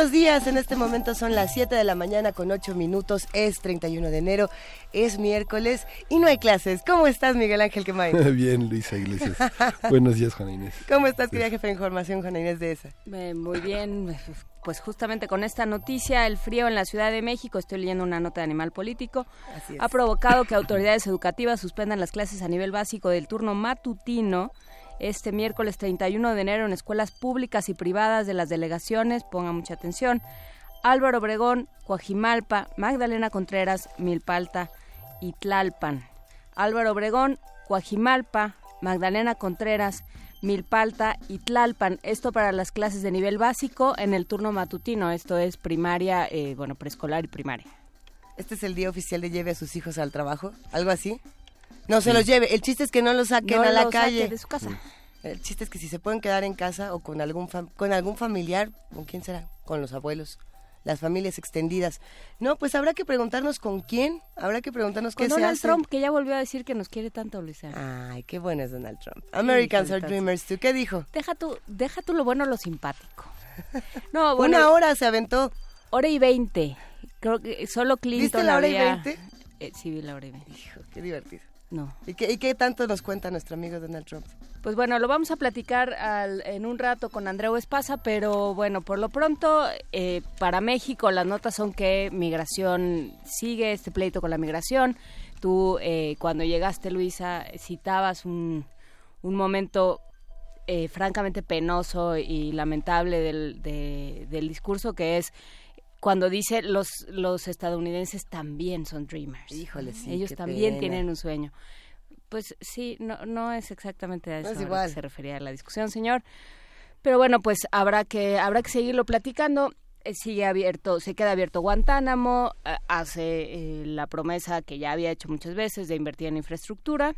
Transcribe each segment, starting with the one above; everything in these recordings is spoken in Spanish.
Buenos días. En este momento son las 7 de la mañana con 8 minutos. Es 31 de enero, es miércoles y no hay clases. ¿Cómo estás, Miguel Ángel Quemay? Bien, Luisa Iglesias. buenos días, Juana Inés. ¿Cómo estás, querida jefe de información, Juana Inés de esa? muy bien. Pues justamente con esta noticia, el frío en la Ciudad de México, estoy leyendo una nota de Animal Político, ha provocado que autoridades educativas suspendan las clases a nivel básico del turno matutino este miércoles 31 de enero en escuelas públicas y privadas de las delegaciones, ponga mucha atención, Álvaro Obregón, Coajimalpa, Magdalena Contreras, Milpalta y Tlalpan. Álvaro Obregón, Coajimalpa, Magdalena Contreras, Milpalta y Tlalpan. Esto para las clases de nivel básico en el turno matutino. Esto es primaria, eh, bueno, preescolar y primaria. ¿Este es el día oficial de lleve a sus hijos al trabajo? ¿Algo así? No se los lleve. El chiste es que no los saquen a la calle. de su casa. El chiste es que si se pueden quedar en casa o con algún con algún familiar, ¿con quién será? Con los abuelos, las familias extendidas. No, pues habrá que preguntarnos con quién, habrá que preguntarnos qué Donald se Trump, que ya volvió a decir que nos quiere tanto, Luisa. Ay, qué bueno es Donald Trump. Americans are dreamers too. ¿Qué dijo? Deja tú, deja tú lo bueno, lo simpático. No, bueno, Una hora se aventó. Hora y veinte. Creo que solo Clinton ¿Viste la hora y veinte? Eh, sí, vi la hora y veinte. Hijo, qué divertido. No. ¿Y qué, ¿Y qué, tanto nos cuenta nuestro amigo Donald Trump? Pues bueno, lo vamos a platicar en un rato con Andreu Espasa, pero bueno, por lo pronto, eh, para México las notas son que migración sigue, este pleito con la migración. Tú, eh, cuando llegaste, Luisa, citabas un, un momento eh, francamente penoso y lamentable del, del discurso que es cuando dice los los estadounidenses también son dreamers. Híjole, sí, Ellos también tienen un sueño. Pues sí, no, no es exactamente a eso que se refería a la discusión, señor. Pero bueno, pues habrá que habrá que seguirlo platicando. Eh, sigue abierto, se queda abierto Guantánamo, eh, hace eh, la promesa que ya había hecho muchas veces de invertir en infraestructura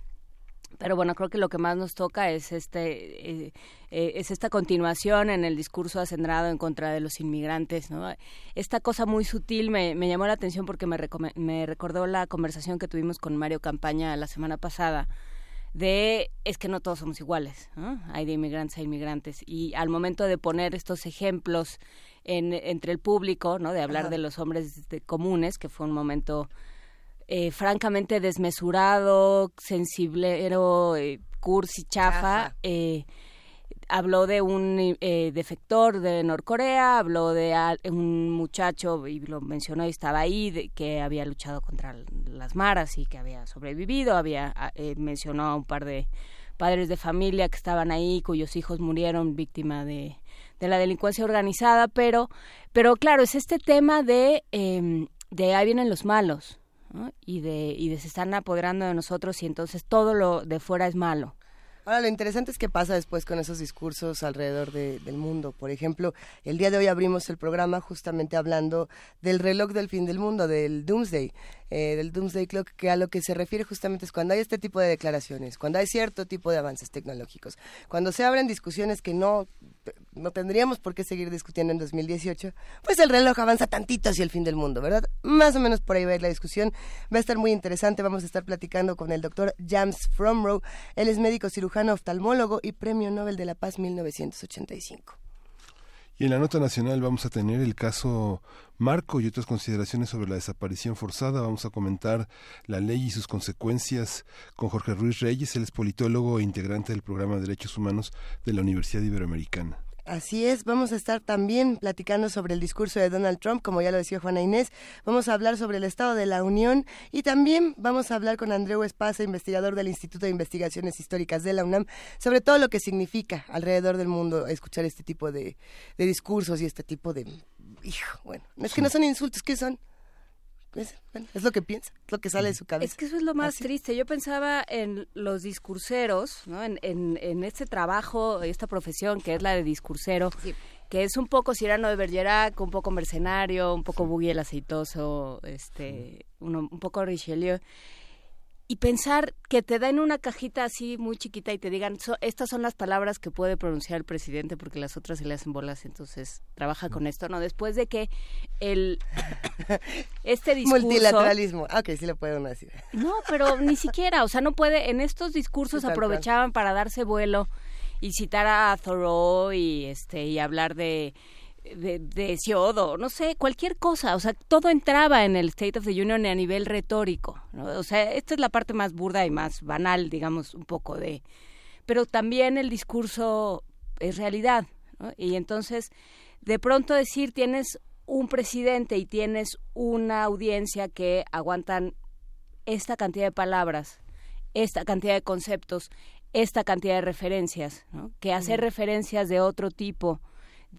pero bueno, creo que lo que más nos toca es este eh, eh, es esta continuación en el discurso acendrado en contra de los inmigrantes, ¿no? Esta cosa muy sutil me, me llamó la atención porque me, me recordó la conversación que tuvimos con Mario Campaña la semana pasada de es que no todos somos iguales, hay de inmigrantes a inmigrantes y al momento de poner estos ejemplos en, entre el público, ¿no? De hablar de los hombres comunes, que fue un momento eh, francamente desmesurado, sensiblero, eh, cursi, chafa. Eh, habló de un eh, defector de Norcorea, habló de un muchacho, y lo mencionó y estaba ahí, que había luchado contra las maras y que había sobrevivido, había ah, mencionó a un par de padres de familia que estaban ahí, cuyos hijos murieron víctima de, de la delincuencia organizada, pero, pero claro, es este tema de, em, de ahí vienen los malos, y, de, y de se están apoderando de nosotros y entonces todo lo de fuera es malo. Ahora, lo interesante es qué pasa después con esos discursos alrededor del mundo. Por ejemplo, el día de hoy abrimos el programa justamente hablando del reloj del fin del mundo, del Doomsday, eh, del Doomsday Clock, que a lo que se refiere justamente es cuando hay este tipo de declaraciones, cuando hay cierto tipo de avances tecnológicos, cuando se abren discusiones que no, no tendríamos por qué seguir discutiendo en 2018, pues el reloj avanza tantito hacia el fin del mundo, ¿verdad? Más o menos por ahí va a ir la discusión. Va a estar muy interesante. Vamos a estar platicando con el doctor James Fromrow. Él es médico cirujano oftalmólogo y Premio Nobel de la Paz 1985. Y en la nota nacional vamos a tener el caso Marco y otras consideraciones sobre la desaparición forzada. Vamos a comentar la ley y sus consecuencias con Jorge Ruiz Reyes, él es politólogo e integrante del programa de Derechos Humanos de la Universidad Iberoamericana. Así es, vamos a estar también platicando sobre el discurso de Donald Trump, como ya lo decía Juana Inés, vamos a hablar sobre el Estado de la Unión y también vamos a hablar con Andreu Espasa, investigador del Instituto de Investigaciones Históricas de la UNAM, sobre todo lo que significa alrededor del mundo escuchar este tipo de, discursos y este tipo de hijo, bueno, es que no son insultos, ¿qué son? Es, es, lo que piensa, es lo que sale de su cabeza. Es que eso es lo más triste. Yo pensaba en los discurseros, ¿no? en, en, en, este trabajo, esta profesión que es la de discursero, que es un poco Cyrano de Bergerac, un poco mercenario, un poco Buggy el aceitoso, este, un poco Richelieu y pensar que te den una cajita así muy chiquita y te digan, estas son las palabras que puede pronunciar el presidente porque las otras se le hacen bolas, entonces trabaja con esto, ¿no? Después de que el este discurso... Multilateralismo, ah, ok, sí lo puedo decir. No, pero ni siquiera, o sea, no puede, en estos discursos aprovechaban para darse vuelo y citar a Thoreau y, este, y hablar de de, de Siodo, no sé, cualquier cosa, o sea, todo entraba en el State of the Union a nivel retórico, o sea, esta es la parte más burda y más banal, digamos, un poco de, pero también el discurso es realidad, y entonces, de pronto decir tienes un presidente y tienes una audiencia que aguantan esta cantidad de palabras, esta cantidad de conceptos, esta cantidad de referencias, que hacer referencias de otro tipo,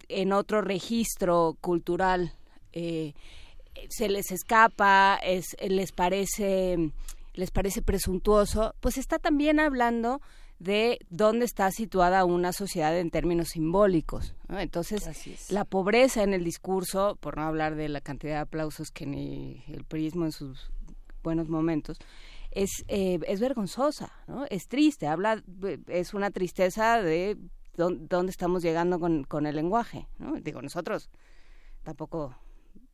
en otro registro cultural eh, se les escapa, es, les parece les parece presuntuoso, pues está también hablando de dónde está situada una sociedad en términos simbólicos. Entonces, la pobreza en el discurso, por no hablar de la cantidad de aplausos que ni el prismo en sus buenos momentos, es, eh, es vergonzosa, ¿no? es triste, habla, es una tristeza de dónde, estamos llegando con, con el lenguaje. ¿no? Digo, nosotros tampoco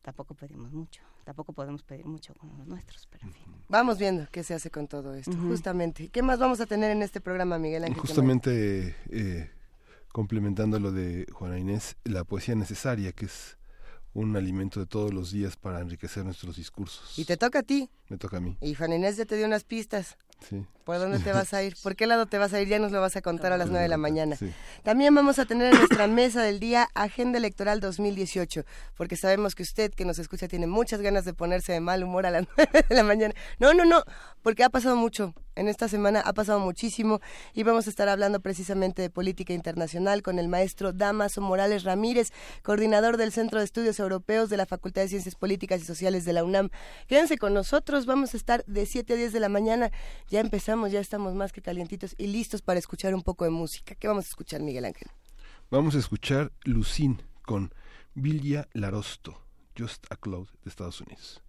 tampoco pedimos mucho, tampoco podemos pedir mucho con los nuestros, pero en fin. Vamos viendo qué se hace con todo esto, justamente. ¿Qué más vamos a tener en este programa, Miguel Ángel? Justamente eh, complementando lo de Juana Inés, la poesía necesaria, que es un alimento de todos los días para enriquecer nuestros discursos. Y te toca a ti. Me toca a mí. Y Juana Inés ya te dio unas pistas. ¿Por dónde te vas a ir? ¿Por qué lado te vas a ir? Ya nos lo vas a contar a las 9 de la mañana. También vamos a tener en nuestra mesa del día Agenda Electoral 2018, porque sabemos que usted que nos escucha tiene muchas ganas de ponerse de mal humor a las 9 de la mañana. No, no, no, porque ha pasado mucho. En esta semana ha pasado muchísimo y vamos a estar hablando precisamente de política internacional con el maestro Damaso Morales Ramírez, coordinador del Centro de Estudios Europeos de la Facultad de Ciencias Políticas y Sociales de la UNAM. Quédense con nosotros, vamos a estar de 7 a 10 de la mañana ya empezamos, ya estamos más que calientitos y listos para escuchar un poco de música. ¿Qué vamos a escuchar, Miguel Ángel? Vamos a escuchar Lucín con Vilja Larosto, Just a Cloud de Estados Unidos.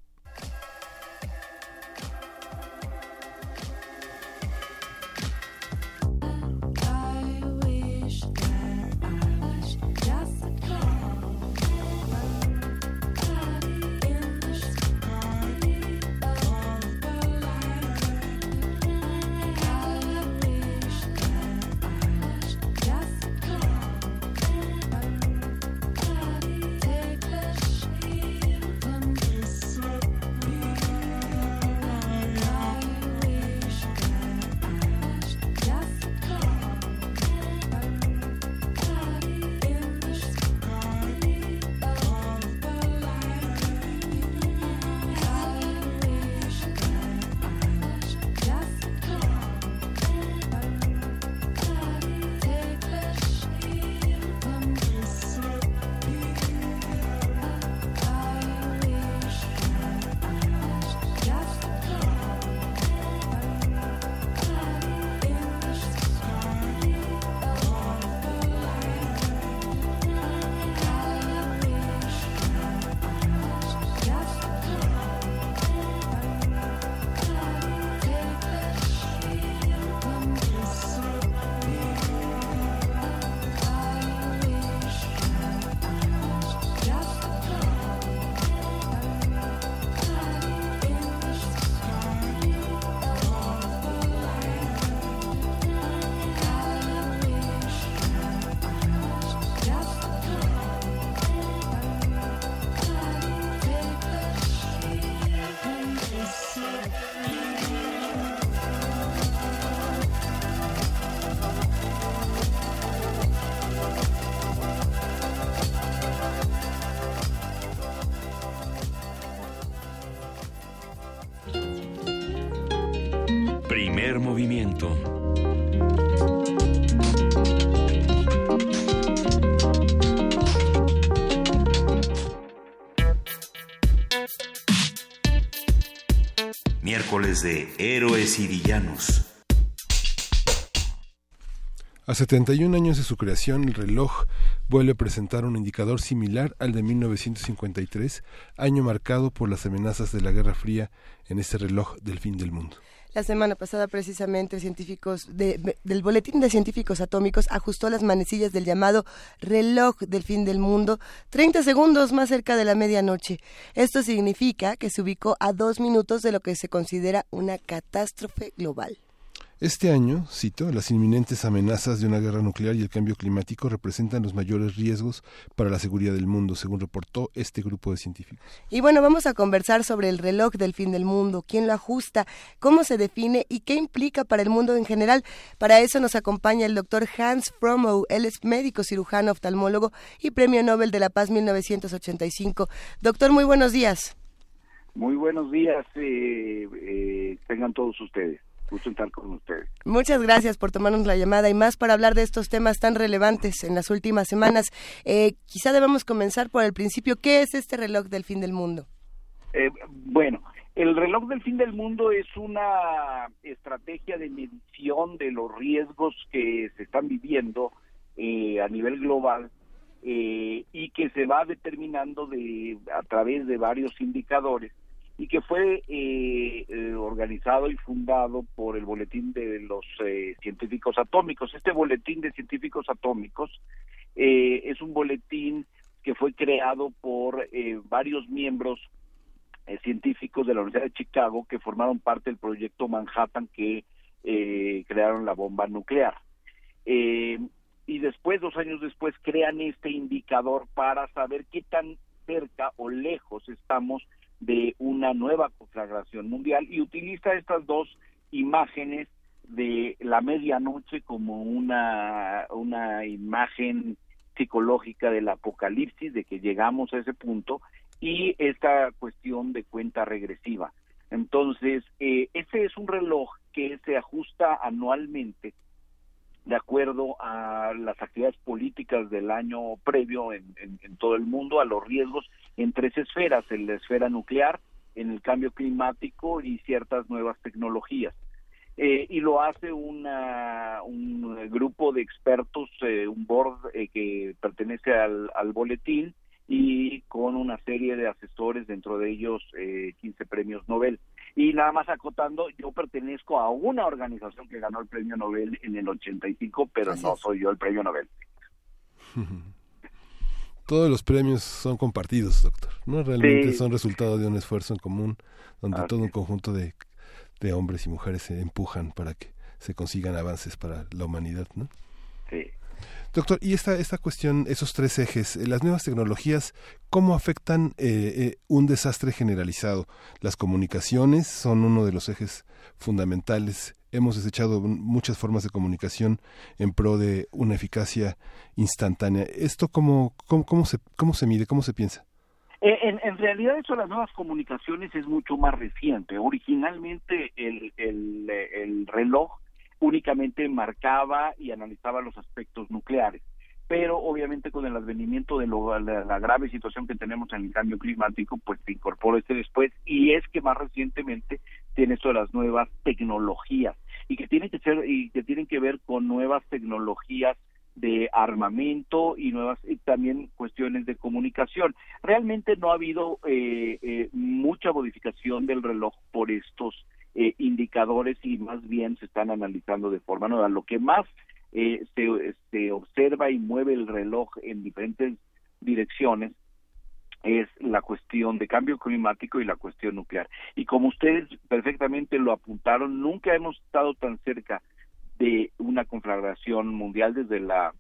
Miércoles de Héroes y Villanos. A 71 años de su creación, el reloj vuelve a presentar un indicador similar al de 1953, año marcado por las amenazas de la Guerra Fría en este reloj del fin del mundo. La semana pasada, precisamente, científicos del Boletín de Científicos Atómicos ajustó las manecillas del llamado reloj del fin del mundo 30 segundos más cerca de la medianoche. Esto significa que se ubicó a dos minutos de lo que se considera una catástrofe global. Este año, cito, las inminentes amenazas de una guerra nuclear y el cambio climático representan los mayores riesgos para la seguridad del mundo, según reportó este grupo de científicos. Y bueno, vamos a conversar sobre el reloj del fin del mundo, quién lo ajusta, cómo se define y qué implica para el mundo en general. Para eso nos acompaña el doctor Hans Fromow, él es médico cirujano oftalmólogo y Premio Nobel de la Paz 1985. Doctor, muy buenos días. Muy buenos días, eh, eh, tengan todos ustedes gusto estar con ustedes. Muchas gracias por tomarnos la llamada y más para hablar de estos temas tan relevantes en las últimas semanas. Eh, quizá debemos comenzar por el principio. ¿Qué es este reloj del fin del mundo? Eh, bueno, el reloj del fin del mundo es una estrategia de medición de los riesgos que se están viviendo eh, a nivel global y que se va determinando de a través de varios indicadores y que fue eh, eh, organizado y fundado por el Boletín de los eh, Científicos Atómicos. Este Boletín de Científicos Atómicos es un boletín que fue creado por varios miembros científicos de la Universidad de Chicago que formaron parte del proyecto Manhattan que crearon la bomba nuclear. y después, dos años después, crean este indicador para saber qué tan cerca o lejos estamos de una nueva conflagración mundial y utiliza estas dos imágenes de la medianoche como una, una imagen psicológica del apocalipsis, de que llegamos a ese punto, y esta cuestión de cuenta regresiva. Entonces, eh, ese es un reloj que se ajusta anualmente de acuerdo a las actividades políticas del año previo en, todo el mundo, a los riesgos en tres esferas, en la esfera nuclear, en el cambio climático y ciertas nuevas tecnologías. Eh, y lo hace una, un grupo de expertos, eh, un board eh, que pertenece al, al boletín y con una serie de asesores, dentro de ellos eh, 15 premios Nobel. Y nada más acotando, yo pertenezco a una organización que ganó el premio Nobel en el 85, pero no soy yo el premio Nobel. Todos los premios son compartidos, doctor. No realmente son resultado de un esfuerzo en común, donde todo un conjunto de, de hombres y mujeres se empujan para que se consigan avances para la humanidad, ¿no? Sí. Doctor, y esta, esta cuestión, esos tres ejes, eh, las nuevas tecnologías, ¿cómo afectan eh, eh, un desastre generalizado? Las comunicaciones son uno de los ejes fundamentales. Hemos desechado muchas formas de comunicación en pro de una eficacia instantánea. ¿Esto cómo, cómo, cómo, se, cómo se mide, cómo se piensa? En, en, realidad eso de las nuevas comunicaciones es mucho más reciente. Originalmente el, el, el reloj únicamente marcaba y analizaba los aspectos nucleares. Pero obviamente con el advenimiento de la, grave situación que tenemos en el cambio climático, pues se incorporó este después y es que más recientemente tiene esto de las nuevas tecnologías y que tiene que ser y que tienen que ver con nuevas tecnologías de armamento y nuevas y también cuestiones de comunicación. Realmente no ha habido eh, eh, mucha modificación del reloj por estos eh, indicadores y más bien se están analizando de forma nueva. Lo que más eh, se, observa y mueve el reloj en diferentes direcciones es la cuestión de cambio climático y la cuestión nuclear. Y como ustedes perfectamente lo apuntaron, nunca hemos estado tan cerca de una conflagración mundial desde la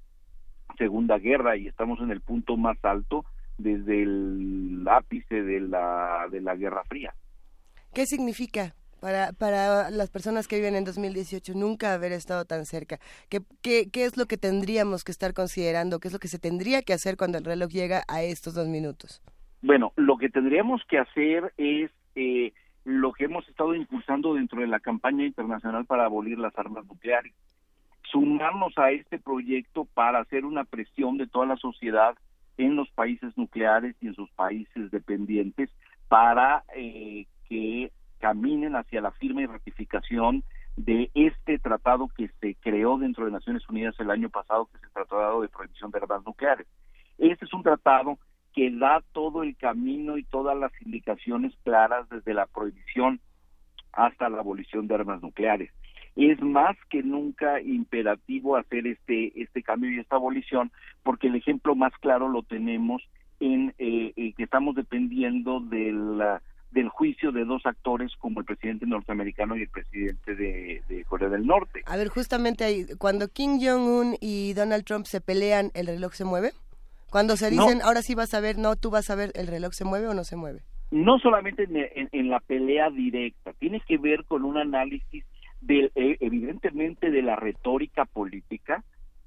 Segunda Guerra y estamos en el punto más alto desde el ápice de la, de la Guerra Fría. ¿Qué significa para, para las personas que viven en 2018 nunca haber estado tan cerca? ¿Qué, ¿Qué, qué, es lo que tendríamos que estar considerando? ¿Qué es lo que se tendría que hacer cuando el reloj llega a estos dos minutos? Bueno, lo que tendríamos que hacer es eh, lo que hemos estado impulsando dentro de la campaña internacional para abolir las armas nucleares. Sumarnos a este proyecto para hacer una presión de toda la sociedad en los países nucleares y en sus países dependientes para eh, que caminen hacia la firma y ratificación de este tratado que se creó dentro de Naciones Unidas el año pasado, que es el Tratado de Prohibición de Armas Nucleares. Este es un tratado que da todo el camino y todas las indicaciones claras desde la prohibición hasta la abolición de armas nucleares. Es más que nunca imperativo hacer este este cambio y esta abolición, porque el ejemplo más claro lo tenemos en eh, eh, que estamos dependiendo del del juicio de dos actores como el presidente norteamericano y el presidente de, de Corea del Norte. A ver, justamente ahí, cuando Kim Jong-un y Donald Trump se pelean, ¿el reloj se mueve? Cuando se dicen, ahora sí vas a ver, no, tú vas a ver, ¿el reloj se mueve o no se mueve? No solamente en, la pelea directa, tiene que ver con un análisis de, eh, evidentemente de la retórica política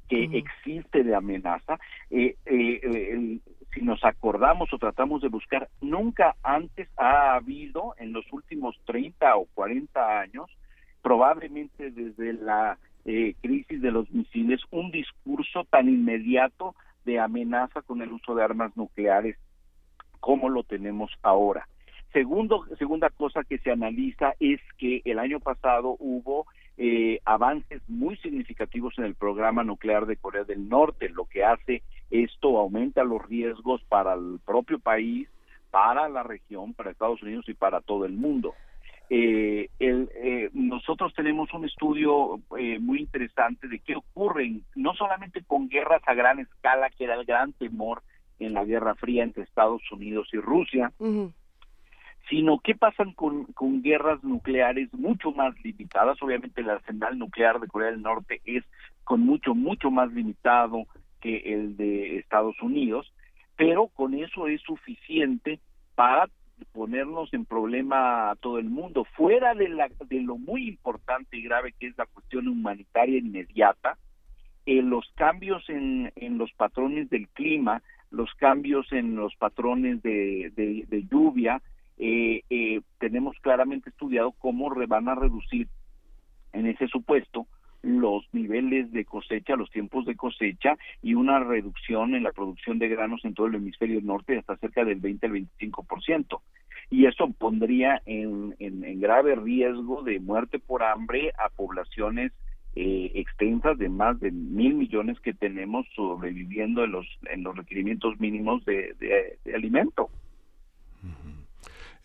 que existe de amenaza. Eh, eh, si nos acordamos o tratamos de buscar, nunca antes ha habido en los últimos 30 o 40 años, probablemente desde la crisis de los misiles, un discurso tan inmediato de amenaza con el uso de armas nucleares como lo tenemos ahora. Segundo, segunda cosa que se analiza es que el año pasado hubo eh, avances muy significativos en el programa nuclear de Corea del Norte, lo que hace esto aumenta los riesgos para el propio país, para la región, para Estados Unidos y para todo el mundo. Eh, el, eh, nosotros tenemos un estudio eh, muy interesante de qué ocurre no solamente con guerras a gran escala, que era el gran temor en la Guerra Fría entre Estados Unidos y Rusia, sino qué pasan con, con guerras nucleares mucho más limitadas. Obviamente el arsenal nuclear de Corea del Norte es con mucho, mucho más limitado que el de Estados Unidos, pero con eso es suficiente para ponernos en problema a todo el mundo, fuera de, la, de lo muy importante y grave que es la cuestión humanitaria inmediata, eh, los cambios en, en los patrones del clima, los cambios en los patrones de, de, lluvia, eh, eh, tenemos claramente estudiado cómo van a reducir en ese supuesto los niveles de cosecha, los tiempos de cosecha y una reducción en la producción de granos en todo el hemisferio norte hasta cerca del 20 al 25%. Y eso pondría en, en, grave riesgo de muerte por hambre a poblaciones eh, extensas de más de mil millones que tenemos sobreviviendo en los, en los requerimientos mínimos de alimento.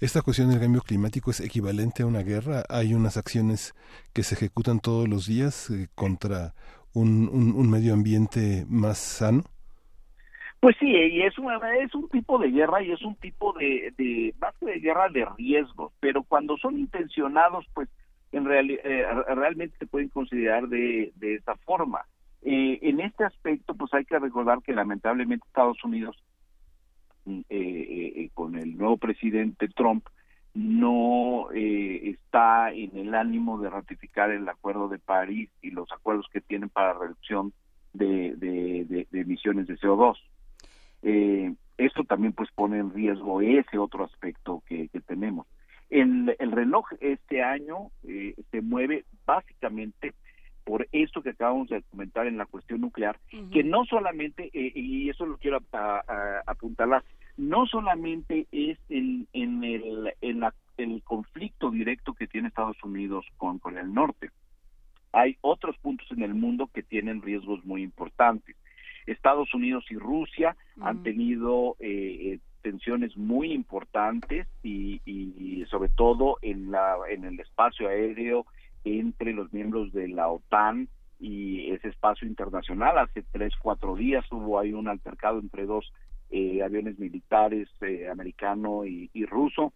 ¿Esta cuestión del cambio climático es equivalente a una guerra? ¿Hay unas acciones que se ejecutan todos los días eh, contra un, un, medio ambiente más sano? Pues sí, y es un, es un tipo de guerra y es un tipo de, de más de guerra de riesgo, pero cuando son intencionados, pues en real, eh, realmente se pueden considerar de, de esa forma. Eh, en este aspecto, pues hay que recordar que lamentablemente Estados Unidos eh, eh, con el nuevo presidente Trump no eh, está en el ánimo de ratificar el Acuerdo de París y los acuerdos que tienen para reducción de, de, emisiones de CO2. Eh, esto también pues pone en riesgo ese otro aspecto que, tenemos. El, el, reloj este año se mueve básicamente por esto que acabamos de comentar en la cuestión nuclear, que no solamente, y eso lo quiero apuntalar, no solamente es en, en, el, en el conflicto directo que tiene Estados Unidos con Corea del Norte. Hay otros puntos en el mundo que tienen riesgos muy importantes. Estados Unidos y Rusia han tenido eh, eh, tensiones muy importantes y, y, sobre todo en, la, en el espacio aéreo entre los miembros de la OTAN y ese espacio internacional. Hace tres, cuatro días hubo ahí un altercado entre dos eh, aviones militares eh, americano y, ruso.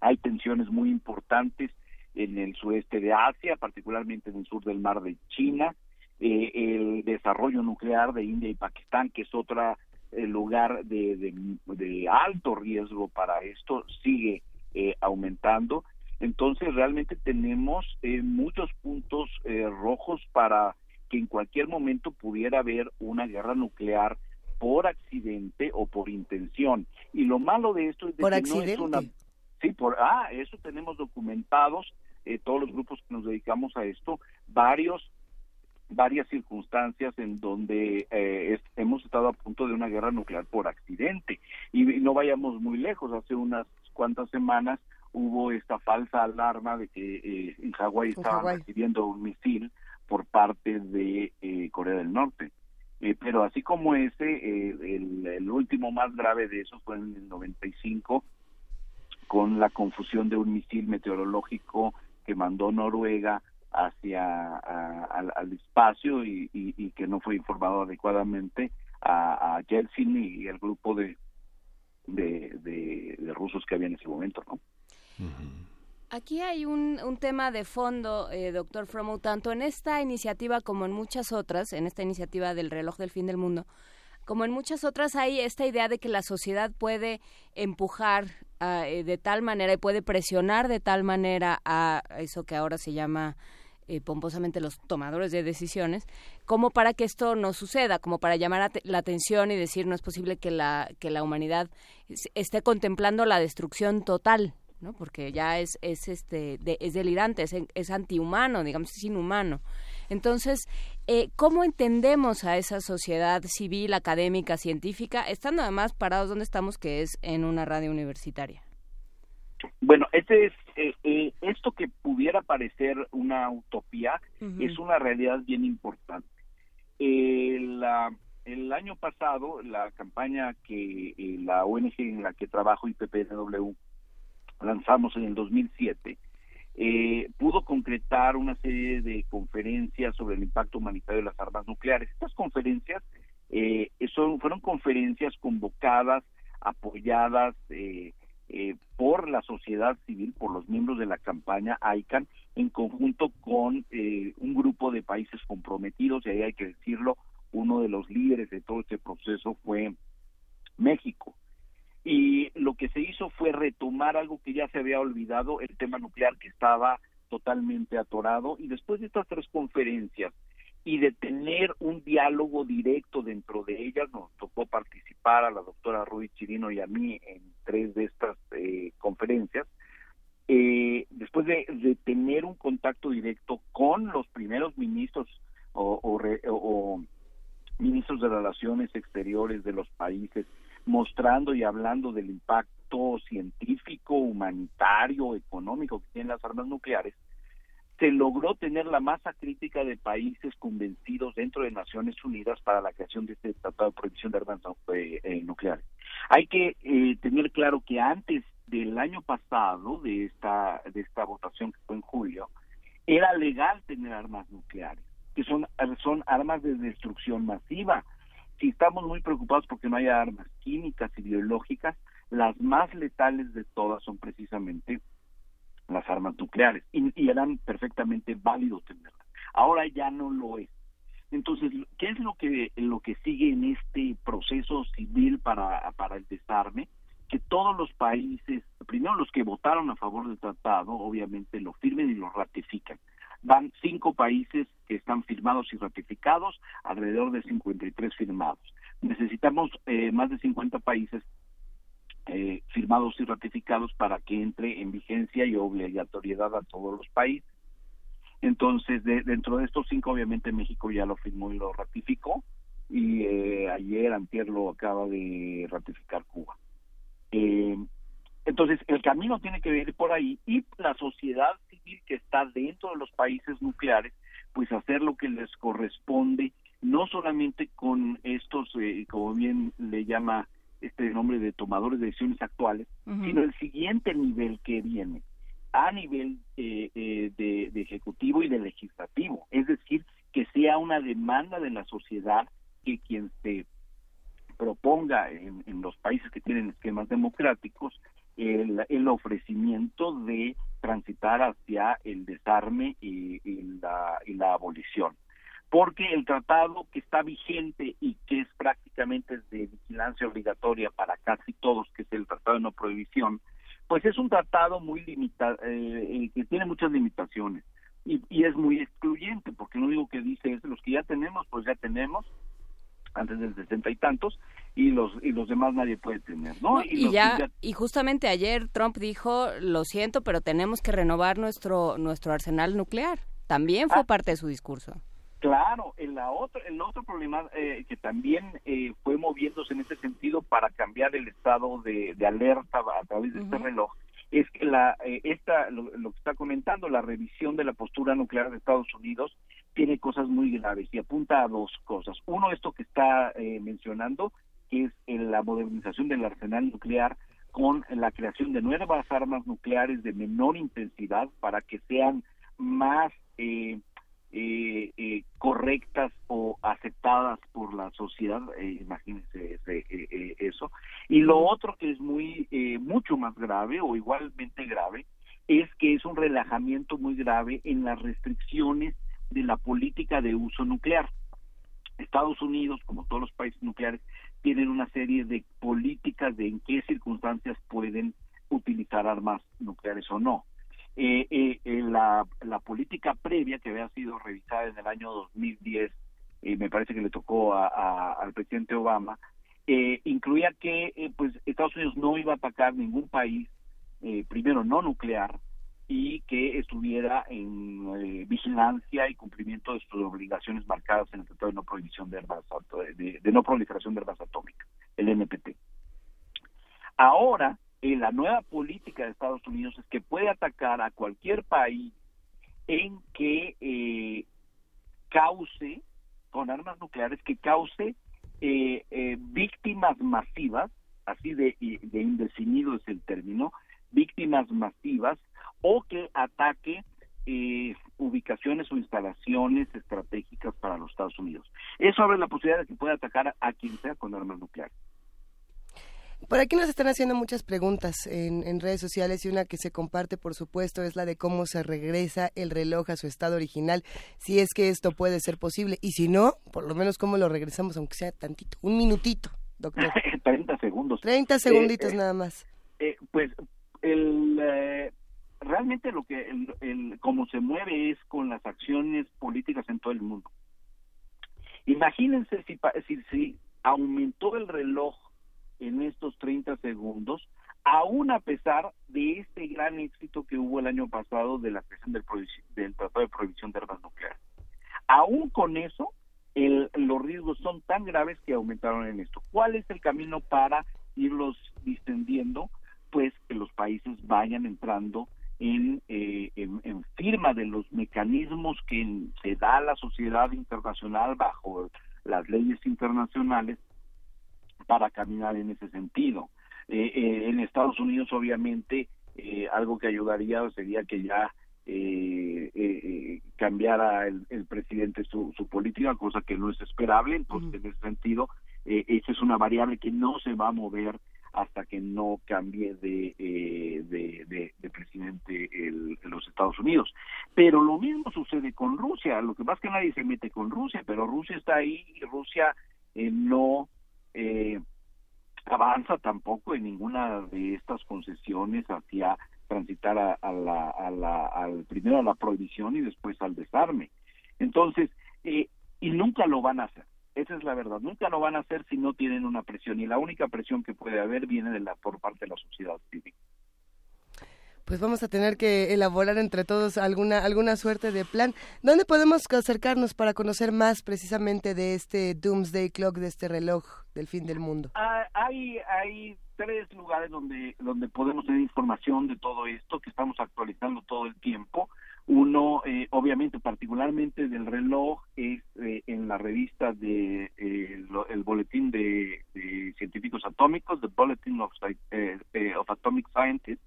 Hay tensiones muy importantes en el sudeste de Asia, particularmente en el sur del mar de China. Eh, el desarrollo nuclear de India y Pakistán, que es otro lugar de, de, alto riesgo para esto, sigue aumentando. Entonces, realmente tenemos muchos puntos rojos para que en cualquier momento pudiera haber una guerra nuclear por accidente o por intención. Y lo malo de esto es de que no es una Sí, por ah, eso tenemos documentados eh, todos los grupos que nos dedicamos a esto, varios varias circunstancias en donde eh, hemos estado a punto de una guerra nuclear por accidente y no vayamos muy lejos hace unas cuantas semanas hubo esta falsa alarma de que eh, en Hawái estaban recibiendo un misil por parte de eh, Corea del Norte. Eh, pero así como ese, el, el, último más grave de eso fue en el 95 con la confusión de un misil meteorológico que mandó Noruega hacia al, espacio y, y, que no fue informado adecuadamente a, a Yeltsin y el grupo de de, de, rusos que había en ese momento, ¿no? Aquí hay un, un, tema de fondo, eh, doctor Fromo, tanto en esta iniciativa como en muchas otras, en esta iniciativa del reloj del fin del mundo, como en muchas otras hay esta idea de que la sociedad puede empujar ah, eh, de tal manera y puede presionar de tal manera a eso que ahora se llama eh, pomposamente los tomadores de decisiones, como para que esto no suceda, como para llamar la atención y decir no es posible que la, que la humanidad esté contemplando la destrucción total, ¿no? porque ya es, es, este, es delirante, es, es antihumano, digamos, es inhumano. Entonces, eh, ¿cómo entendemos a esa sociedad civil, académica, científica, estando además parados donde estamos, que es en una radio universitaria? Bueno, este es eh, eh, esto que pudiera parecer una utopía es una realidad bien importante. el año pasado, la campaña que eh, la ONG en la que trabajo, IPPNW, lanzamos en el 2007, eh, pudo concretar una serie de conferencias sobre el impacto humanitario de las armas nucleares. Estas conferencias eh, son, fueron conferencias convocadas, apoyadas, eh, eh, por la sociedad civil, por los miembros de la campaña ICANN, en conjunto con eh, un grupo de países comprometidos, y ahí hay que decirlo, uno de los líderes de todo este proceso fue México. Y lo que se hizo fue retomar algo que ya se había olvidado, el tema nuclear que estaba totalmente atorado, y después de estas tres conferencias, y de tener un diálogo directo dentro de ellas. Nos tocó participar a la doctora Ruiz Chirino y a mí en tres de estas eh, conferencias. Eh, después de, tener un contacto directo con los primeros ministros o, o, ministros de relaciones exteriores de los países, mostrando y hablando del impacto científico, humanitario, económico que tienen las armas nucleares, se logró tener la masa crítica de países convencidos dentro de Naciones Unidas para la creación de este Tratado de Prohibición de Armas eh, eh, Nucleares. Hay que eh, tener claro que antes del año pasado, de esta, de esta votación que fue en julio, era legal tener armas nucleares, que son, son armas de destrucción masiva. Si estamos muy preocupados porque no haya armas químicas y biológicas, las más letales de todas son precisamente las armas nucleares y, eran perfectamente válidos tenerlas. Ahora ya no lo es. Entonces, ¿qué es lo que lo que sigue en este proceso civil para, para el desarme? Que todos los países, primero los que votaron a favor del tratado, obviamente lo firmen y lo ratifican. Van cinco países que están firmados y ratificados, alrededor de 53 firmados. Necesitamos eh, más de 50 países eh, firmados y ratificados para que entre en vigencia y obligatoriedad a todos los países. Entonces, dentro de estos cinco, obviamente México ya lo firmó y lo ratificó, y eh, ayer, antier, lo acaba de ratificar Cuba. Eh, entonces, el camino tiene que ir por ahí, y la sociedad civil que está dentro de los países nucleares, pues hacer lo que les corresponde, no solamente con estos, eh, como bien le llama este nombre de tomadores de decisiones actuales, sino el siguiente nivel que viene a nivel eh, eh, de, ejecutivo y de legislativo, es decir, que sea una demanda de la sociedad que quien se proponga en, los países que tienen esquemas democráticos el, el, ofrecimiento de transitar hacia el desarme y, la, y la abolición. Porque el tratado que está vigente y que es prácticamente de vigilancia obligatoria para casi todos, que es el tratado de no prohibición, pues es un tratado muy limitado, eh, que tiene muchas limitaciones y, es muy excluyente, porque lo único que dice es los que ya tenemos, pues ya tenemos antes del sesenta y tantos y los y los demás nadie puede tener, ¿no? y, ya, y justamente ayer Trump dijo, lo siento, pero tenemos que renovar nuestro nuestro arsenal nuclear. También fue ah. parte de su discurso. Claro, el, la otro, el otro problema eh, que también eh, fue moviéndose en ese sentido para cambiar el estado de, alerta a través de este reloj es que la eh, esta lo, que está comentando la revisión de la postura nuclear de Estados Unidos tiene cosas muy graves y apunta a dos cosas. Uno, esto que está mencionando, que es la modernización del arsenal nuclear con la creación de nuevas armas nucleares de menor intensidad para que sean más eh, eh, eh, correctas o aceptadas por la sociedad, eh, imagínense eh, eso. Y lo otro que es muy mucho más grave o igualmente grave es que es un relajamiento muy grave en las restricciones de la política de uso nuclear. Estados Unidos, como todos los países nucleares, tienen una serie de políticas de en qué circunstancias pueden utilizar armas nucleares o no eh, eh, la, la, política previa que había sido revisada en el año 2010, eh, me parece que le tocó a, al presidente Obama, eh, incluía que eh, pues Estados Unidos no iba a atacar ningún país, eh, primero no nuclear, y que estuviera en vigilancia y cumplimiento de sus obligaciones marcadas en el Tratado de No Prohibición de Armas, de, No Proliferación de Armas Atómicas, el NPT. Ahora, la nueva política de Estados Unidos es que puede atacar a cualquier país en que eh, cause, con armas nucleares, que cause eh, eh, víctimas masivas, así de, de indefinido es el término, víctimas masivas, o que ataque ubicaciones o instalaciones estratégicas para los Estados Unidos. Eso abre la posibilidad de que pueda atacar a quien sea con armas nucleares. Por aquí nos están haciendo muchas preguntas en, redes sociales y una que se comparte, por supuesto, es la de cómo se regresa el reloj a su estado original, si es que esto puede ser posible. Y si no, por lo menos cómo lo regresamos, aunque sea tantito, un minutito, doctor. 30 segundos. 30 segunditos eh, eh, nada más. Eh, pues el, realmente lo que, el, cómo se mueve es con las acciones políticas en todo el mundo. Imagínense si, si, si aumentó el reloj en estos 30 segundos, aún a pesar de este gran éxito que hubo el año pasado de la creación del, del Tratado de Prohibición de Armas Nucleares. Aún con eso, el, los riesgos son tan graves que aumentaron en esto. ¿Cuál es el camino para irlos distendiendo? Pues que los países vayan entrando en, eh, en, firma de los mecanismos que se da a la sociedad internacional bajo las leyes internacionales para caminar en ese sentido. Eh, eh, en Estados Unidos, obviamente, eh, algo que ayudaría sería que ya cambiara el, presidente su, política, cosa que no es esperable. Entonces, en ese sentido, esa es una variable que no se va a mover hasta que no cambie de, de, presidente el, los Estados Unidos. Pero lo mismo sucede con Rusia. Lo que es que nadie se mete con Rusia, pero Rusia está ahí y Rusia no eh, avanza tampoco en ninguna de estas concesiones hacia transitar a, la, a la, al primero a la prohibición y después al desarme. Entonces, eh, y nunca lo van a hacer. Esa es la verdad. Nunca lo van a hacer si no tienen una presión. Y la única presión que puede haber viene de la, por parte de la sociedad civil pues vamos a tener que elaborar entre todos alguna alguna suerte de plan. ¿Dónde podemos acercarnos para conocer más precisamente de este Doomsday Clock, de este reloj del fin del mundo? Ah, hay hay tres lugares donde donde podemos tener información de todo esto que estamos actualizando todo el tiempo. Uno, eh, obviamente, particularmente del reloj, es eh, en la revista de eh, el boletín de, científicos atómicos, the Bulletin of, of Atomic Scientists,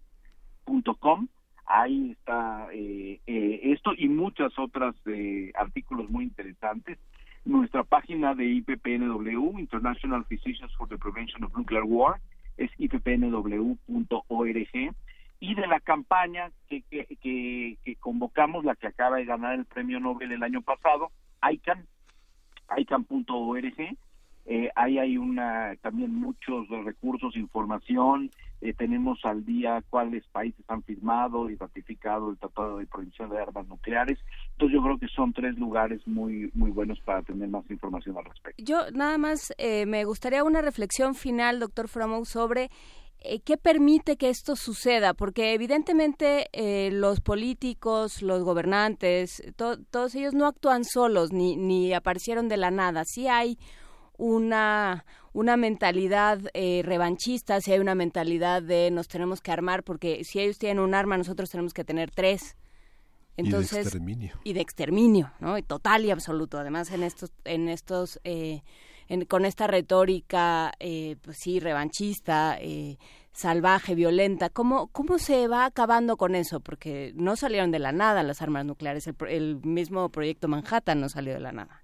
com. Ahí está eh, eh, esto y muchas otras eh, artículos muy interesantes. Nuestra página de IPPNW International Physicians for the Prevention of Nuclear War es ippnw.org y de la campaña que, que, que, convocamos la que acaba de ganar el premio Nobel el año pasado ICANN ICANN.org eh, ahí hay una también muchos recursos, información, eh, tenemos al día cuáles países han firmado y ratificado el Tratado de Prohibición de Armas Nucleares. Entonces yo creo que son tres lugares muy muy buenos para tener más información al respecto. Yo nada más eh, me gustaría una reflexión final, doctor Fromou, sobre ¿qué permite que esto suceda? Porque evidentemente eh, los políticos, los gobernantes, todos ellos no actúan solos ni, ni aparecieron de la nada. Sí hay una, una mentalidad eh, revanchista, si hay una mentalidad de nos tenemos que armar, porque si ellos tienen un arma, nosotros tenemos que tener tres. Entonces, y de exterminio. Y de exterminio, ¿no? total y absoluto. Además, en estos, en estos con esta retórica, eh, pues sí, revanchista, eh, salvaje, violenta. ¿Cómo, ¿Cómo se va acabando con eso? Porque no salieron de la nada las armas nucleares. El, mismo proyecto Manhattan no salió de la nada.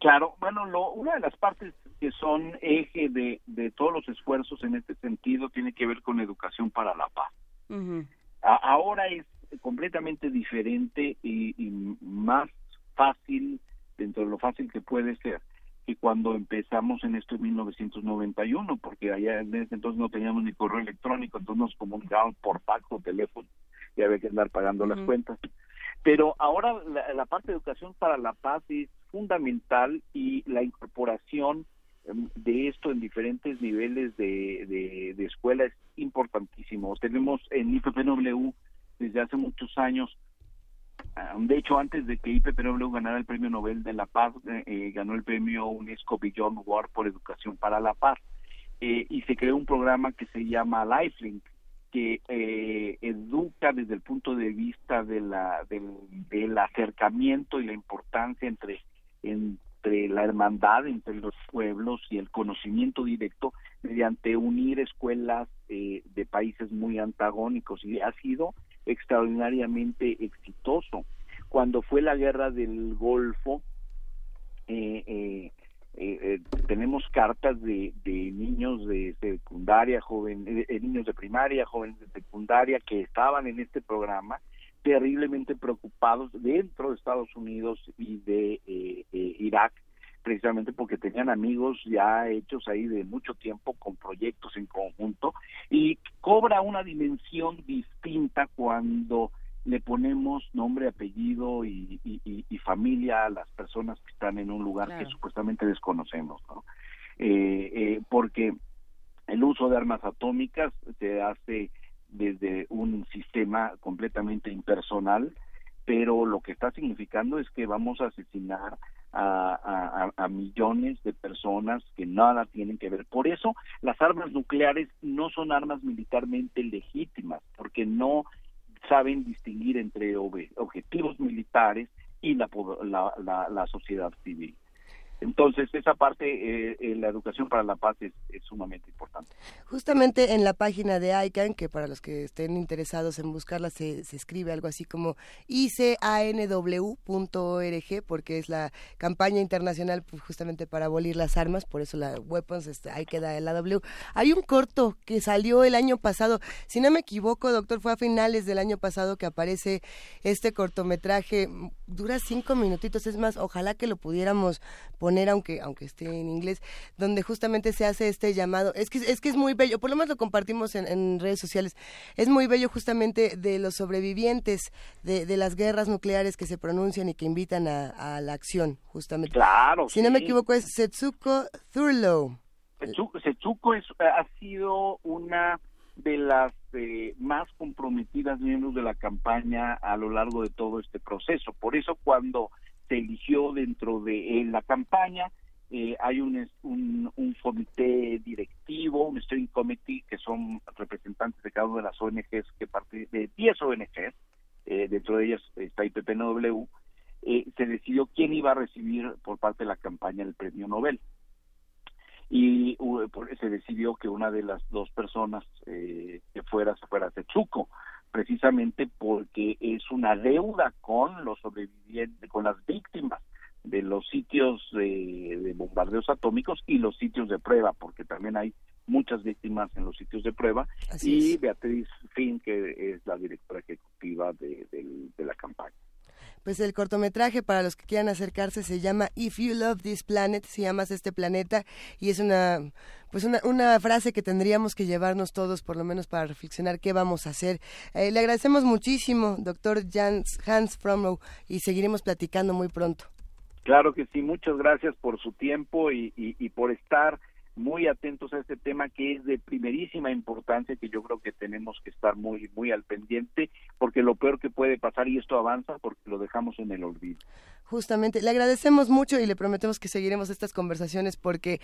Claro, bueno, lo, una de las partes que son eje de, de todos los esfuerzos en este sentido tiene que ver con educación para la paz. ahora es completamente diferente y, y, más fácil, dentro de lo fácil que puede ser, y cuando empezamos en esto en 1991, porque allá en ese entonces no teníamos ni correo electrónico, entonces nos comunicábamos por fax o teléfono y había que andar pagando las cuentas. Pero ahora la, parte de educación para la paz es fundamental y la incorporación em, de esto en diferentes niveles de, de, de escuela es importantísimo. Tenemos en IPPW desde hace muchos años de hecho, antes de que IPPW ganara el Premio Nobel de la Paz, eh, eh, ganó el Premio UNESCO Beyond War por Educación para la Paz. Eh, y se creó un programa que se llama Lifelink, que educa desde el punto de vista de la, del, del acercamiento y la importancia entre, entre la hermandad entre los pueblos y el conocimiento directo mediante unir escuelas de países muy antagónicos. Y ha sido extraordinariamente exitoso. Cuando fue la guerra del Golfo, eh, eh, eh, tenemos cartas de, de, niños de secundaria, joven, niños de primaria, jóvenes de secundaria que estaban en este programa terriblemente preocupados dentro de Estados Unidos y de Irak precisamente porque tenían amigos ya hechos ahí de mucho tiempo con proyectos en conjunto y cobra una dimensión distinta cuando le ponemos nombre, apellido y, familia a las personas que están en un lugar que supuestamente desconocemos, ¿no? Eh, eh, porque el uso de armas atómicas se hace desde un sistema completamente impersonal, pero lo que está significando es que vamos a asesinar a, a, millones de personas que nada tienen que ver. Por eso las armas nucleares no son armas militarmente legítimas, porque no saben distinguir entre objetivos militares y la, la, la sociedad civil. Entonces, esa parte, eh, eh, la educación para la paz es, sumamente importante. Justamente en la página de ICANN, que para los que estén interesados en buscarla, se, se escribe algo así como icanw.org, porque es la campaña internacional pues, justamente para abolir las armas, por eso la Weapons, este, ahí queda el AW. Hay un corto que salió el año pasado, si no me equivoco, doctor, fue a finales del año pasado que aparece este cortometraje, dura cinco minutitos, es más, ojalá que lo pudiéramos poner aunque, aunque esté en inglés, donde justamente se hace este llamado. Es que, es que es muy bello, por lo menos lo compartimos en, redes sociales, es muy bello justamente de los sobrevivientes de, de, las guerras nucleares que se pronuncian y que invitan a, la acción, justamente. Claro. Si no me equivoco, es Setsuko Thurlow. Setsuko, es, ha sido una de las eh, más comprometidas miembros de la campaña a lo largo de todo este proceso. Por eso cuando se eligió dentro de la campaña. Eh, hay un, un, comité directivo, un steering committee, que son representantes de cada una de las ONGs, que parte de 10 ONGs, eh, dentro de ellas está IPPNW, eh, se decidió quién iba a recibir por parte de la campaña el premio Nobel. Y se decidió que una de las dos personas que fuera, fuera Tetsuko, precisamente porque es una deuda con los sobrevivientes, con las víctimas de los sitios de, bombardeos atómicos y los sitios de prueba, porque también hay muchas víctimas en los sitios de prueba, y Beatriz Finn, que es la directora ejecutiva de la campaña pues el cortometraje para los que quieran acercarse se llama If You Love This Planet, si amas este planeta y es una pues una, una frase que tendríamos que llevarnos todos por lo menos para reflexionar qué vamos a hacer. Eh, le agradecemos muchísimo, doctor Jans, Hans Fromrow, y seguiremos platicando muy pronto. Claro que sí, muchas gracias por su tiempo y, por estar muy atentos a este tema que es de primerísima importancia que yo creo que tenemos que estar muy muy al pendiente porque lo peor que puede pasar y esto avanza porque lo dejamos en el olvido. Justamente, le agradecemos mucho y le prometemos que seguiremos estas conversaciones porque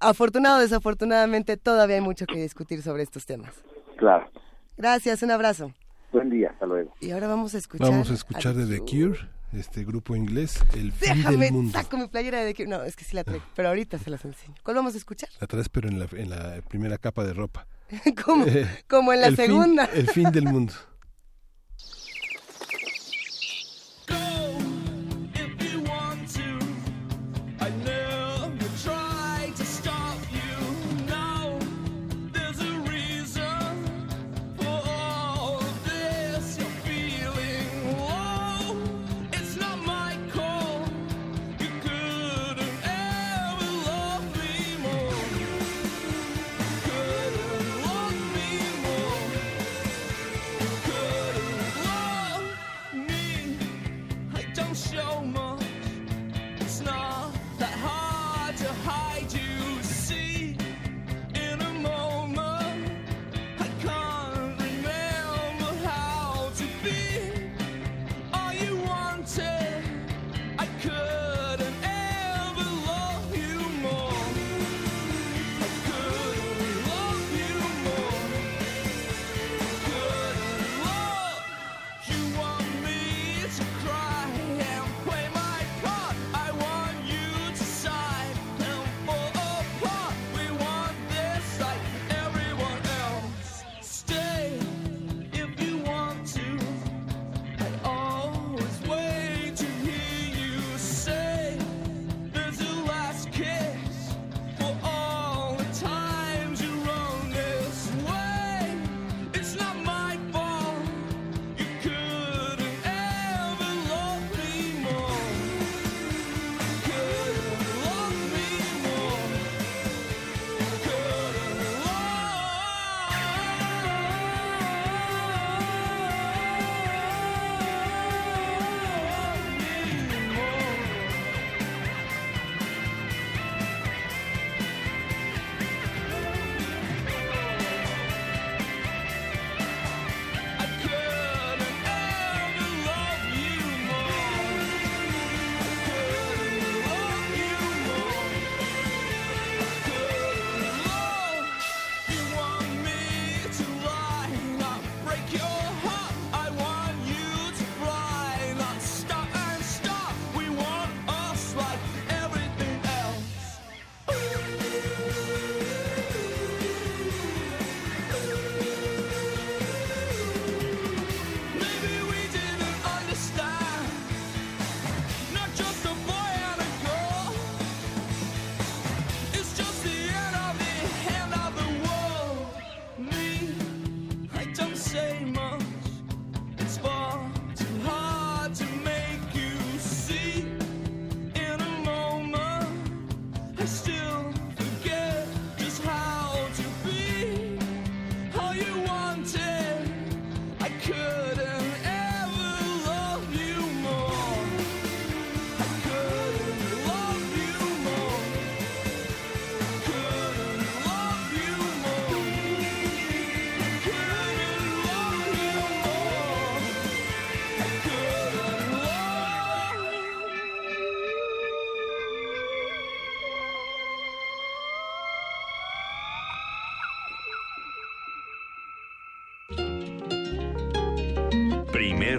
afortunado o desafortunadamente todavía hay mucho que discutir sobre estos temas. Claro. Gracias, un abrazo. Buen día, hasta luego. Y ahora vamos a escuchar Vamos a escuchar de The Cure este grupo inglés, El fin del mundo. saco mi playera de que no, es que sí la traigo, pero ahorita se las enseño. ¿Cuál vamos a escuchar? La traes pero en la, en la primera capa de ropa. como, eh, como en la segunda. el fin del mundo.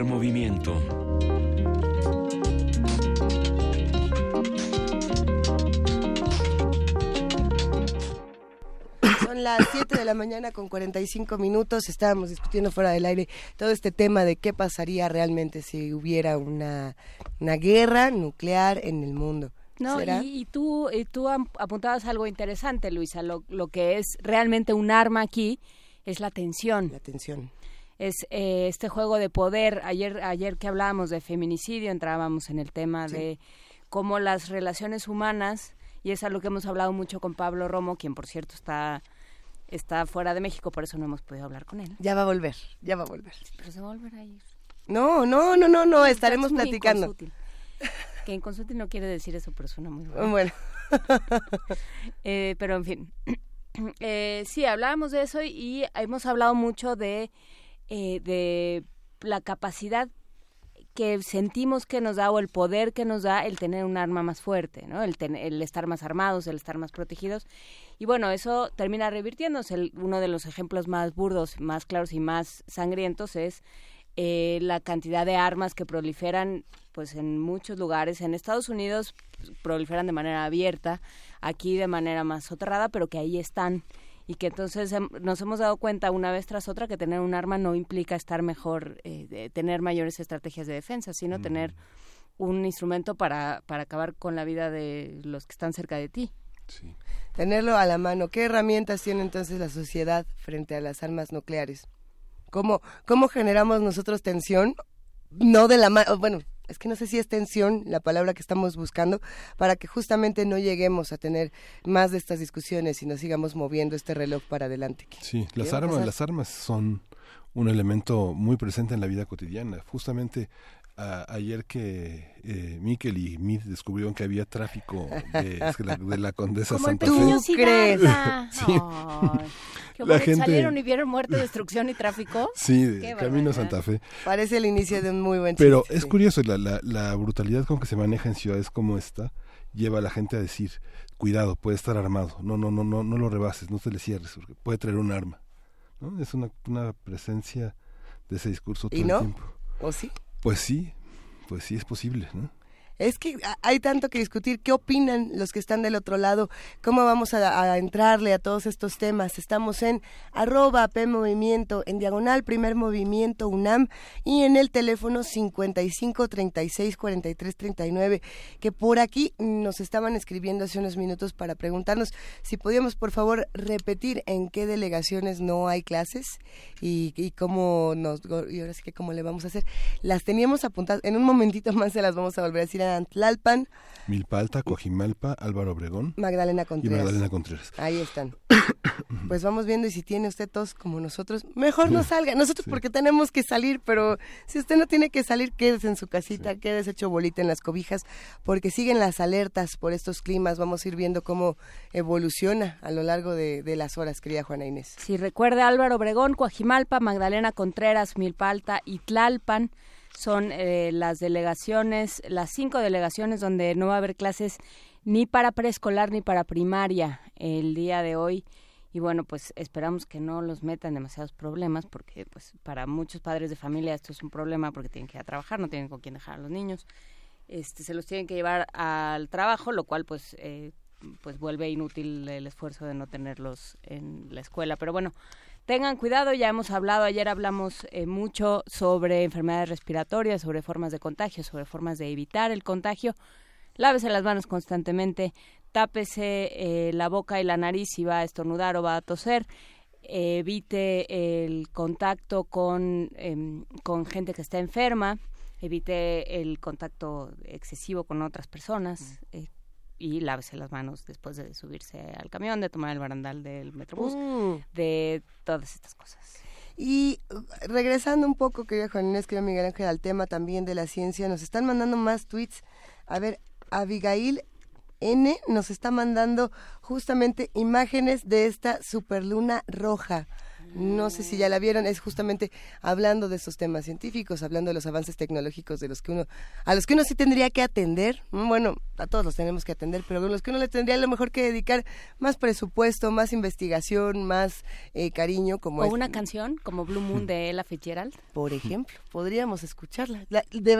Movimiento. Son las 7 de la mañana con 45 minutos. Estábamos discutiendo fuera del aire todo este tema de qué pasaría realmente si hubiera una, una guerra nuclear en el mundo. No, y, tú, y tú apuntabas algo interesante, Luisa. Lo, lo que es realmente un arma aquí es la tensión. La tensión es eh, este juego de poder. Ayer, ayer que hablábamos de feminicidio, entrábamos en el tema de cómo las relaciones humanas, y es algo que hemos hablado mucho con Pablo Romo, quien por cierto está está fuera de México, por eso no hemos podido hablar con él. Ya va a volver, ya va a volver. Pero se va a volver a ir. No, no, no, no, no, estaremos platicando. Que en consulta no quiere decir eso, pero suena muy bueno. Bueno. Eh, pero en fin. Eh, sí, hablábamos de eso y hemos hablado mucho de, eh, de la capacidad que sentimos que nos da o el poder que nos da el tener un arma más fuerte, ¿no? El, el estar más armados, el estar más protegidos. Y bueno, eso termina revirtiéndose. uno de los ejemplos más burdos, más claros y más sangrientos es eh, la cantidad de armas que proliferan pues en muchos lugares. En Estados Unidos pues, proliferan de manera abierta, aquí de manera más soterrada, pero que ahí están y que entonces nos hemos dado cuenta una vez tras otra que tener un arma no implica estar mejor, eh, tener mayores estrategias de defensa, sino tener un instrumento para, para acabar con la vida de los que están cerca de ti. Sí. Tenerlo a la mano. ¿Qué herramientas tiene entonces la sociedad frente a las armas nucleares? ¿Cómo, cómo generamos nosotros tensión? No de la mano, bueno, es que no sé si es tensión la palabra que estamos buscando, para que justamente no lleguemos a tener más de estas discusiones y nos sigamos moviendo este reloj para adelante. Sí, las armas, las armas son un elemento muy presente en la vida cotidiana. Justamente ayer que eh, Miquel y Mid descubrieron que había tráfico de, la, Condesa Santa Fe. crees? la gente... salieron y vieron muerte, destrucción y tráfico. Sí, de camino a Santa Fe. Parece el inicio de un muy buen Pero es curioso, la, la, la, brutalidad con que se maneja en ciudades como esta lleva a la gente a decir, cuidado, puede estar armado, no, no, no, no, no lo rebases, no te le cierres, porque puede traer un arma. ¿no? Es una, una presencia de ese discurso todo ¿Y no? el tiempo. ¿O sí? Pues sí, pues sí es posible, ¿no? Es que hay tanto que discutir. ¿Qué opinan los que están del otro lado? ¿Cómo vamos a, entrarle a todos estos temas? Estamos en arroba P en diagonal Primer Movimiento UNAM y en el teléfono 55 36 43 39, que por aquí nos estaban escribiendo hace unos minutos para preguntarnos si podíamos, por favor, repetir en qué delegaciones no hay clases y, y cómo nos. Y ahora sí que cómo le vamos a hacer. Las teníamos apuntadas. En un momentito más se las vamos a volver a decir Antlalpan. Milpalta, Cojimalpa, Álvaro Obregón. Magdalena Contreras. Y Magdalena Contreras. Ahí están. pues vamos viendo y si tiene usted tos como nosotros, mejor no salga. Nosotros porque tenemos que salir, pero si usted no tiene que salir, quédese en su casita, quédese hecho bolita en las cobijas, porque siguen las alertas por estos climas. Vamos a ir viendo cómo evoluciona a lo largo de, de las horas, querida Juana Inés. Si recuerde Álvaro Obregón, Coajimalpa, Magdalena Contreras, Milpalta y Tlalpan son eh, las delegaciones, las cinco delegaciones donde no va a haber clases ni para preescolar ni para primaria el día de hoy. Y bueno, pues esperamos que no los metan demasiados problemas porque pues para muchos padres de familia esto es un problema porque tienen que ir a trabajar, no tienen con quién dejar a los niños. Este, se los tienen que llevar al trabajo, lo cual pues eh, pues vuelve inútil el esfuerzo de no tenerlos en la escuela. Pero bueno, Tengan cuidado, ya hemos hablado, ayer hablamos eh, mucho sobre enfermedades respiratorias, sobre formas de contagio, sobre formas de evitar el contagio. Lávese las manos constantemente, tápese eh, la boca y la nariz si va a estornudar o va a toser. evite el contacto con, em, con gente que está enferma, evite el contacto excesivo con otras personas, eh, y lávese las manos después de subirse al camión, de tomar el barandal del metrobús, mm. de todas estas cosas. Y uh, regresando un poco, querida Juan Inés, querido Miguel Ángel, al tema también de la ciencia, nos están mandando más tweets. A ver, Abigail N nos está mandando justamente imágenes de esta superluna roja. No sé si ya la vieron, es justamente hablando de esos temas científicos, hablando de los avances tecnológicos de los que uno, a los que uno sí tendría que atender, mm, bueno, a todos los tenemos que atender, pero a los que uno le tendría a lo mejor que dedicar más presupuesto, más investigación, más eh, cariño, como o una canción como Blue Moon de Ella Fitzgerald, por ejemplo, podríamos escucharla.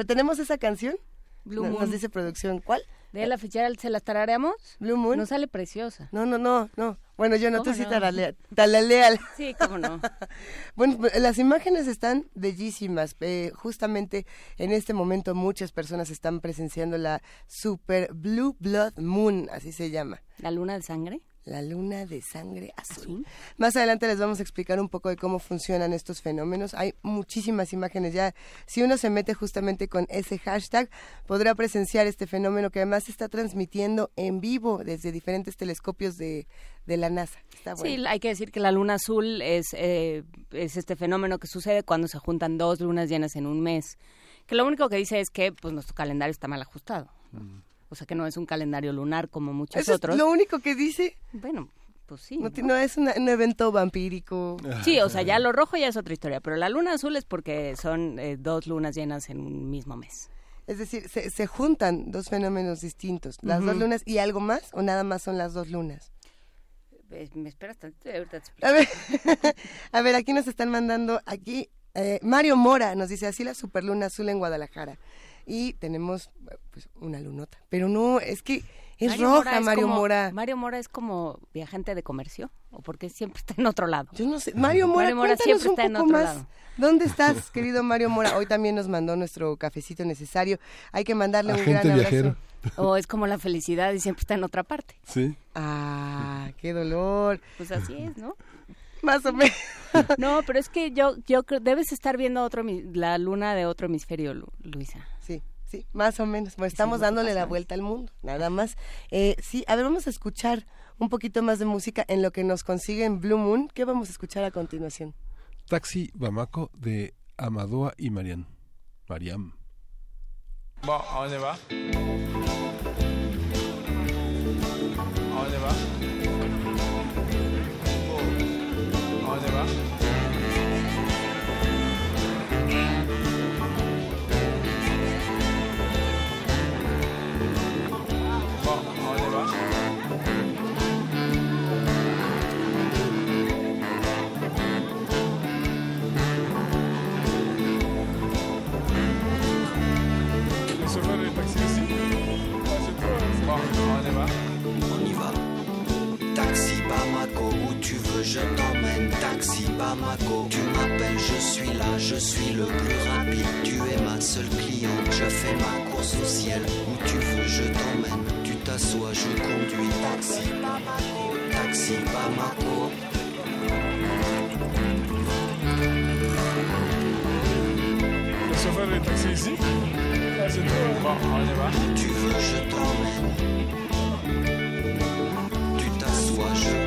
¿Tenemos esa canción? Blue Moon. Nos dice producción, ¿cuál? De la Fitzgerald, ¿se la tarareamos? Blue Moon. No sale preciosa. No, no, no, no. Bueno, yo no, tú sí leal. Sí, cómo no. bueno, las imágenes están bellísimas. Eh, justamente en este momento muchas personas están presenciando la Super Blue Blood Moon, así se llama. ¿La luna de sangre? La luna de sangre azul. Más adelante les vamos a explicar un poco de cómo funcionan estos fenómenos. Hay muchísimas imágenes ya. Si uno se mete justamente con ese hashtag, podrá presenciar este fenómeno que además se está transmitiendo en vivo desde diferentes telescopios de, la NASA. Sí, hay que decir que la luna azul es, eh, es este fenómeno que sucede cuando se juntan dos lunas llenas en un mes. Que lo único que dice es que pues nuestro calendario está mal ajustado. Mm. O sea que no es un calendario lunar como muchos ¿Eso otros. Es lo único que dice. Bueno, pues sí. No, es un evento vampírico. Sí, o sea, ya lo rojo ya es otra historia, pero la luna azul es porque son eh, dos lunas llenas en un mismo mes. Es decir, se, juntan dos fenómenos distintos, las dos lunas y algo más, o nada más son las dos lunas. me esperas tantito ahorita te A ver, a ver, aquí nos están mandando, aquí eh, Mario Mora nos dice así la superluna azul en Guadalajara. Y tenemos pues una lunota, pero no, es que es roja Mario Mora. Mario Mora es como viajante de comercio, o porque siempre está en otro lado. Yo no sé. Mario Mora, siempre está en otro lado. ¿Dónde estás, querido Mario Mora? Hoy también nos mandó nuestro cafecito necesario. Hay que mandarle un gran abrazo. O es como la felicidad y siempre está en otra parte. Sí. Ah, qué dolor. Pues así es, ¿no? Más o menos. No, pero es que yo, yo creo, debes estar viendo otro, la luna de otro hemisferio, Luisa. Sí. Más o menos. estamos dándole la vuelta al mundo, nada más. Eh, sí, a ver, vamos a escuchar un poquito más de música en lo que nos consigue en Blue Moon. ¿Qué vamos a escuchar a continuación? Taxi Bamako de Amadoa y Mariam. Mariam. Bon, on y va. On y va. Je t'emmène. Taxi Bamako, tu m'appelles, je suis là, je suis le plus rapide. Tu es ma seule cliente, je fais ma course au ciel. Où tu veux, je t'emmène. Tu t'assois, je conduis. Taxi Bamako, taxi Bamako. Chauffeur est taxi ici ah, Bon, on y va. Tu veux, je t'emmène. je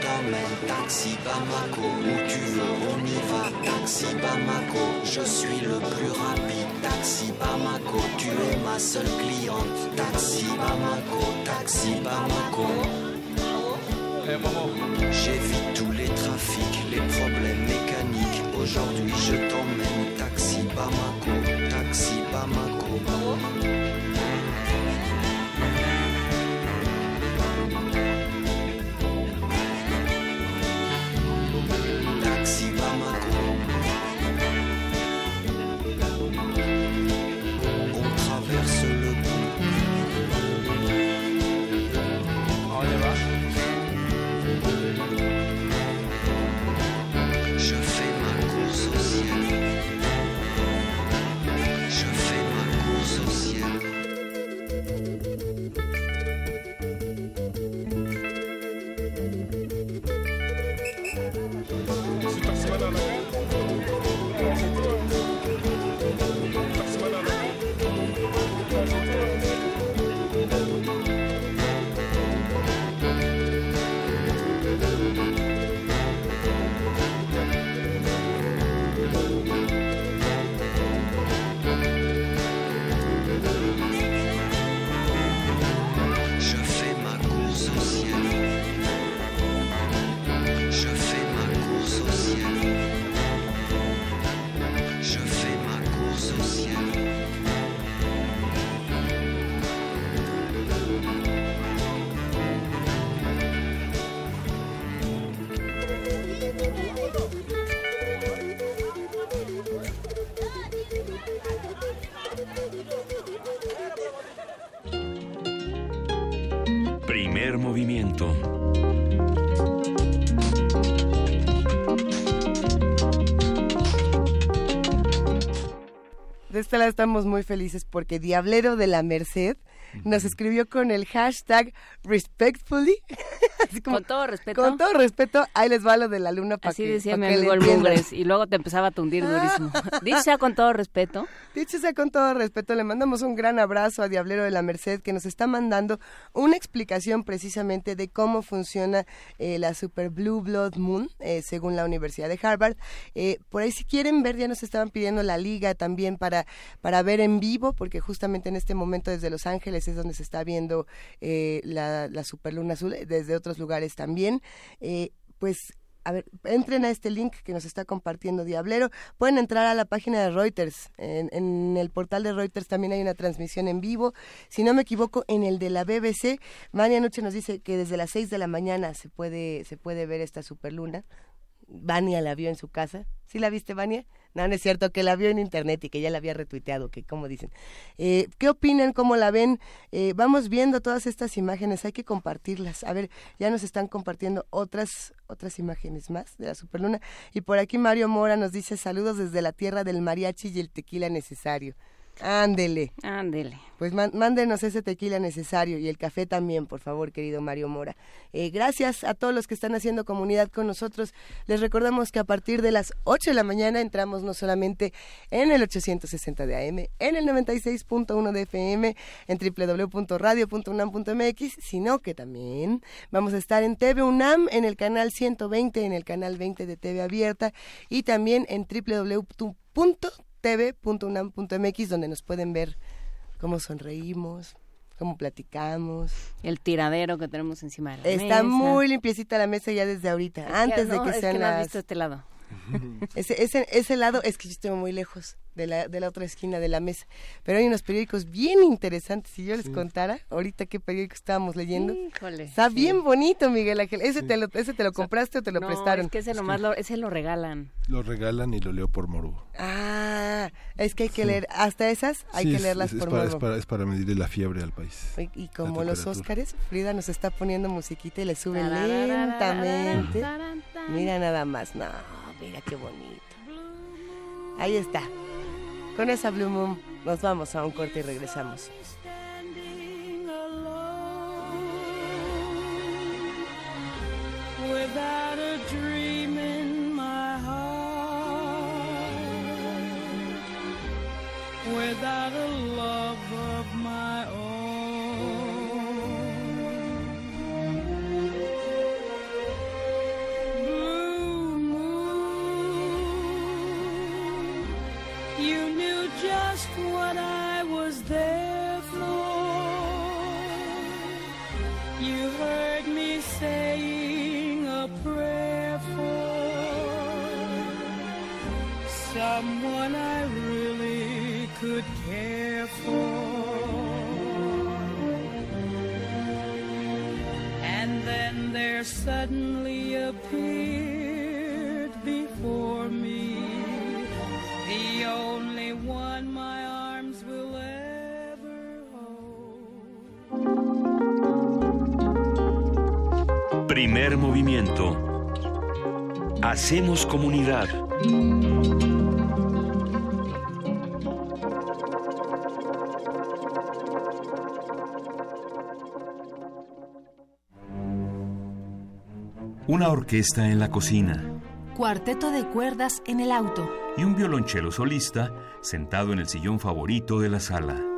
Taxi Bamako, où tu veux, on y va. Taxi Bamako, je suis le plus rapide. Taxi Bamako, tu es ma seule cliente. Taxi Bamako, Taxi Bamako. J'évite tous les trafics, les problèmes mécaniques. Aujourd'hui, je t'emmène. Taxi Bamako, Taxi Bamako. Estamos muy felices porque Diablero de la Merced nos escribió con el hashtag respectfully. con todo respeto. Con todo respeto, ahí les va lo de la luna para Así decía mi amigo el Mugres y luego te empezaba a tundir durísimo. Dicho sea con todo respeto. Dicho sea con todo respeto, le mandamos un gran abrazo a Diablero de la Merced que nos está mandando una explicación precisamente de cómo funciona eh, la Super Blue Blood Moon, eh, según la Universidad de Harvard. Eh, por ahí si quieren ver, ya nos estaban pidiendo la liga también para, para ver en vivo, porque justamente en este momento desde Los Ángeles es donde se está viendo eh, la, la superluna azul, eh, desde otros lugares también. Eh, pues a ver, entren a este link que nos está compartiendo Diablero. Pueden entrar a la página de Reuters. En, el portal de Reuters también hay una transmisión en vivo. Si no me equivoco, en el de la BBC, Mania Noche nos dice que desde las 6 de la mañana se puede, se puede ver esta superluna. Vania la vio en su casa. ¿Sí la viste, Vania? No, no es cierto, que la vio en internet y que ya la había retuiteado, que como dicen. Eh, ¿Qué opinan? ¿Cómo la ven? Eh, vamos viendo todas estas imágenes, hay que compartirlas. A ver, ya nos están compartiendo otras, otras imágenes más de la superluna. Y por aquí Mario Mora nos dice saludos desde la tierra del mariachi y el tequila necesario. Ándele. Ándele. Pues mándenos ese tequila necesario y el café también, por favor, querido Mario Mora. Eh, gracias a todos los que están haciendo comunidad con nosotros. Les recordamos que a partir de las 8 de la mañana entramos no solamente en el 860 de AM, en el 96.1 de FM, en www.radio.unam.mx, sino que también vamos a estar en TV UNAM, en el canal 120, en el canal 20 de TV Abierta y también en www tv.unam.mx donde nos pueden ver cómo sonreímos, cómo platicamos. El tiradero que tenemos encima de la mesa. Está muy limpiecita la mesa ya desde ahorita, antes de que sean que no has visto este lado. ese, ese, ese lado es que yo estoy muy lejos de la, de la otra esquina de la mesa. Pero hay unos periódicos bien interesantes. Si yo les contara ahorita qué periódico estábamos leyendo. Está bien bonito, Miguel Ángel. ¿Ese, te, lo, ese te lo compraste o te lo prestaron? Es que ese nomás lo, ese lo regalan. Lo regalan y lo leo por Moru. Ah, es que hay que leer, hasta esas hay que leerlas por para, Es para, es para medirle la fiebre al país. Y, como los Óscares, Frida nos está poniendo musiquita y le sube lentamente. Mira nada más, no, mira qué bonito. Ahí está. Con esa Blue Moon nos vamos a un corte y regresamos. Without a dream in my heart, without a love Was. You heard me saying a prayer for someone I really could care for. And then there suddenly appeared Primer movimiento. Hacemos comunidad. Una orquesta en la cocina. Cuarteto de cuerdas en el auto. Y un violonchelo solista sentado en el sillón favorito de la sala.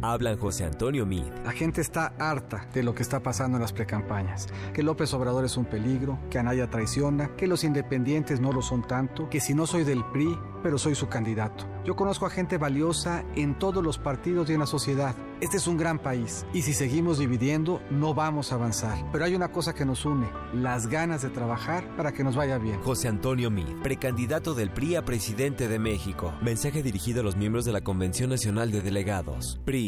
Hablan José Antonio Mid. La gente está harta de lo que está pasando en las precampañas. Que López Obrador es un peligro, que Anaya traiciona, que los independientes no lo son tanto, que si no soy del PRI, pero soy su candidato. Yo conozco a gente valiosa en todos los partidos y en la sociedad. Este es un gran país y si seguimos dividiendo no vamos a avanzar. Pero hay una cosa que nos une, las ganas de trabajar para que nos vaya bien. José Antonio Mid, precandidato del PRI a presidente de México. Mensaje dirigido a los miembros de la Convención Nacional de Delegados. PRI.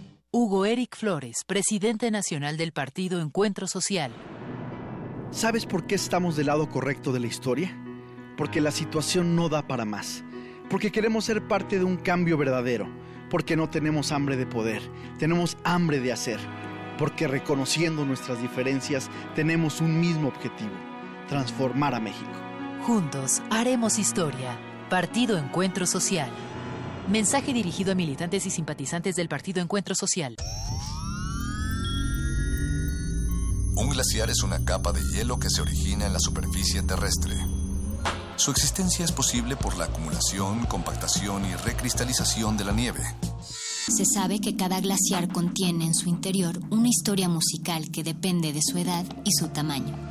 Hugo Eric Flores, presidente nacional del partido Encuentro Social. ¿Sabes por qué estamos del lado correcto de la historia? Porque la situación no da para más. Porque queremos ser parte de un cambio verdadero. Porque no tenemos hambre de poder, tenemos hambre de hacer. Porque reconociendo nuestras diferencias tenemos un mismo objetivo, transformar a México. Juntos haremos historia. Partido Encuentro Social. Mensaje dirigido a militantes y simpatizantes del Partido Encuentro Social. Un glaciar es una capa de hielo que se origina en la superficie terrestre. Su existencia es posible por la acumulación, compactación y recristalización de la nieve. Se sabe que cada glaciar contiene en su interior una historia musical que depende de su edad y su tamaño.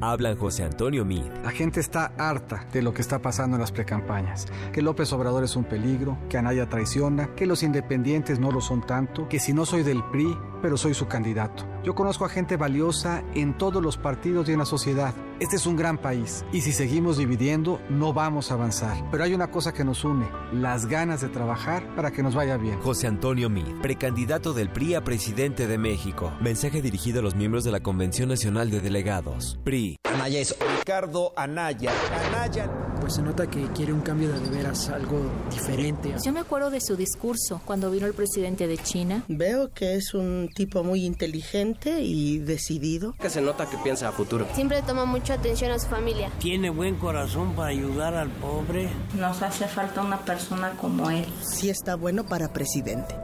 Hablan José Antonio Mid. La gente está harta de lo que está pasando en las precampañas. Que López Obrador es un peligro, que Anaya traiciona, que los independientes no lo son tanto, que si no soy del PRI, pero soy su candidato. Yo conozco a gente valiosa en todos los partidos y en la sociedad. Este es un gran país y si seguimos dividiendo no vamos a avanzar. Pero hay una cosa que nos une, las ganas de trabajar para que nos vaya bien. José Antonio Mid, precandidato del PRI a presidente de México. Mensaje dirigido a los miembros de la Convención Nacional de Delegados. PRI. Anaya es Ricardo Anaya. Anaya. Pues se nota que quiere un cambio de veras, algo diferente. Yo me acuerdo de su discurso cuando vino el presidente de China. Veo que es un tipo muy inteligente y decidido. Que se nota que piensa a futuro. Siempre toma mucha atención a su familia. Tiene buen corazón para ayudar al pobre. Nos hace falta una persona como él. Sí está bueno para presidente.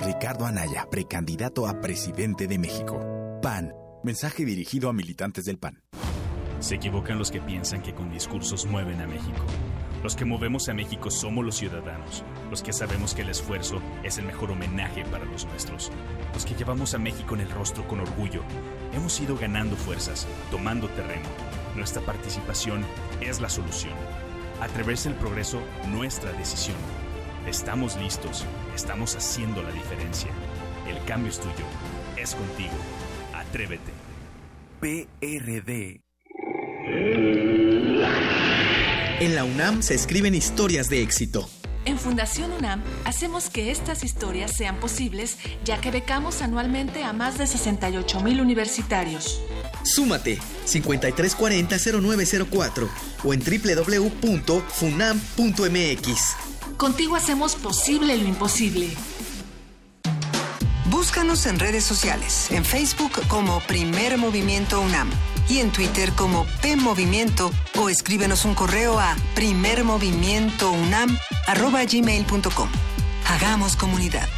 Ricardo Anaya, precandidato a presidente de México. PAN. Mensaje dirigido a militantes del PAN. Se equivocan los que piensan que con discursos mueven a México. Los que movemos a México somos los ciudadanos, los que sabemos que el esfuerzo es el mejor homenaje para los nuestros, los que llevamos a México en el rostro con orgullo. Hemos ido ganando fuerzas, tomando terreno. Nuestra participación es la solución. Atreverse el progreso, nuestra decisión. Estamos listos, estamos haciendo la diferencia. El cambio es tuyo, es contigo. Atrévete. PRD. En la UNAM se escriben historias de éxito. En Fundación UNAM hacemos que estas historias sean posibles ya que becamos anualmente a más de 68 mil universitarios. Súmate 5340-0904 o en www.funam.mx. Contigo hacemos posible lo imposible. Búscanos en redes sociales, en Facebook como Primer Movimiento UNAM y en Twitter como P Movimiento o escríbenos un correo a primermovimientounam@gmail.com. Hagamos comunidad.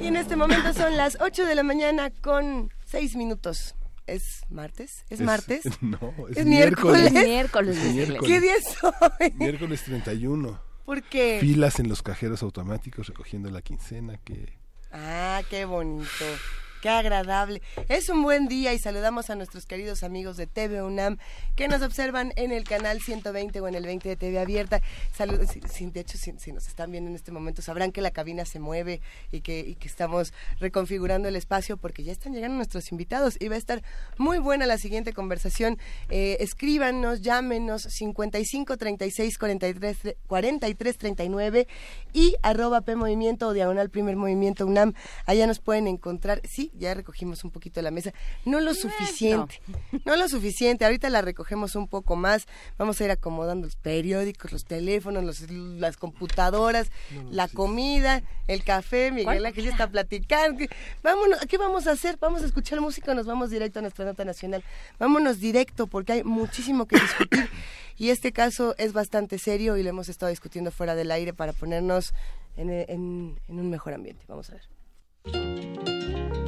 Y en este momento son las 8 de la mañana con 6 minutos. ¿Es martes? ¿Es, martes? No, es, ¿Es miércoles. miércoles. miércoles. ¿Qué día es hoy? Miércoles 31. ¿Por qué? Filas en los cajeros automáticos recogiendo la quincena que... Ah, qué bonito. Qué agradable. Es un buen día y saludamos a nuestros queridos amigos de TV UNAM que nos observan en el canal 120 o en el 20 de TV Abierta. Saludos, de hecho, si, nos están viendo en este momento, sabrán que la cabina se mueve y que, que estamos reconfigurando el espacio porque ya están llegando nuestros invitados y va a estar muy buena la siguiente conversación. Eh, escríbanos, llámenos 55 36 43, 43 39 y arroba P Movimiento o diagonal Primer Movimiento UNAM. Allá nos pueden encontrar. Sí, ya recogimos un poquito la mesa. No lo suficiente, no lo suficiente. Ahorita la recogemos un poco más. Vamos a ir acomodando los periódicos, los teléfonos, las computadoras, la comida, el café. Miguel Ángel ya está platicando. Vámonos, ¿qué vamos a hacer? Vamos a escuchar música o nos vamos directo a nuestra nota nacional. Vámonos directo porque hay muchísimo que discutir. Y este caso es bastante serio y lo hemos estado discutiendo fuera del aire para ponernos en un mejor ambiente. Vamos a ver.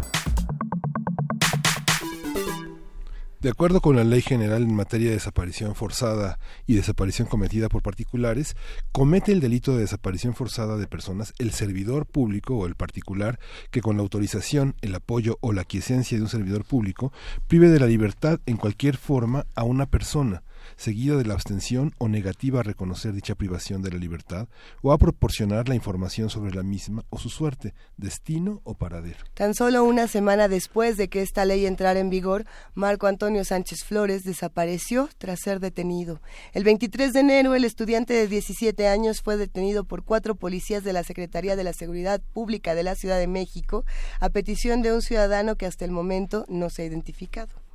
De acuerdo con la Ley General en materia de desaparición forzada y desaparición cometida por particulares, comete el delito de desaparición forzada de personas el servidor público o el particular que con la autorización, el apoyo o la quiesencia de un servidor público prive de la libertad en cualquier forma a una persona, seguida de la abstención o negativa a reconocer dicha privación de la libertad o a proporcionar la información sobre la misma o su suerte, destino o paradero. Tan solo una semana después de que esta ley entrara en vigor, Marco Antonio Sánchez Flores desapareció tras ser detenido. El 23 de enero, el estudiante de 17 años fue detenido por cuatro policías de la Secretaría de la Seguridad Pública de la Ciudad de México a petición de un ciudadano que hasta el momento no se ha identificado.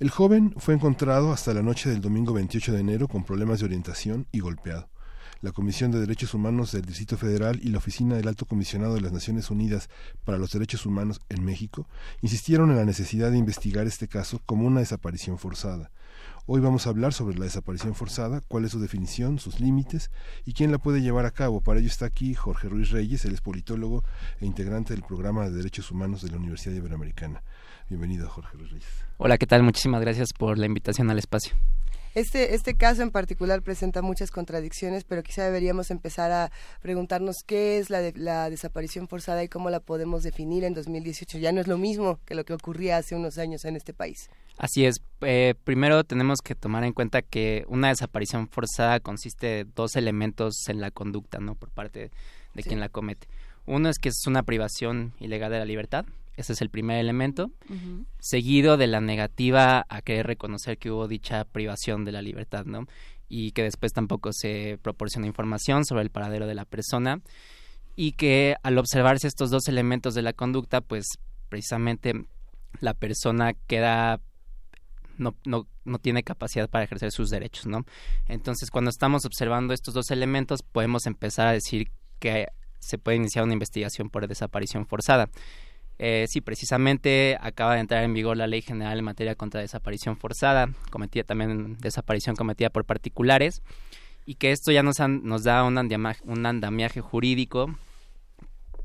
El joven fue encontrado hasta la noche del domingo 28 de enero con problemas de orientación y golpeado. La Comisión de Derechos Humanos del Distrito Federal y la Oficina del Alto Comisionado de las Naciones Unidas para los Derechos Humanos en México insistieron en la necesidad de investigar este caso como una desaparición forzada. Hoy vamos a hablar sobre la desaparición forzada, cuál es su definición, sus límites y quién la puede llevar a cabo. Para ello está aquí Jorge Ruiz Reyes, él es politólogo e integrante del programa de Derechos Humanos de la Universidad Iberoamericana. Bienvenido, Jorge Ruiz Reyes. Hola, ¿qué tal? Muchísimas gracias por la invitación al espacio. Este, este caso en particular presenta muchas contradicciones, pero quizá deberíamos empezar a preguntarnos qué es la, la desaparición forzada y cómo la podemos definir en 2018. Ya no es lo mismo que lo que ocurría hace unos años en este país. Así es. Eh, primero tenemos que tomar en cuenta que una desaparición forzada consiste de dos elementos en la conducta, ¿no? Por parte de quien la comete. Uno es que es una privación ilegal de la libertad, ese es el primer elemento, seguido de la negativa a querer reconocer que hubo dicha privación de la libertad, ¿no? Y que después tampoco se proporciona información sobre el paradero de la persona y que al observarse estos dos elementos de la conducta, pues precisamente la persona queda no, no, no tiene capacidad para ejercer sus derechos, ¿no? Entonces, cuando estamos observando estos dos elementos, podemos empezar a decir que se puede iniciar una investigación por desaparición forzada. Eh, sí, precisamente acaba de entrar en vigor la Ley General en materia contra desaparición forzada, cometida también desaparición cometida por particulares, y que esto ya nos, nos da un andamiaje, un andamiaje jurídico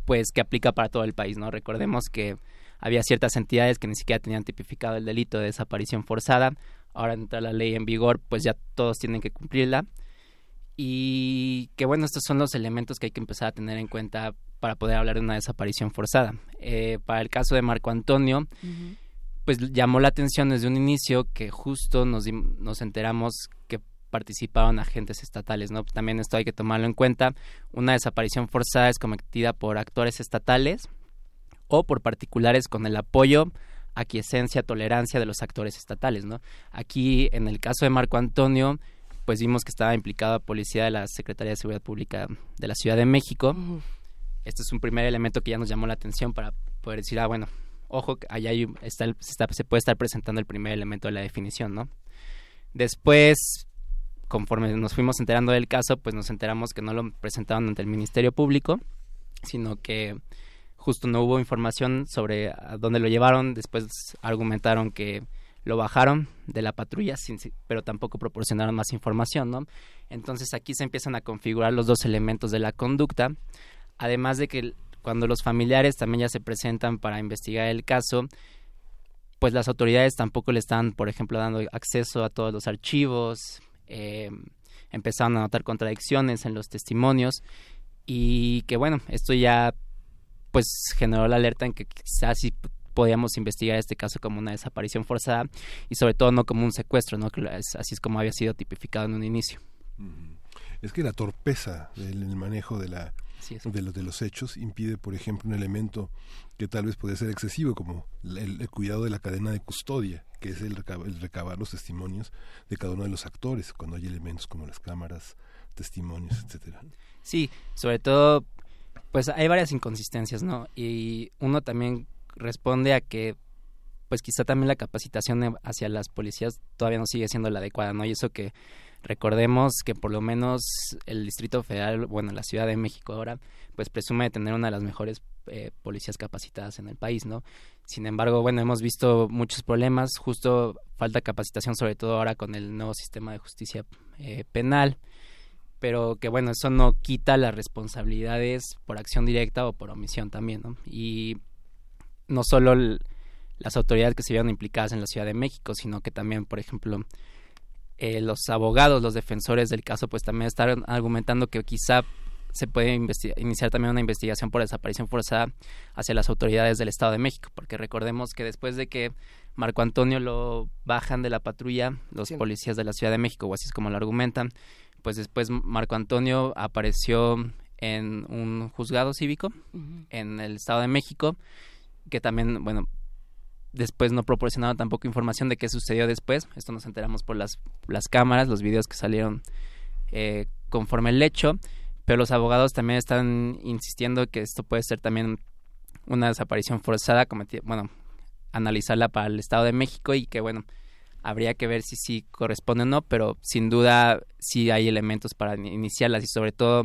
pues que aplica para todo el país, ¿no? Recordemos que había ciertas entidades que ni siquiera tenían tipificado el delito de desaparición forzada, ahora entra la ley en vigor, pues ya todos tienen que cumplirla. Y que bueno, estos son los elementos que hay que empezar a tener en cuenta para poder hablar de una desaparición forzada. Eh, para el caso de Marco Antonio, pues llamó la atención desde un inicio que justo nos, nos enteramos que participaban agentes estatales, ¿no? También esto hay que tomarlo en cuenta. Una desaparición forzada es cometida por actores estatales o por particulares con el apoyo, aquiescencia, tolerancia de los actores estatales, ¿no? Aquí, en el caso de Marco Antonio, pues vimos que estaba implicada policía de la Secretaría de Seguridad Pública de la Ciudad de México este es un primer elemento que ya nos llamó la atención para poder decir, ah, bueno, ojo, allá hay, está, se, puede estar presentando el primer elemento de la definición, ¿no? Después, conforme nos fuimos enterando del caso, pues nos enteramos que no lo presentaron ante el Ministerio Público, sino que justo no hubo información sobre a dónde lo llevaron. Después argumentaron que lo bajaron de la patrulla, sin, pero tampoco proporcionaron más información, ¿no? Entonces aquí se empiezan a configurar los dos elementos de la conducta además de que cuando los familiares también ya se presentan para investigar el caso, pues las autoridades tampoco le están, por ejemplo, dando acceso a todos los archivos, eh, empezaron a notar contradicciones en los testimonios y que bueno, esto ya pues generó la alerta en que quizás sí podíamos investigar este caso como una desaparición forzada y sobre todo no como un secuestro, ¿no? así es como había sido tipificado en un inicio. Es que la torpeza del manejo de la de, los, de los hechos impide, por ejemplo, un elemento que tal vez podría ser excesivo, como el, cuidado de la cadena de custodia, que es el, el recabar los testimonios de cada uno de los actores, cuando hay elementos como las cámaras, testimonios, etcétera. Sí, sobre todo, pues hay varias inconsistencias, ¿no? Y uno también responde a que pues quizá también la capacitación hacia las policías todavía no sigue siendo la adecuada, ¿no? Y eso que recordemos que por lo menos el Distrito Federal, bueno, la Ciudad de México ahora, pues presume de tener una de las mejores eh, policías capacitadas en el país, ¿no? Sin embargo, bueno, hemos visto muchos problemas, justo falta capacitación, sobre todo ahora con el nuevo sistema de justicia eh, penal, pero que bueno, eso no quita las responsabilidades por acción directa o por omisión también, ¿no? Y no solo las autoridades que se vieron implicadas en la Ciudad de México, sino que también, por ejemplo, eh, los abogados, los defensores del caso, pues también están argumentando que quizá se puede iniciar también una investigación por desaparición forzada hacia las autoridades del Estado de México, porque recordemos que después de que Marco Antonio lo bajan de la patrulla, los policías de la Ciudad de México, o así es como lo argumentan, pues después Marco Antonio apareció en un juzgado cívico en el Estado de México que también, bueno, después no proporcionaron tampoco información de qué sucedió después. Esto nos enteramos por las, las cámaras, los videos que salieron eh, conforme el hecho. Pero los abogados también están insistiendo que esto puede ser también una desaparición forzada, bueno, analizarla para el Estado de México y que, bueno, habría que ver si sí corresponde o no, pero sin duda sí hay elementos para iniciarlas y sobre todo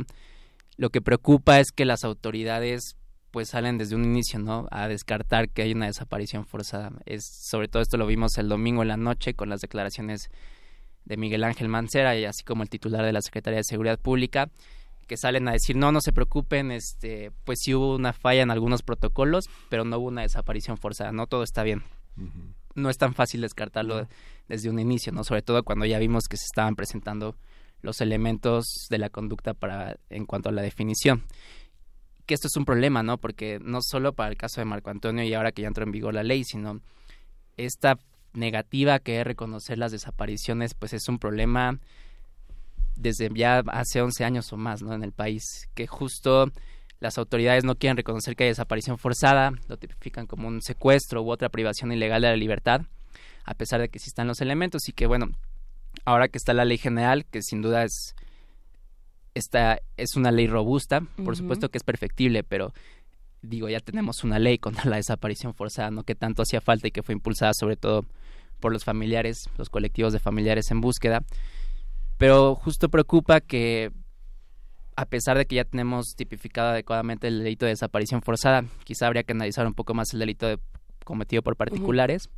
lo que preocupa es que las autoridades pues salen desde un inicio, ¿no? A descartar que hay una desaparición forzada. Es sobre todo esto lo vimos el domingo en la noche con las declaraciones de Miguel Ángel Mancera y así como el titular de la Secretaría de Seguridad Pública que salen a decir no no se preocupen este pues sí hubo una falla en algunos protocolos pero no hubo una desaparición forzada no todo está bien no es tan fácil descartarlo desde un inicio no sobre todo cuando ya vimos que se estaban presentando los elementos de la conducta para en cuanto a la definición que esto es un problema, ¿no? Porque no solo para el caso de Marco Antonio y ahora que ya entró en vigor la ley, sino esta negativa que es reconocer las desapariciones, pues es un problema desde ya hace 11 años o más, ¿no? En el país, que justo las autoridades no quieren reconocer que hay desaparición forzada, lo tipifican como un secuestro u otra privación ilegal de la libertad, a pesar de que existan los elementos y que, bueno, ahora que está la ley general, que sin duda es esta es una ley robusta, por supuesto que es perfectible, pero digo, ya tenemos una ley contra la desaparición forzada, ¿no? Que tanto hacía falta y que fue impulsada sobre todo por los familiares, los colectivos de familiares en búsqueda. Pero justo preocupa que a pesar de que ya tenemos tipificado adecuadamente el delito de desaparición forzada, quizá habría que analizar un poco más el delito de, cometido por particulares.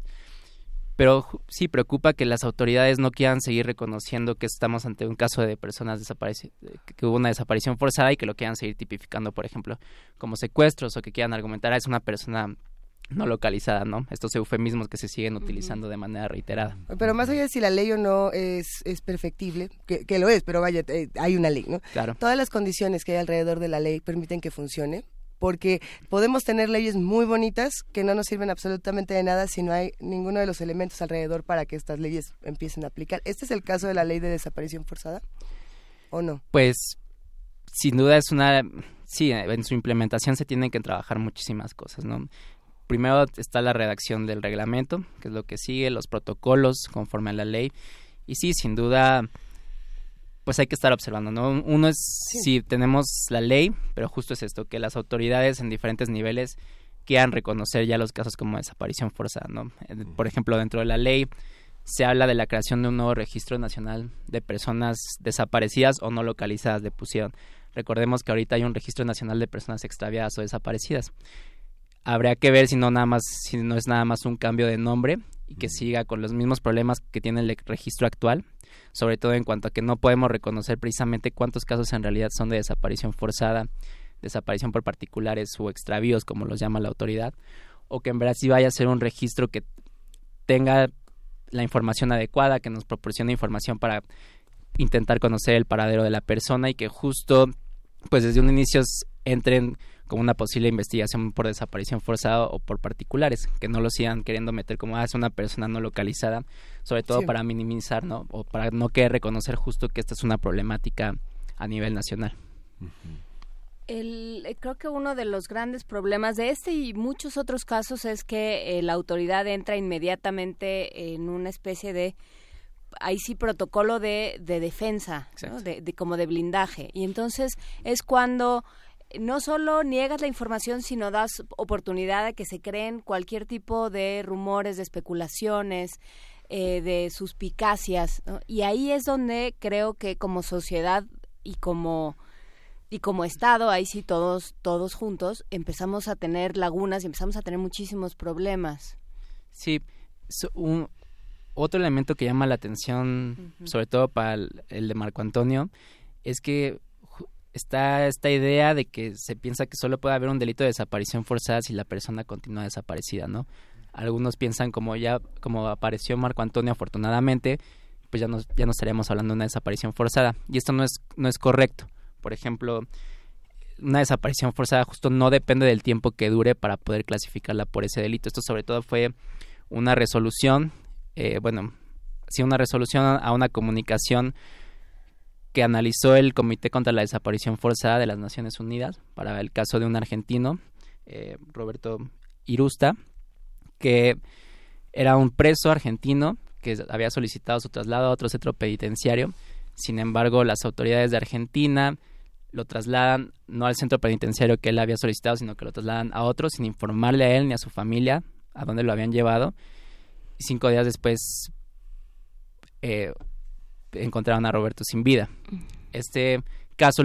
Pero sí preocupa que las autoridades no quieran seguir reconociendo que estamos ante un caso de personas desaparecidas, que hubo una desaparición forzada y que lo quieran seguir tipificando, por ejemplo, como secuestros o que quieran argumentar, ah, es una persona no localizada, ¿no? Estos eufemismos que se siguen utilizando de manera reiterada. Pero más allá de si la ley o no es, es perfectible, que, que lo es, pero vaya, eh, hay una ley, ¿no? Claro. Todas las condiciones que hay alrededor de la ley permiten que funcione, porque podemos tener leyes muy bonitas que no nos sirven absolutamente de nada si no hay ninguno de los elementos alrededor para que estas leyes empiecen a aplicar. ¿Este es el caso de la ley de desaparición forzada o no? Pues sin duda es una... Sí, en su implementación se tienen que trabajar muchísimas cosas, ¿no? Primero está la redacción del reglamento, que es lo que sigue, los protocolos conforme a la ley. Y sí, sin duda pues hay que estar observando, ¿no? Uno es si tenemos la ley, pero justo es esto, que las autoridades en diferentes niveles quieran reconocer ya los casos como desaparición forzada, ¿no? Eh, por ejemplo, dentro de la ley se habla de la creación de un nuevo registro nacional de personas desaparecidas o no localizadas de pusieron. Recordemos que ahorita hay un registro nacional de personas extraviadas o desaparecidas. Habría que ver si no nada más si no es nada más un cambio de nombre y que siga con los mismos problemas que tiene el registro actual sobre todo en cuanto a que no podemos reconocer precisamente cuántos casos en realidad son de desaparición forzada, desaparición por particulares o extravíos, como los llama la autoridad, o que en verdad sí vaya a ser un registro que tenga la información adecuada, que nos proporcione información para intentar conocer el paradero de la persona y que justo pues desde un inicio entren como una posible investigación por desaparición forzada o por particulares, que no lo sigan queriendo meter como ah, es una persona no localizada, sobre todo para minimizar, ¿no? O para no querer reconocer justo que esta es una problemática a nivel nacional. El, eh, creo que uno de los grandes problemas de este y muchos otros casos es que eh, la autoridad entra inmediatamente en una especie de ahí sí protocolo de, de defensa, de, como de blindaje. Y entonces es cuando no solo niegas la información, sino das oportunidad de que se creen cualquier tipo de rumores, de especulaciones, eh, de suspicacias. Y ahí es donde creo que como sociedad y como y como Estado, ahí sí todos, todos juntos, empezamos a tener lagunas y empezamos a tener muchísimos problemas. Sí, un, otro elemento que llama la atención, sobre todo para el, de Marco Antonio, es que está esta idea de que se piensa que solo puede haber un delito de desaparición forzada si la persona continúa desaparecida, ¿no? Algunos piensan como ya como apareció Marco Antonio afortunadamente, pues ya no ya no estaríamos hablando de una desaparición forzada y esto no es no es correcto. Por ejemplo, una desaparición forzada justo no depende del tiempo que dure para poder clasificarla por ese delito. Esto sobre todo fue una resolución, eh, bueno, sí una resolución a una comunicación que analizó el Comité contra la Desaparición Forzada de las Naciones Unidas para el caso de un argentino, eh, Roberto Irusta, que era un preso argentino que había solicitado su traslado a otro centro penitenciario. Sin embargo, las autoridades de Argentina lo trasladan no al centro penitenciario que él había solicitado, sino que lo trasladan a otro sin informarle a él ni a su familia a dónde lo habían llevado. Cinco días después eh, encontraron a Roberto sin vida. Este caso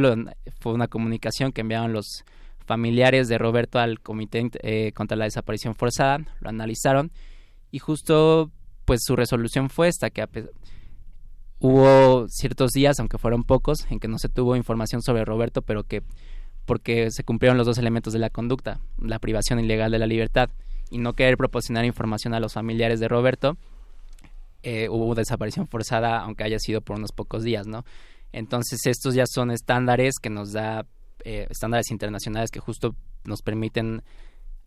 fue una comunicación que enviaron los familiares de Roberto al Comité eh, contra la Desaparición Forzada, lo analizaron y justo pues su resolución fue esta, que hubo ciertos días, aunque fueron pocos, en que no se tuvo información sobre Roberto, pero que porque se cumplieron los dos elementos de la conducta, la privación ilegal de la libertad y no querer proporcionar información a los familiares de Roberto, eh, hubo desaparición forzada, aunque haya sido por unos pocos días, ¿no? Entonces estos ya son estándares que nos da, eh, estándares internacionales que justo nos permiten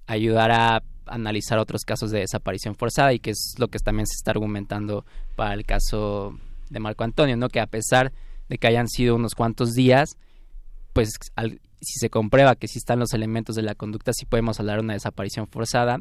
ayudar a analizar otros casos de desaparición forzada y que es lo que también se está argumentando para el caso de Marco Antonio, ¿no? Que a pesar de que hayan sido unos cuantos días, pues si se comprueba que sí están los elementos de la conducta, sí podemos hablar de una desaparición forzada,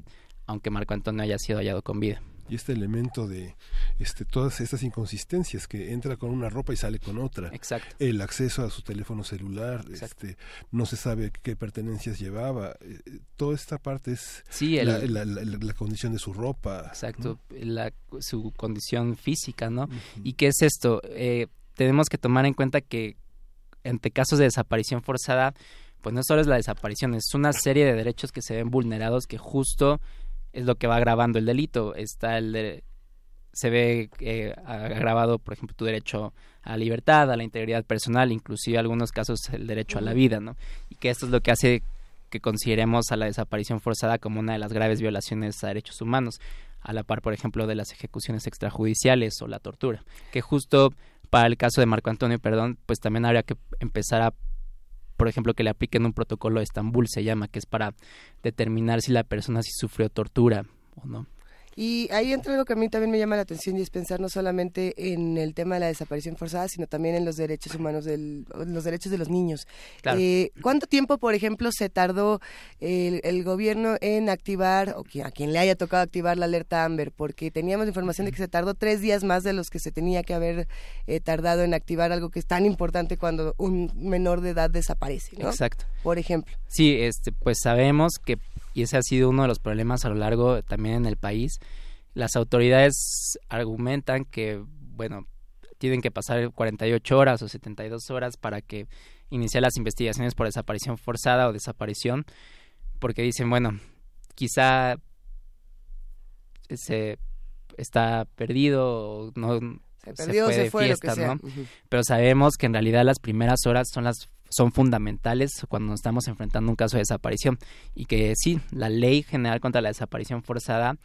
aunque Marco Antonio haya sido hallado con vida y este elemento de este todas estas inconsistencias que entra con una ropa y sale con otra. Exacto. El acceso a su teléfono celular este no se sabe qué pertenencias llevaba. Eh, toda esta parte es sí, la, la, condición de su ropa exacto la, su condición física no y qué es esto eh, tenemos que tomar en cuenta que ante casos de desaparición forzada pues no solo es la desaparición es una serie de derechos que se ven vulnerados que justo es lo que va agravando el delito. Está el se ve eh, agravado, por ejemplo, tu derecho a la libertad, a la integridad personal, inclusive en algunos casos el derecho a la vida, ¿no? Y que esto es lo que hace que consideremos a la desaparición forzada como una de las graves violaciones a derechos humanos, a la par, por ejemplo, de las ejecuciones extrajudiciales o la tortura, que justo para el caso de Marco Antonio, perdón, pues también habría que empezar a por ejemplo, que le apliquen un protocolo de Estambul, se llama, que es para determinar si la persona sí sufrió tortura o no. Y ahí entra algo que a mí también me llama la atención y es pensar no solamente en el tema de la desaparición forzada, sino también en los derechos humanos, del, los derechos de los niños. Eh, ¿Cuánto tiempo, por ejemplo, se tardó el, gobierno en activar, o a quien le haya tocado activar la alerta Amber? Porque teníamos información de que se tardó tres días más de los que se tenía que haber eh, tardado en activar algo que es tan importante cuando un menor de edad desaparece, ¿no? Exacto. Por ejemplo. Sí, este, pues sabemos que y ese ha sido uno de los problemas a lo largo también en el país. Las autoridades argumentan que, bueno, tienen que pasar 48 horas o 72 horas para que inicie las investigaciones por desaparición forzada o desaparición, porque dicen, bueno, quizá se está perdido o no se, perdió, se fue, fiesta, ¿no? Pero sabemos que en realidad las primeras horas son las son fundamentales cuando nos estamos enfrentando un caso de desaparición y que sí, la ley general contra la desaparición forzada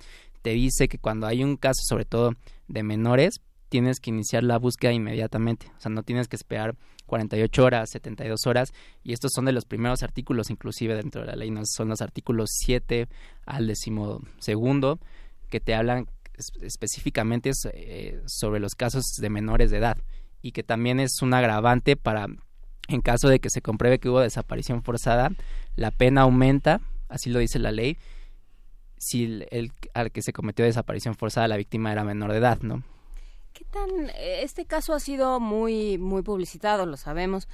te dice que cuando hay un caso, sobre todo de menores, tienes que iniciar la búsqueda inmediatamente. O sea, no tienes que esperar 48 horas, 72 horas. Y estos son de los primeros artículos, inclusive dentro de la ley. ¿no? Son los artículos 7 al décimo segundo, que te hablan específicamente eh, sobre los casos de menores de edad. Y que también es un agravante para, en caso de que se compruebe que hubo desaparición forzada, la pena aumenta, así lo dice la ley, si el, al que se cometió desaparición forzada la víctima era menor de edad, ¿no? ¿Qué tan este caso ha sido muy muy publicitado, lo sabemos,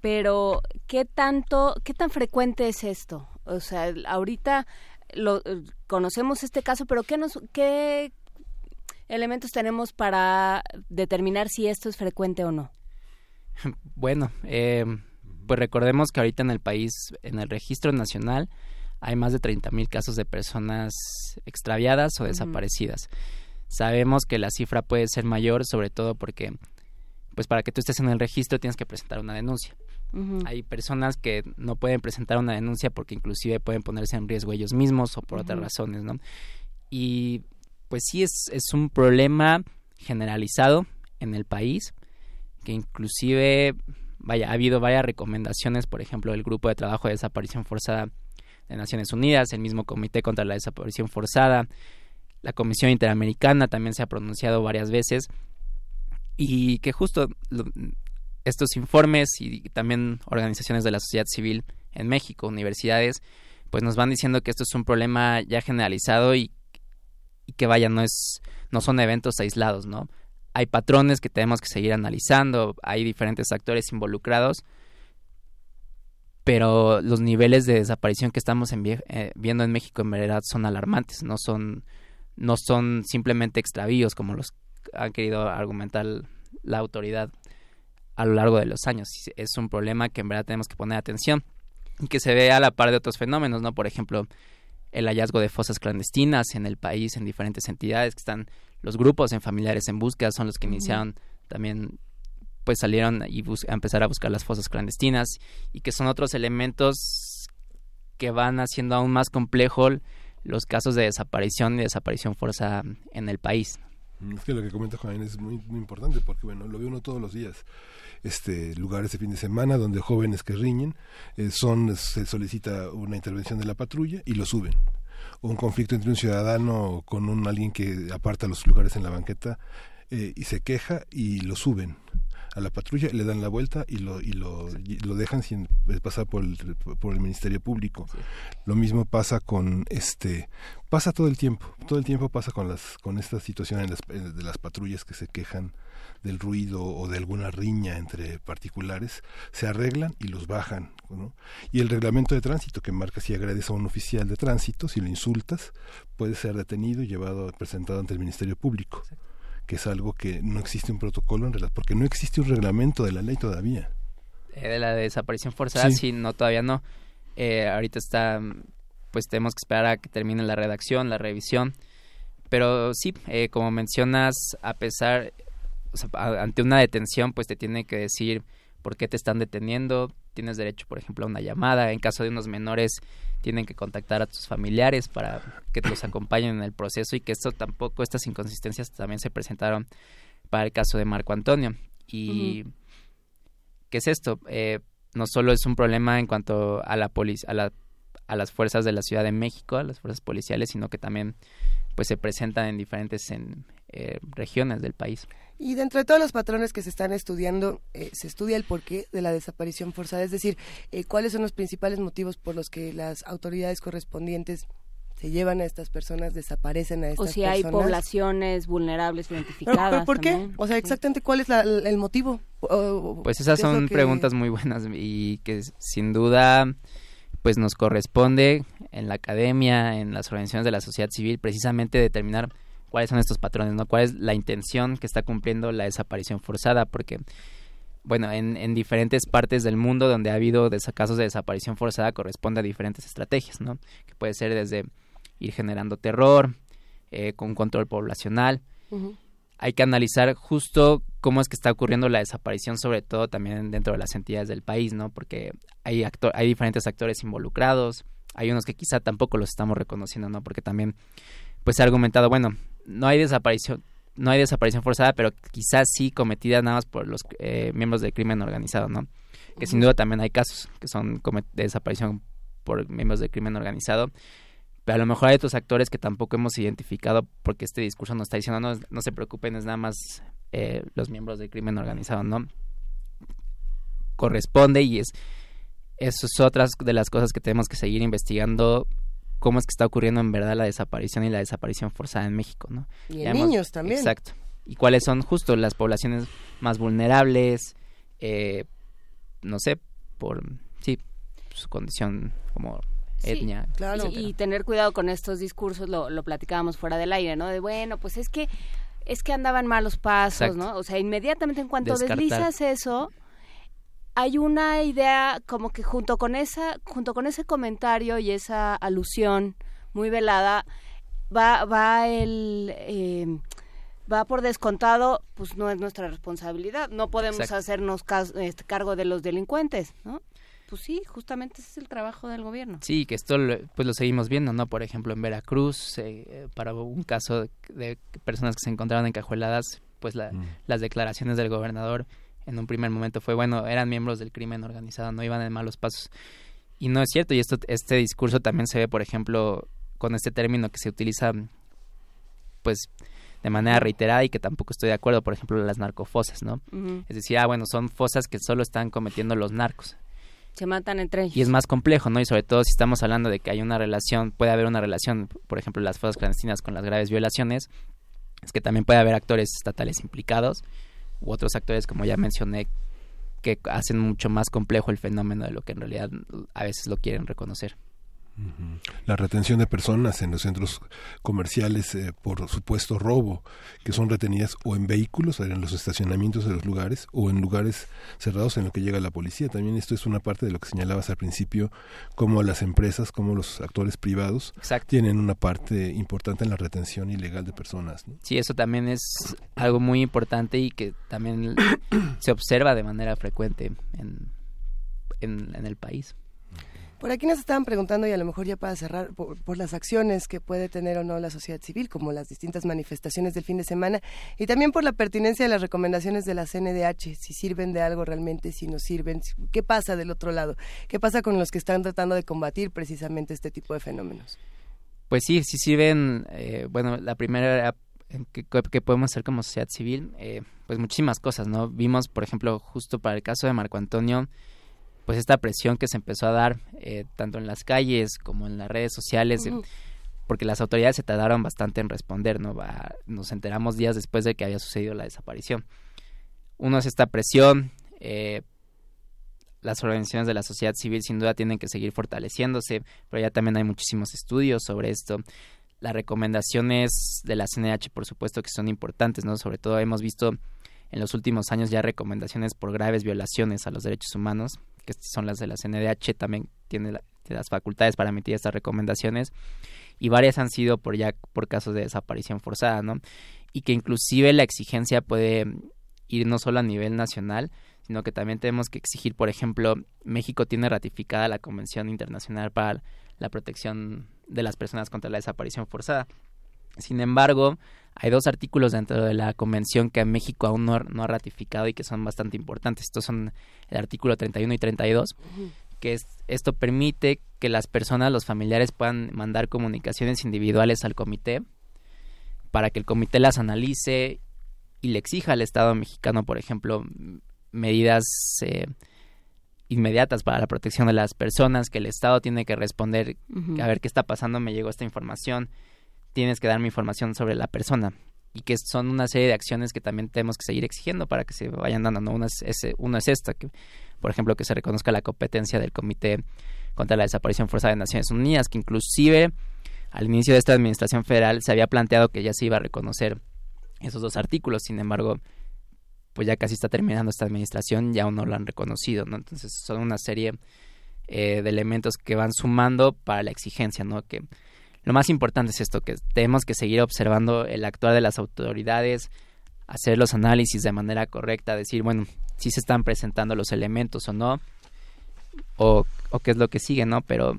pero qué tanto qué tan frecuente es esto? O sea, ahorita lo conocemos este caso, pero qué nos qué elementos tenemos para determinar si esto es frecuente o no? Bueno, eh, pues recordemos que ahorita en el país, en el registro nacional, hay más de 30.000 casos de personas extraviadas o desaparecidas. Sabemos que la cifra puede ser mayor, sobre todo porque, pues para que tú estés en el registro tienes que presentar una denuncia. Hay personas que no pueden presentar una denuncia porque inclusive pueden ponerse en riesgo ellos mismos o por otras razones, ¿no? Y pues sí es, es un problema generalizado en el país que inclusive, vaya, ha habido varias recomendaciones, por ejemplo, el grupo de trabajo de desaparición forzada de Naciones Unidas, el mismo Comité contra la Desaparición Forzada, la Comisión Interamericana también se ha pronunciado varias veces y que justo estos informes y también organizaciones de la sociedad civil en México, universidades, pues nos van diciendo que esto es un problema ya generalizado y, y que vaya, no es, no son eventos aislados, ¿no? Hay patrones que tenemos que seguir analizando, hay diferentes actores involucrados pero los niveles de desaparición que estamos eh, viendo en México en verdad son alarmantes, no son, no son simplemente extravíos como los han querido argumentar la autoridad a lo largo de los años. Es un problema que en verdad tenemos que poner atención y que se ve a la par de otros fenómenos, ¿no? Por ejemplo, el hallazgo de fosas clandestinas en el país, en diferentes entidades que están los grupos en familiares en búsqueda son los que iniciaron también pues salieron y a empezar a buscar las fosas clandestinas y que son otros elementos que van haciendo aún más complejo los casos de desaparición y desaparición forzada en el país. Es que lo que comenta Juan es muy, muy importante porque bueno, lo ve uno todos los días. Este, lugares de fin de semana donde jóvenes que riñen, eh, son, se solicita una intervención de la patrulla y lo suben. Un conflicto entre un ciudadano con un alguien que aparta los lugares en la banqueta eh, y se queja y lo suben a la patrulla, le dan la vuelta y lo, y lo, lo dejan sin pasar por el, por el Ministerio Público. Lo mismo pasa con este, pasa todo el tiempo, todo el tiempo pasa con las, con esta situación de las patrullas que se quejan del ruido o de alguna riña entre particulares, se arreglan y los bajan. Y el reglamento de tránsito que marca si agredes a un oficial de tránsito, si lo insultas, puede ser detenido y llevado, presentado ante el Ministerio Público que es algo que no existe un protocolo en realidad, porque no existe un reglamento de la ley todavía. Eh, de la desaparición forzada, sí, no, todavía no. Eh, ahorita está, pues tenemos que esperar a que termine la redacción, la revisión. Pero sí, eh, como mencionas, a pesar, ante una detención, pues te tiene que decir por qué te están deteniendo. Tienes derecho, por ejemplo, a una llamada. En caso de unos menores, tienen que contactar a tus familiares para que los acompañen en el proceso y que esto tampoco, estas inconsistencias también se presentaron para el caso de Marco Antonio. Y, ¿qué es esto? Eh, no solo es un problema en cuanto a la, a, la a las fuerzas de la Ciudad de México, a las fuerzas policiales, sino que también pues se presentan en diferentes en, eh, regiones del país. Y dentro de todos los patrones que se están estudiando, eh, se estudia el porqué de la desaparición forzada, es decir, eh, cuáles son los principales motivos por los que las autoridades correspondientes se llevan a estas personas, desaparecen a estas personas. O si hay poblaciones vulnerables identificadas. ¿Por qué? O sea, exactamente cuál es el motivo. pues esas son preguntas muy buenas y que sin duda pues nos corresponde en la academia, en las organizaciones de la sociedad civil, precisamente determinar cuáles son estos patrones, ¿no? ¿Cuál es la intención que está cumpliendo la desaparición forzada? Porque, bueno, en, en diferentes partes del mundo donde ha habido casos de desaparición forzada corresponde a diferentes estrategias, ¿no? Que puede ser desde ir generando terror, eh, con control poblacional. Hay que analizar justo cómo es que está ocurriendo la desaparición, sobre todo también dentro de las entidades del país, ¿no? Porque hay, hay diferentes actores involucrados, hay unos que quizá tampoco los estamos reconociendo, ¿no? Porque también pues se ha argumentado, bueno, no hay desaparición no hay desaparición forzada, pero quizás sí cometida nada más por los eh, miembros del crimen organizado, ¿no? Que sin duda también hay casos que son de desaparición por miembros del crimen organizado, pero a lo mejor hay otros actores que tampoco hemos identificado porque este discurso nos está diciendo no, no se preocupen, es nada más eh, los miembros del crimen organizado, ¿no? Corresponde y es eso es otra de las cosas que tenemos que seguir investigando cómo es que está ocurriendo en verdad la desaparición y la desaparición forzada en México, ¿no? Y en niños también. Exacto. Y cuáles son justo las poblaciones más vulnerables, eh, no sé, por, sí, su condición como etnia. Claro. Y, tener cuidado con estos discursos, lo, lo platicábamos fuera del aire, ¿no? De, bueno, pues es que es que andaban malos pasos, ¿no? O sea, inmediatamente en cuanto deslizas eso, hay una idea como que junto con esa junto con ese comentario y esa alusión muy velada va va el eh, va por descontado pues no es nuestra responsabilidad no podemos hacernos este, cargo de los delincuentes no pues sí, justamente ese es el trabajo del gobierno. Sí, que esto pues lo seguimos viendo, ¿no? Por ejemplo, en Veracruz, eh, para un caso de, personas que se encontraron encajueladas, pues la, mm. las declaraciones del gobernador en un primer momento fue, bueno, eran miembros del crimen organizado, no iban en malos pasos. Y no es cierto, y esto, este discurso también se ve, por ejemplo, con este término que se utiliza, pues, de manera reiterada y que tampoco estoy de acuerdo, por ejemplo, las narcofosas, ¿no? Es decir, ah, bueno, son fosas que solo están cometiendo los narcos. Se matan entre ellos. Y es más complejo, ¿no? Y sobre todo si estamos hablando de que hay una relación, puede haber una relación, por ejemplo, las fosas clandestinas con las graves violaciones, es que también puede haber actores estatales implicados u otros actores, como ya mencioné, que hacen mucho más complejo el fenómeno de lo que en realidad a veces lo quieren reconocer. La retención de personas en los centros comerciales eh, por supuesto robo, que son retenidas o en vehículos, en los estacionamientos de los lugares, o en lugares cerrados en lo que llega la policía. También esto es una parte de lo que señalabas al principio, como las empresas, como los actores privados tienen una parte importante en la retención ilegal de personas. Sí, eso también es algo muy importante y que también se observa de manera frecuente en, en el país. Por aquí nos estaban preguntando, y a lo mejor ya para cerrar, por, las acciones que puede tener o no la sociedad civil, como las distintas manifestaciones del fin de semana, y también por la pertinencia de las recomendaciones de la CNDH, si sirven de algo realmente, si no sirven, qué pasa del otro lado, qué pasa con los que están tratando de combatir precisamente este tipo de fenómenos. Pues sí, sí sirven, eh, bueno, la primera que, que, podemos hacer como sociedad civil, eh, pues muchísimas cosas, ¿no? Vimos, por ejemplo, justo para el caso de Marco Antonio, pues esta presión que se empezó a dar eh, tanto en las calles como en las redes sociales, porque las autoridades se tardaron bastante en responder, ¿no? nos enteramos días después de que había sucedido la desaparición. Uno es esta presión, eh, las organizaciones de la sociedad civil sin duda tienen que seguir fortaleciéndose, pero ya también hay muchísimos estudios sobre esto. Las recomendaciones de la CNH, por supuesto, que son importantes, ¿no? Sobre todo hemos visto en los últimos años ya recomendaciones por graves violaciones a los derechos humanos, que son las de la CNDH, también tiene, las facultades para emitir estas recomendaciones y varias han sido por ya por casos de desaparición forzada, ¿no? Y que inclusive la exigencia puede ir no solo a nivel nacional, sino que también tenemos que exigir, por ejemplo, México tiene ratificada la Convención Internacional para la Protección de las Personas contra la Desaparición Forzada. Sin embargo, hay dos artículos dentro de la convención que México aún no, ha ratificado y que son bastante importantes. Estos son el artículo 31 y 32, que es, esto permite que las personas, los familiares puedan mandar comunicaciones individuales al comité para que el comité las analice y le exija al Estado mexicano, por ejemplo, medidas eh, inmediatas para la protección de las personas, que el Estado tiene que responder, a ver qué está pasando, me llegó esta información, tienes que darme información sobre la persona y que son una serie de acciones que también tenemos que seguir exigiendo para que se vayan dando. ¿no? Una es, uno es esta, que, por ejemplo, que se reconozca la competencia del Comité contra la Desaparición Forzada de Naciones Unidas, que inclusive al inicio de esta administración federal se había planteado que ya se iba a reconocer esos dos artículos, sin embargo, pues ya casi está terminando esta administración y aún no lo han reconocido, ¿no? Entonces son una serie eh, de elementos que van sumando para la exigencia, ¿no? Que lo más importante es esto, que tenemos que seguir observando el actuar de las autoridades, hacer los análisis de manera correcta, decir, bueno, si se están presentando los elementos o no, o, qué es lo que sigue, ¿no? Pero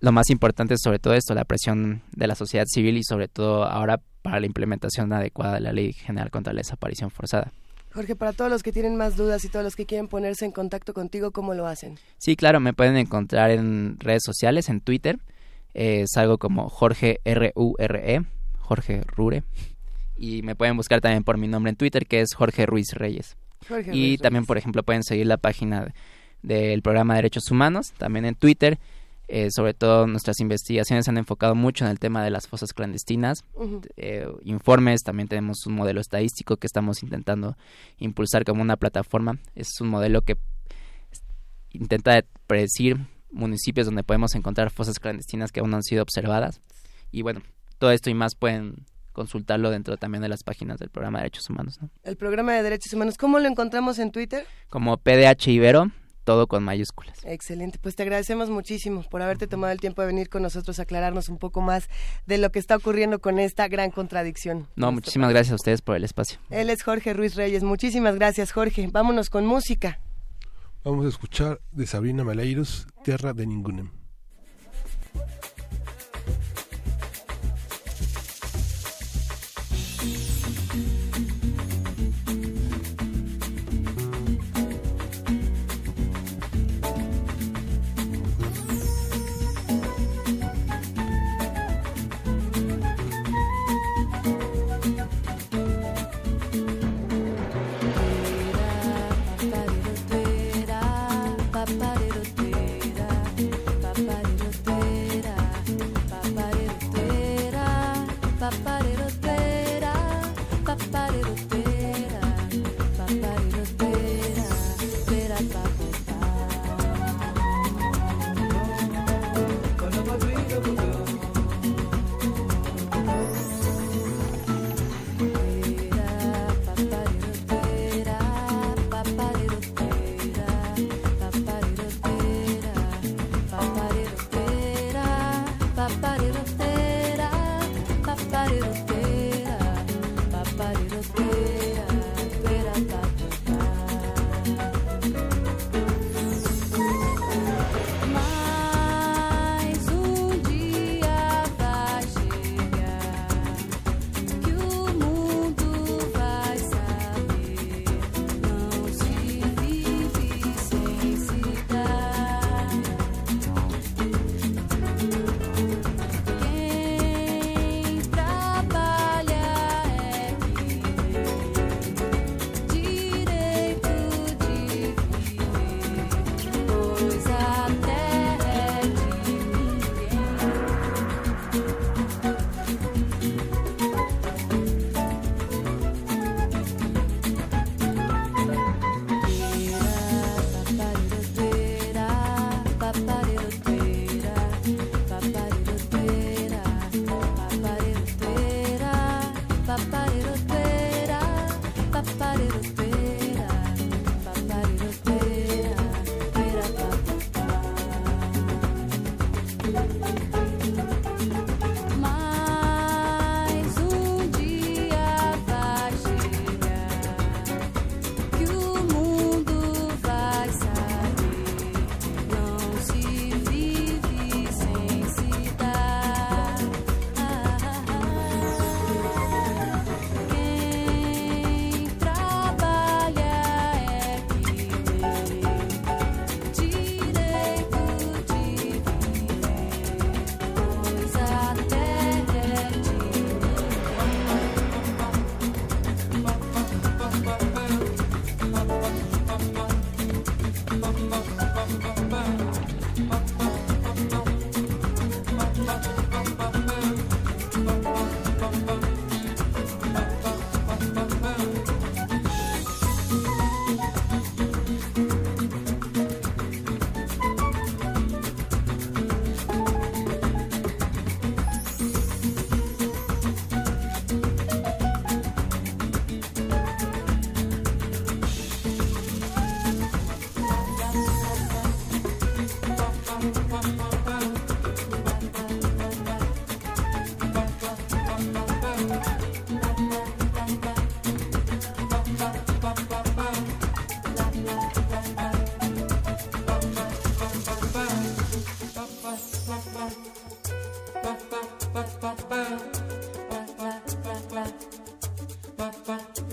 lo más importante es sobre todo esto, la presión de la sociedad civil y sobre todo ahora para la implementación adecuada de la Ley General contra la Desaparición Forzada. Jorge, para todos los que tienen más dudas y todos los que quieren ponerse en contacto contigo, ¿cómo lo hacen? Sí, claro, me pueden encontrar en redes sociales, en Twitter. Eh, salgo como Jorge R-U-R-E, Jorge Rure. Y me pueden buscar también por mi nombre en Twitter, que es Jorge Ruiz Reyes. y también, por ejemplo, pueden seguir la página del programa de Derechos Humanos, también en Twitter. Eh, sobre todo nuestras investigaciones se han enfocado mucho en el tema de las fosas clandestinas. Eh, informes, también tenemos un modelo estadístico que estamos intentando impulsar como una plataforma. Es un modelo que intenta predecir municipios donde podemos encontrar fosas clandestinas que aún no han sido observadas. Y bueno, todo esto y más pueden consultarlo dentro también de las páginas del programa de Derechos Humanos. El programa de Derechos Humanos, ¿cómo lo encontramos en Twitter? Como PDH Ibero, todo con mayúsculas. Excelente, pues te agradecemos muchísimo por haberte tomado el tiempo de venir con nosotros a aclararnos un poco más de lo que está ocurriendo con esta gran contradicción. No, muchísimas gracias a ustedes por el espacio. Él es Jorge Ruiz Reyes, muchísimas gracias Jorge. Vámonos con música. Vamos a escuchar de Sabrina Maleiros, Tierra de Ningunem.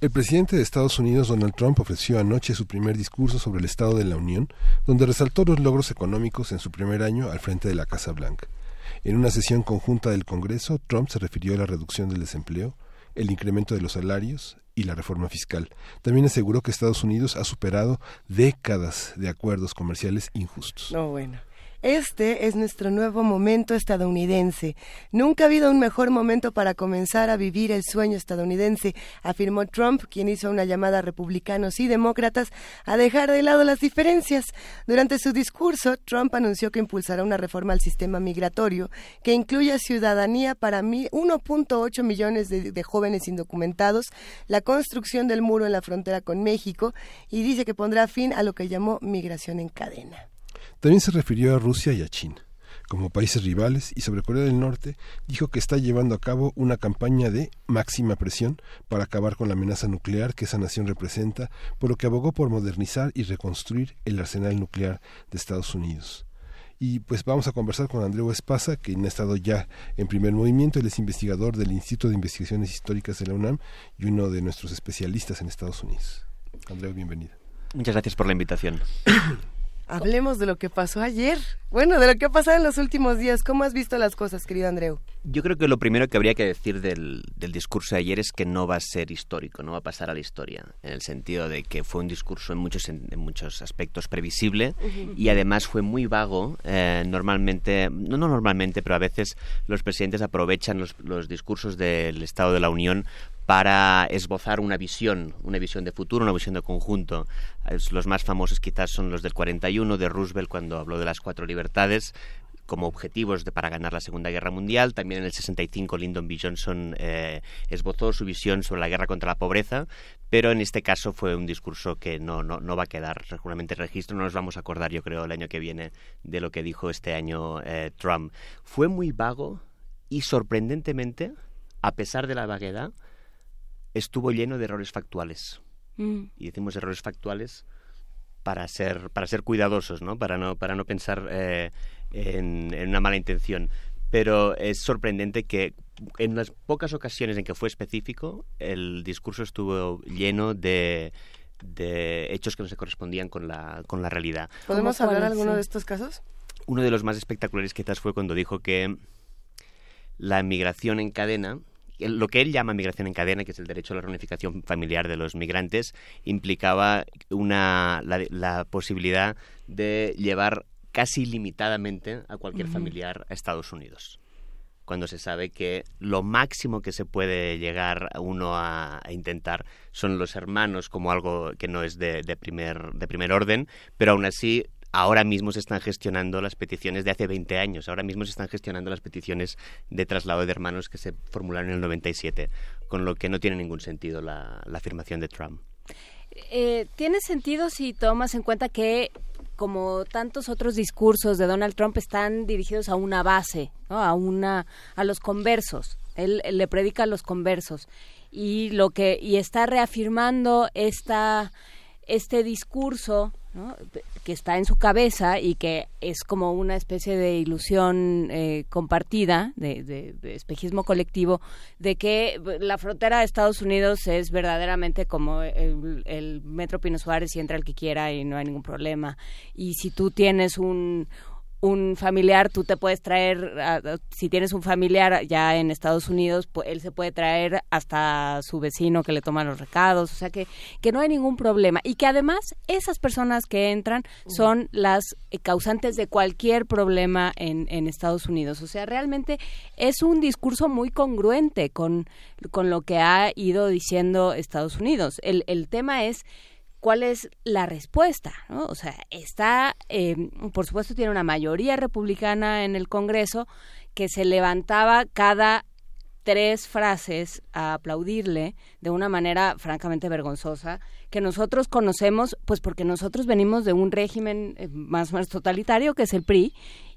El presidente de Estados Unidos, Donald Trump, ofreció anoche su primer discurso sobre el Estado de la Unión, donde resaltó los logros económicos en su primer año al frente de la Casa Blanca. En una sesión conjunta del Congreso, Trump se refirió a la reducción del desempleo, el incremento de los salarios y la reforma fiscal. También aseguró que Estados Unidos ha superado décadas de acuerdos comerciales injustos. No, bueno. Este es nuestro nuevo momento estadounidense. Nunca ha habido un mejor momento para comenzar a vivir el sueño estadounidense, afirmó Trump, quien hizo una llamada a republicanos y demócratas a dejar de lado las diferencias. Durante su discurso, Trump anunció que impulsará una reforma al sistema migratorio que incluya ciudadanía para 1.8 millones de, de jóvenes indocumentados, la construcción del muro en la frontera con México y dice que pondrá fin a lo que llamó migración en cadena. También se refirió a Rusia y a China como países rivales y sobre Corea del Norte dijo que está llevando a cabo una campaña de máxima presión para acabar con la amenaza nuclear que esa nación representa, por lo que abogó por modernizar y reconstruir el arsenal nuclear de Estados Unidos. Y pues vamos a conversar con Andreu Espasa, que ha estado ya en primer movimiento. Él es investigador del Instituto de Investigaciones Históricas de la UNAM y uno de nuestros especialistas en Estados Unidos. Andreu, bienvenido. Muchas gracias por la invitación. Hablemos de lo que pasó ayer. Bueno, de lo que ha pasado en los últimos días. ¿Cómo has visto las cosas, querido Andreu? Yo creo que lo primero que habría que decir del, del, discurso de ayer es que no va a ser histórico, no va a pasar a la historia, en el sentido de que fue un discurso en muchos, en, en muchos aspectos previsible uh -huh. y además fue muy vago. Eh, normalmente, no, no normalmente, pero a veces los presidentes aprovechan los, los discursos del Estado de la Unión para esbozar una visión, una visión de futuro, una visión de conjunto. Los más famosos quizás son los del 41 de Roosevelt cuando habló de las cuatro libertades como objetivos para ganar la Segunda Guerra Mundial. También en el 65 Lyndon B. Johnson eh, esbozó su visión sobre la guerra contra la pobreza, pero en este caso fue un discurso que no, no, no va a quedar seguramente registro. No nos vamos a acordar, yo creo, el año que viene de lo que dijo este año eh, Trump. Fue muy vago y sorprendentemente, a pesar de la vaguedad, estuvo lleno de errores factuales. Mm. Y decimos errores factuales para ser, para ser cuidadosos, ¿no? Para no, para no pensar eh, en, en, una mala intención. Pero es sorprendente que en las pocas ocasiones en que fue específico, el discurso estuvo lleno de, de hechos que no se correspondían con la, con la realidad. ¿Podemos hablar de alguno de estos casos? Uno de los más espectaculares quizás fue cuando dijo que la migración en cadena lo que él llama migración en cadena, que es el derecho a la reunificación familiar de los migrantes, implicaba una, la, la posibilidad de llevar casi limitadamente a cualquier uh -huh. familiar a Estados Unidos cuando se sabe que lo máximo que se puede llegar uno a, a, intentar son los hermanos como algo que no es de, de, primer, de primer orden, pero aún así ahora mismo se están gestionando las peticiones de hace 20 años, ahora mismo se están gestionando las peticiones de traslado de hermanos que se formularon en el 97, con lo que no tiene ningún sentido la, la afirmación de Trump. Eh, tiene sentido si tomas en cuenta que como tantos otros discursos de Donald Trump están dirigidos a una base, a una a los conversos. Él, él, le predica a los conversos y lo que y está reafirmando esta este discurso ¿no? que está en su cabeza y que es como una especie de ilusión eh, compartida, de, de, espejismo colectivo, de que la frontera de Estados Unidos es verdaderamente como el, el Metro Pino Suárez y entra el que quiera y no hay ningún problema. Y si tú tienes un, un familiar, tú te puedes traer, si tienes un familiar ya en Estados Unidos, pues él se puede traer hasta su vecino que le toma los recados, o sea que, que no hay ningún problema. Y que además esas personas que entran son las causantes de cualquier problema en, en Estados Unidos. O sea, realmente es un discurso muy congruente con, con lo que ha ido diciendo Estados Unidos. El, el tema es cuál es la respuesta, ¿no? O sea, está, eh, por supuesto, tiene una mayoría republicana en el Congreso que se levantaba cada tres frases a aplaudirle de una manera francamente vergonzosa que nosotros conocemos pues porque nosotros venimos de un régimen eh, más o menos totalitario que es el PRI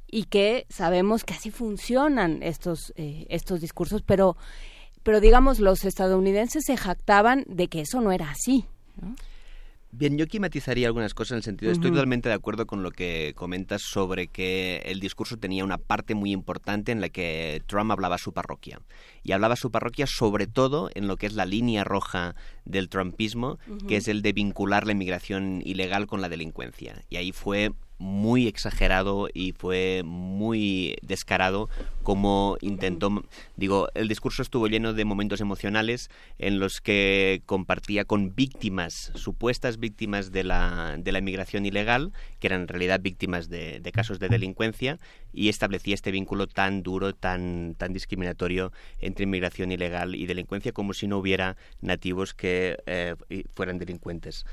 y que sabemos que así funcionan estos eh, estos discursos pero pero digamos los estadounidenses se jactaban de que eso no era así ¿no? Bien, yo aquí matizaría algunas cosas en el sentido, estoy totalmente de acuerdo con lo que comentas sobre que el discurso tenía una parte muy importante en la que Trump hablaba a su parroquia. Y hablaba a su parroquia sobre todo en lo que es la línea roja del trumpismo, que es el de vincular la inmigración ilegal con la delincuencia. Y ahí fue muy exagerado y fue muy descarado como intentó digo el discurso estuvo lleno de momentos emocionales en los que compartía con víctimas supuestas víctimas de la de la inmigración ilegal que eran en realidad víctimas de, casos de delincuencia y establecía este vínculo tan duro tan tan discriminatorio entre inmigración ilegal y delincuencia como si no hubiera nativos que eh, fueran delincuentes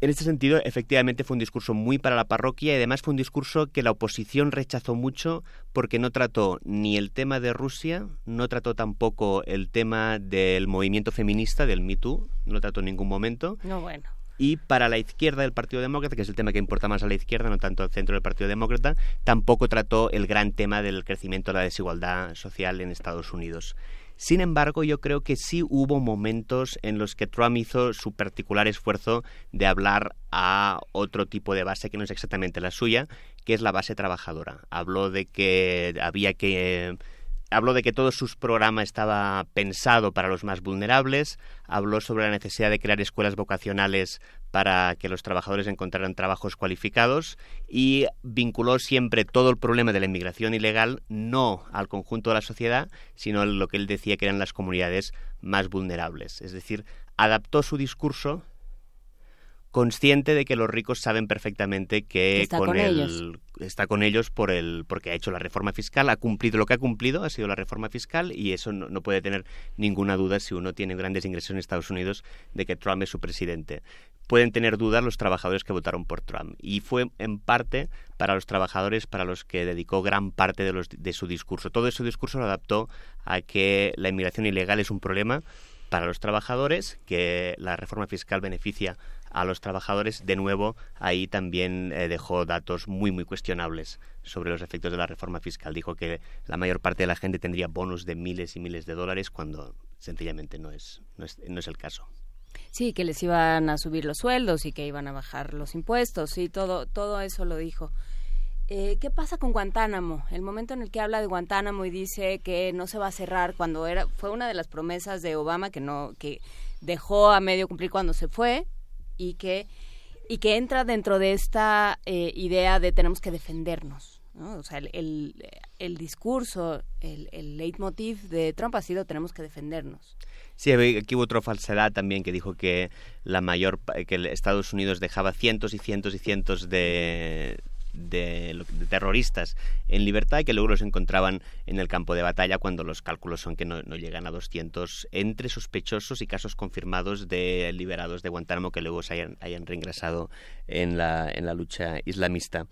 en este sentido, efectivamente fue un discurso muy para la parroquia y además fue un discurso que la oposición rechazó mucho porque no trató ni el tema de Rusia, no trató tampoco el tema del movimiento feminista, del Me Too, no lo trató en ningún momento. No, bueno. Y para la izquierda del Partido Demócrata, que es el tema que importa más a la izquierda, no tanto al centro del Partido Demócrata, tampoco trató el gran tema del crecimiento de la desigualdad social en Estados Unidos. Sin embargo, yo creo que sí hubo momentos en los que Trump hizo su particular esfuerzo de hablar a otro tipo de base que no es exactamente la suya, que es la base trabajadora. Habló de que había que habló de que todo su programa estaba pensado para los más vulnerables, habló sobre la necesidad de crear escuelas vocacionales para que los trabajadores encontraran trabajos cualificados y vinculó siempre todo el problema de la inmigración ilegal no al conjunto de la sociedad, sino a lo que él decía que eran las comunidades más vulnerables. Es decir, adaptó su discurso consciente de que los ricos saben perfectamente que Está con, con el ellos. está con ellos por el porque ha hecho la reforma fiscal, ha cumplido lo que ha cumplido, ha sido la reforma fiscal y eso no, no puede tener ninguna duda si uno tiene grandes ingresos en Estados Unidos de que Trump es su presidente. Pueden tener dudas los trabajadores que votaron por Trump y fue en parte para los trabajadores para los que dedicó gran parte de, los, de su discurso. Todo ese discurso lo adaptó a que la inmigración ilegal es un problema para los trabajadores, que la reforma fiscal beneficia a los trabajadores, de nuevo, ahí también eh, dejó datos muy, muy cuestionables sobre los efectos de la reforma fiscal. Dijo que la mayor parte de la gente tendría bonos de miles y miles de dólares cuando sencillamente no es, no es, no es el caso. Sí, que les iban a subir los sueldos y que iban a bajar los impuestos y todo, todo eso lo dijo. Eh, ¿Qué pasa con Guantánamo? El momento en el que habla de Guantánamo y dice que no se va a cerrar cuando era fue una de las promesas de Obama que no que dejó a medio cumplir cuando se fue y que y que entra dentro de esta eh, idea de tenemos que defendernos. ¿No? O sea, el, el, el discurso, el, el leitmotiv de Trump ha sido tenemos que defendernos. Sí, aquí hubo otra falsedad también que dijo que la mayor que Estados Unidos dejaba cientos y cientos y cientos de, de, de, terroristas en libertad y que luego los encontraban en el campo de batalla cuando los cálculos son que no, no, llegan a 200 entre sospechosos y casos confirmados de liberados de Guantánamo que luego se hayan, hayan reingresado en la, en la lucha islamista.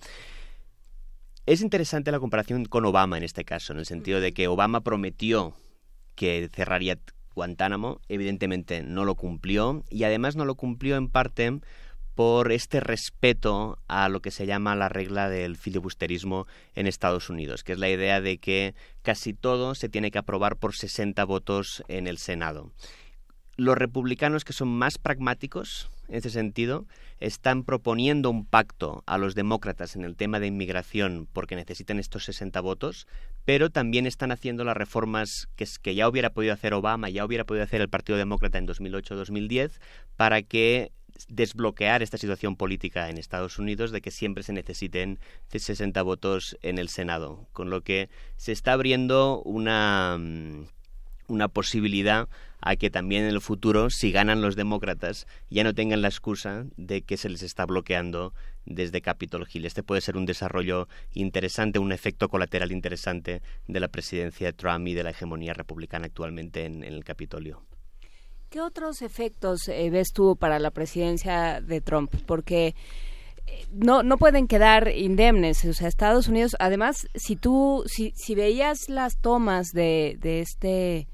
Es interesante la comparación con Obama en este caso, en el sentido de que Obama prometió que cerraría Guantánamo, evidentemente no lo cumplió y además no lo cumplió en parte por este respeto a lo que se llama la regla del filibusterismo en Estados Unidos, que es la idea de que casi todo se tiene que aprobar por 60 votos en el Senado. Los republicanos que son más pragmáticos en ese sentido están proponiendo un pacto a los demócratas en el tema de inmigración porque necesitan estos 60 votos, pero también están haciendo las reformas que, que ya hubiera podido hacer Obama, ya hubiera podido hacer el Partido Demócrata en 2008-2010 para que desbloquear esta situación política en Estados Unidos de que siempre se necesiten 60 votos en el Senado, con lo que se está abriendo una una posibilidad a que también en el futuro, si ganan los demócratas, ya no tengan la excusa de que se les está bloqueando desde Capitol Hill. Este puede ser un desarrollo interesante, un efecto colateral interesante de la presidencia de Trump y de la hegemonía republicana actualmente en, el Capitolio. ¿Qué otros efectos eh, ves tú para la presidencia de Trump? Porque no no pueden quedar indemnes o sea Estados Unidos además si tú si, si veías las tomas de, de este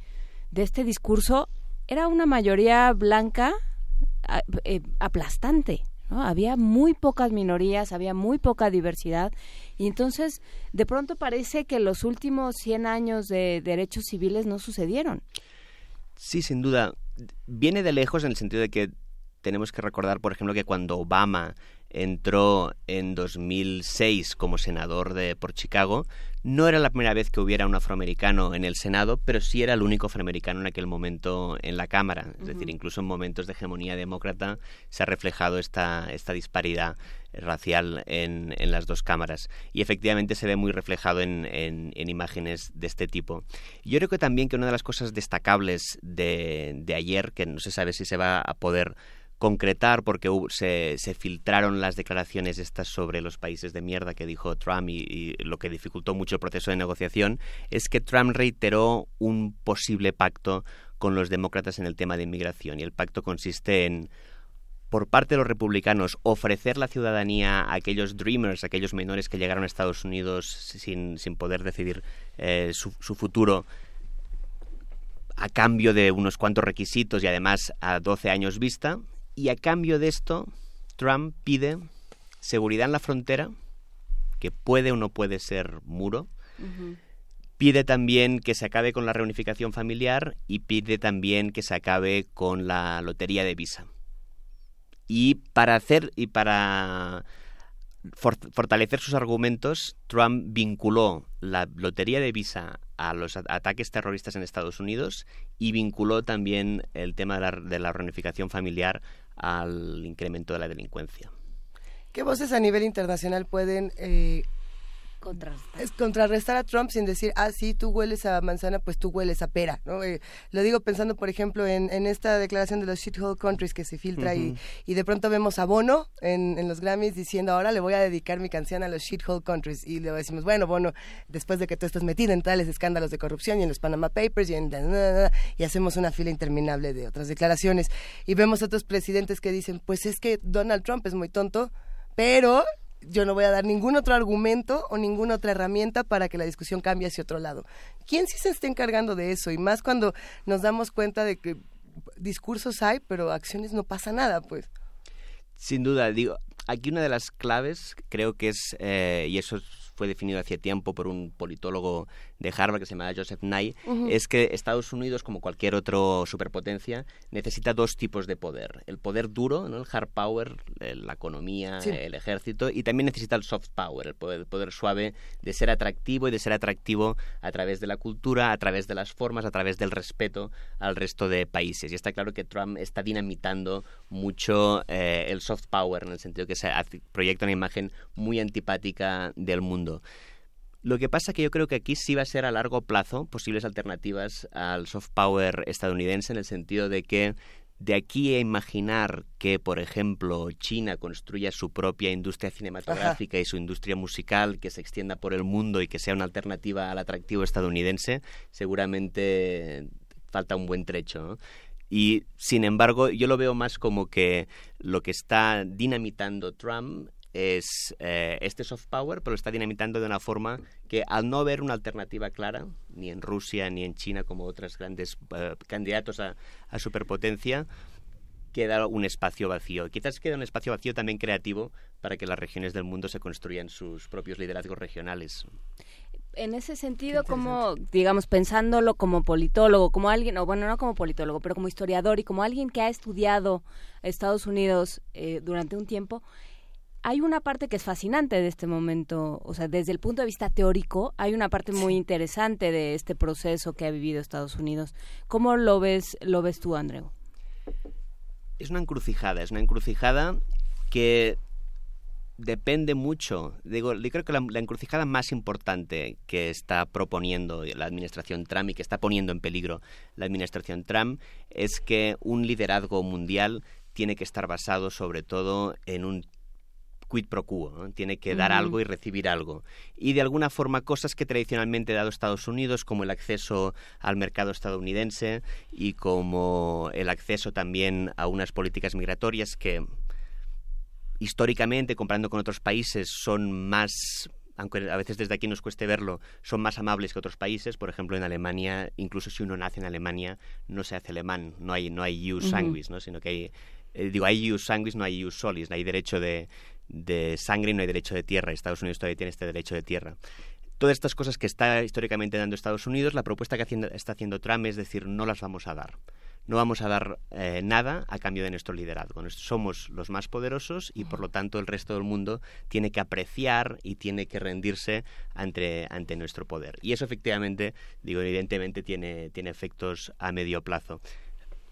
de este discurso era una mayoría blanca eh, aplastante. ¿no? Había muy pocas minorías, había muy poca diversidad y entonces de pronto parece que los últimos 100 años de derechos civiles no sucedieron. Sí, sin duda. Viene de lejos en el sentido de que tenemos que recordar, por ejemplo, que cuando Obama entró en 2006 como senador de por Chicago, no era la primera vez que hubiera un afroamericano en el Senado, pero sí era el único afroamericano en aquel momento en la Cámara. Es decir, incluso en momentos de hegemonía demócrata se ha reflejado esta, esta disparidad racial en, en, las dos cámaras. Y efectivamente se ve muy reflejado en, en, en, imágenes de este tipo. Yo creo que también que una de las cosas destacables de, de ayer, que no se sabe si se va a poder concretar porque se, se, filtraron las declaraciones estas sobre los países de mierda que dijo Trump y, lo que dificultó mucho el proceso de negociación es que Trump reiteró un posible pacto con los demócratas en el tema de inmigración. Y el pacto consiste en por parte de los republicanos ofrecer la ciudadanía a aquellos dreamers, aquellos menores que llegaron a Estados Unidos sin, sin poder decidir eh, su, su futuro a cambio de unos cuantos requisitos y además a 12 años vista, y a cambio de esto, Trump pide seguridad en la frontera, que puede o no puede ser muro. Pide también que se acabe con la reunificación familiar y pide también que se acabe con la lotería de visa. Y para hacer y para fortalecer sus argumentos, Trump vinculó la lotería de visa a los ataques terroristas en Estados Unidos y vinculó también el tema de la, de la reunificación familiar al incremento de la delincuencia. ¿Qué voces a nivel internacional pueden eh, es contrarrestar a Trump sin decir, ah, sí, tú hueles a manzana, pues tú hueles a pera, ¿no? Eh, lo digo pensando, por ejemplo, en, en, esta declaración de los shithole countries que se filtra y, y, de pronto vemos a Bono en, en, los Grammys diciendo, ahora le voy a dedicar mi canción a los shithole countries. Y le decimos, bueno, Bono, después de que tú estás metido en tales escándalos de corrupción y en los Panama Papers y en... y hacemos una fila interminable de otras declaraciones. Y vemos otros presidentes que dicen, pues es que Donald Trump es muy tonto, pero yo no voy a dar ningún otro argumento o ninguna otra herramienta para que la discusión cambie hacia otro lado. ¿Quién sí se está encargando de eso? Y más cuando nos damos cuenta de que discursos hay, pero acciones no pasa nada, pues. Sin duda, digo, aquí una de las claves creo que es, eh, y eso fue definido hace tiempo por un politólogo de Harvard que se llama Joseph Nye, es que Estados Unidos, como cualquier otro superpotencia, necesita dos tipos de poder. El poder duro, ¿no? el hard power, la economía, el ejército, y también necesita el soft power, el poder, el poder suave de ser atractivo y de ser atractivo a través de la cultura, a través de las formas, a través del respeto al resto de países. Y está claro que Trump está dinamitando mucho eh, el soft power, en el sentido que se proyecta una imagen muy antipática del mundo. Lo que pasa que yo creo que aquí sí va a ser a largo plazo posibles alternativas al soft power estadounidense en el sentido de que de aquí a imaginar que, por ejemplo, China construya su propia industria cinematográfica y su industria musical que se extienda por el mundo y que sea una alternativa al atractivo estadounidense, seguramente falta un buen trecho. Y, sin embargo, yo lo veo más como que lo que está dinamitando Trump es eh, este soft power, pero está dinamitando de una forma que al no haber una alternativa clara, ni en Rusia ni en China como otros grandes eh, candidatos a, superpotencia, queda un espacio vacío. Quizás queda un espacio vacío también creativo para que las regiones del mundo se construyan sus propios liderazgos regionales en ese sentido, como, digamos, pensándolo como politólogo, como alguien, o bueno, no como politólogo, pero como historiador y como alguien que ha estudiado Estados Unidos eh, durante un tiempo, hay una parte que es fascinante de este momento, o sea, desde el punto de vista teórico, hay una parte muy interesante de este proceso que ha vivido Estados Unidos. ¿Cómo lo ves, lo ves tú, Andreu? Es una encrucijada, es una encrucijada que depende mucho. Digo, yo creo que la, encrucijada más importante que está proponiendo la administración Trump y que está poniendo en peligro la administración Trump es que un liderazgo mundial tiene que estar basado sobre todo en un quid pro quo, tiene que dar algo y recibir algo. Y de alguna forma cosas que tradicionalmente ha dado Estados Unidos, como el acceso al mercado estadounidense y como el acceso también a unas políticas migratorias que históricamente, comparando con otros países, son más aunque a veces desde aquí nos cueste verlo, son más amables que otros países. Por ejemplo, en Alemania, incluso si uno nace en Alemania, no se hace alemán, no hay, no hay ius sanguis, ¿no? sino que hay, eh, digo, hay ius sanguis, no hay ius solis, no hay derecho de, de sangre no hay derecho de tierra. Estados Unidos todavía tiene este derecho de tierra todas estas cosas que está históricamente dando Estados Unidos, la propuesta que está haciendo Trump es decir, no las vamos a dar. No vamos a dar eh, nada a cambio de nuestro liderazgo. Somos los más poderosos y por lo tanto el resto del mundo tiene que apreciar y tiene que rendirse ante, ante nuestro poder. Y eso efectivamente, digo, evidentemente tiene, tiene efectos a medio plazo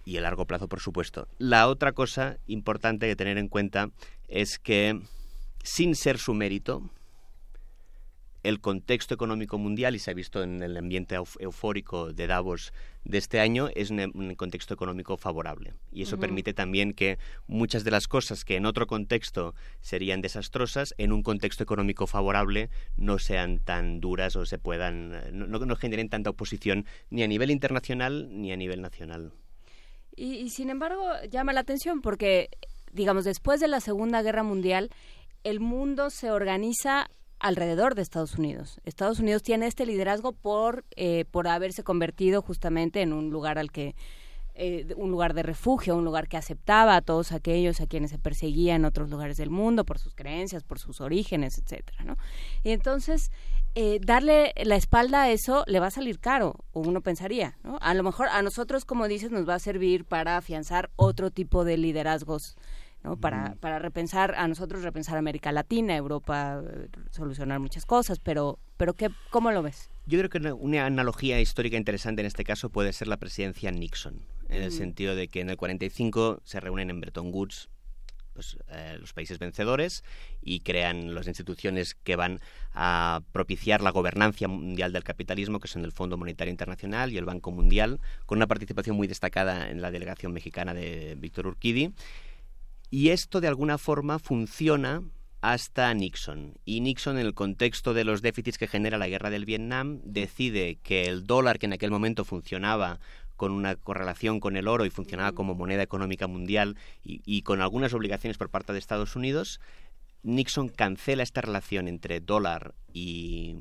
y a largo plazo, por supuesto. La otra cosa importante que tener en cuenta es que sin ser su mérito, el contexto económico mundial, y se ha visto en el ambiente eufórico de Davos de este año, es un, contexto económico favorable. Y eso permite también que muchas de las cosas que en otro contexto serían desastrosas, en un contexto económico favorable no sean tan duras o se puedan, no, no generen tanta oposición ni a nivel internacional ni a nivel nacional. Y sin embargo, llama la atención porque, digamos, después de la Segunda Guerra Mundial, el mundo se organiza alrededor de Estados Unidos. Estados Unidos tiene este liderazgo por, eh, por haberse convertido justamente en un lugar al que eh, un lugar de refugio, un lugar que aceptaba a todos aquellos a quienes se perseguía en otros lugares del mundo por sus creencias, por sus orígenes, etcétera, ¿no? Y entonces eh, darle la espalda a eso le va a salir caro, o uno pensaría, ¿no? A lo mejor a nosotros, como dices, nos va a servir para afianzar otro tipo de liderazgos ¿no? Para, para repensar, a nosotros repensar América Latina, Europa, eh, solucionar muchas cosas, pero, pero ¿qué, ¿cómo lo ves? Yo creo que una, analogía histórica interesante en este caso puede ser la presidencia Nixon, en el sentido de que en el 45 se reúnen en Bretton Woods pues, eh, los países vencedores y crean las instituciones que van a propiciar la gobernancia mundial del capitalismo, que son el Fondo Monetario Internacional y el Banco Mundial, con una participación muy destacada en la delegación mexicana de Víctor Urquidi. Y esto de alguna forma funciona hasta Nixon. Y Nixon, en el contexto de los déficits que genera la guerra del Vietnam, decide que el dólar, que en aquel momento funcionaba con una correlación con el oro y funcionaba como moneda económica mundial y, con algunas obligaciones por parte de Estados Unidos, Nixon cancela esta relación entre dólar y,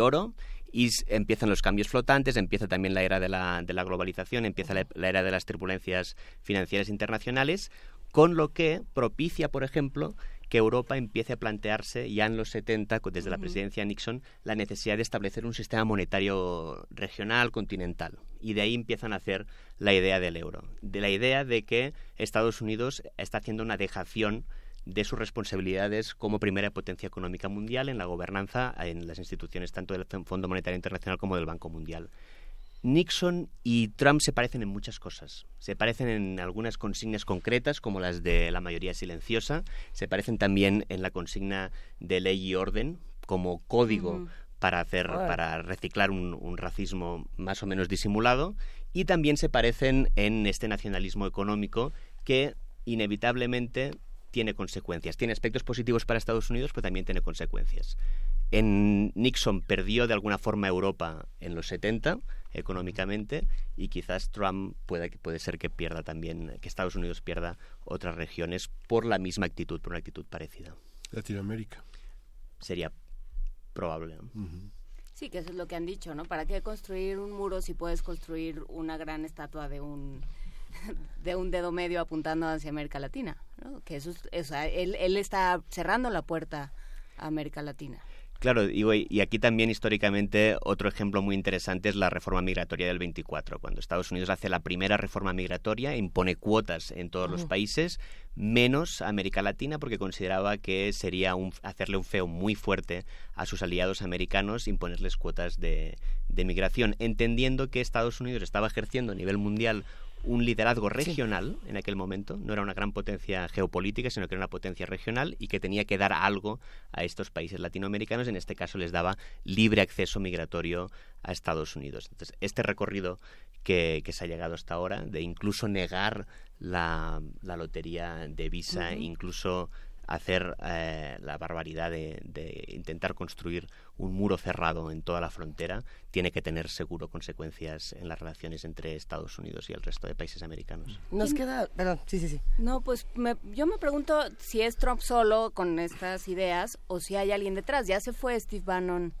oro y empiezan los cambios flotantes, empieza también la era de la globalización, empieza la, era de las turbulencias financieras internacionales, con lo que propicia, por ejemplo, que Europa empiece a plantearse ya en los 70, desde la presidencia Nixon, la necesidad de establecer un sistema monetario regional, continental. Y de ahí empiezan a hacer la idea del euro, de la idea de que Estados Unidos está haciendo una dejación de sus responsabilidades como primera potencia económica mundial en la gobernanza en las instituciones tanto del Fondo Monetario Internacional como del Banco Mundial. Nixon y Trump se parecen en muchas cosas. Se parecen en algunas consignas concretas, como las de la mayoría silenciosa. Se parecen también en la consigna de ley y orden, como código para hacer, para reciclar un, un, racismo más o menos disimulado. Y también se parecen en este nacionalismo económico que inevitablemente tiene consecuencias. Tiene aspectos positivos para Estados Unidos, pero también tiene consecuencias. En Nixon perdió de alguna forma Europa en los 70 económicamente y quizás Trump puede, puede ser que pierda también, que Estados Unidos pierda otras regiones por la misma actitud, por una actitud parecida. Latinoamérica. Sería probable. Sí, que eso es lo que han dicho, ¿no? ¿Para qué construir un muro si puedes construir una gran estatua de un de un dedo medio apuntando hacia América Latina, que eso, es, él, él está cerrando la puerta a América Latina. Claro, y, aquí también históricamente otro ejemplo muy interesante es la reforma migratoria del 24, cuando Estados Unidos hace la primera reforma migratoria, impone cuotas en todos los países, menos América Latina, porque consideraba que sería un, hacerle un feo muy fuerte a sus aliados americanos imponerles cuotas de, de migración, entendiendo que Estados Unidos estaba ejerciendo a nivel mundial un liderazgo regional en aquel momento, no era una gran potencia geopolítica, sino que era una potencia regional y que tenía que dar algo a estos países latinoamericanos, en este caso les daba libre acceso migratorio a Estados Unidos. Entonces, este recorrido que, se ha llegado hasta ahora, de incluso negar la, lotería de visa, incluso hacer eh, la barbaridad de, de, intentar construir un muro cerrado en toda la frontera tiene que tener seguro consecuencias en las relaciones entre Estados Unidos y el resto de países americanos. Nos queda, perdón, sí, sí, sí. No, pues me, yo me pregunto si es Trump solo con estas ideas o si hay alguien detrás. Ya se fue Steve Bannon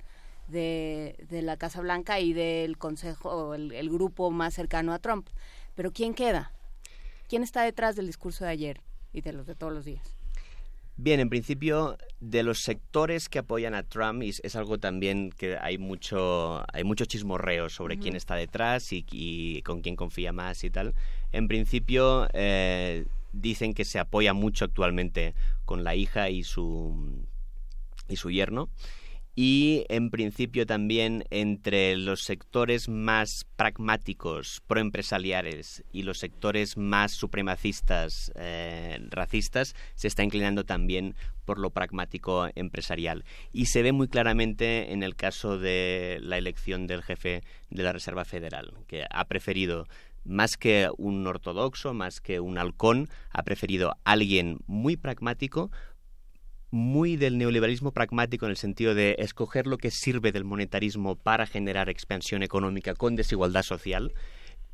de, de la Casa Blanca y del consejo, el, el grupo más cercano a Trump. Pero ¿quién queda? ¿Quién está detrás del discurso de ayer y de los de todos los días? Bien, en principio, de los sectores que apoyan a Trump, y es algo también que hay mucho, hay mucho chismorreo sobre quién está detrás y, y, con quién confía más y tal. En principio, eh, dicen que se apoya mucho actualmente con la hija y su, y su yerno y en principio también entre los sectores más pragmáticos, proempresariales y los sectores más supremacistas, eh, racistas, se está inclinando también por lo pragmático empresarial. Y se ve muy claramente en el caso de la elección del jefe de la Reserva Federal, que ha preferido más que un ortodoxo, más que un halcón, ha preferido alguien muy pragmático muy del neoliberalismo pragmático en el sentido de escoger lo que sirve del monetarismo para generar expansión económica con desigualdad social.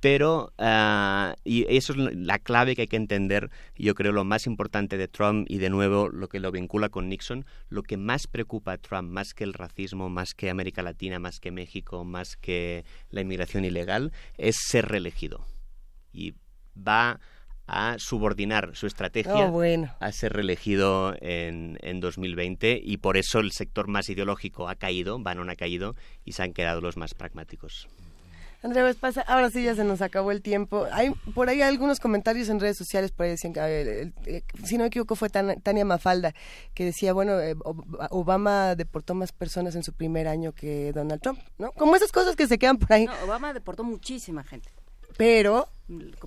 Pero, uh, y eso es la clave que hay que entender, yo creo lo más importante de Trump y de nuevo lo que lo vincula con Nixon, lo que más preocupa a Trump, más que el racismo, más que América Latina, más que México, más que la inmigración ilegal, es ser reelegido. Y va a subordinar su estrategia oh, bueno. a ser reelegido en, en 2020 y por eso el sector más ideológico ha caído, Bannon ha caído y se han quedado los más pragmáticos. Andrea pasa, ahora sí ya se nos acabó el tiempo. Hay por ahí algunos comentarios en redes sociales, por ahí decían que, ver, eh, si no me equivoco, fue Tania Mafalda, que decía, bueno, eh, Obama deportó más personas en su primer año que Donald Trump, ¿no? Como esas cosas que se quedan por ahí. No, Obama deportó muchísima gente. Pero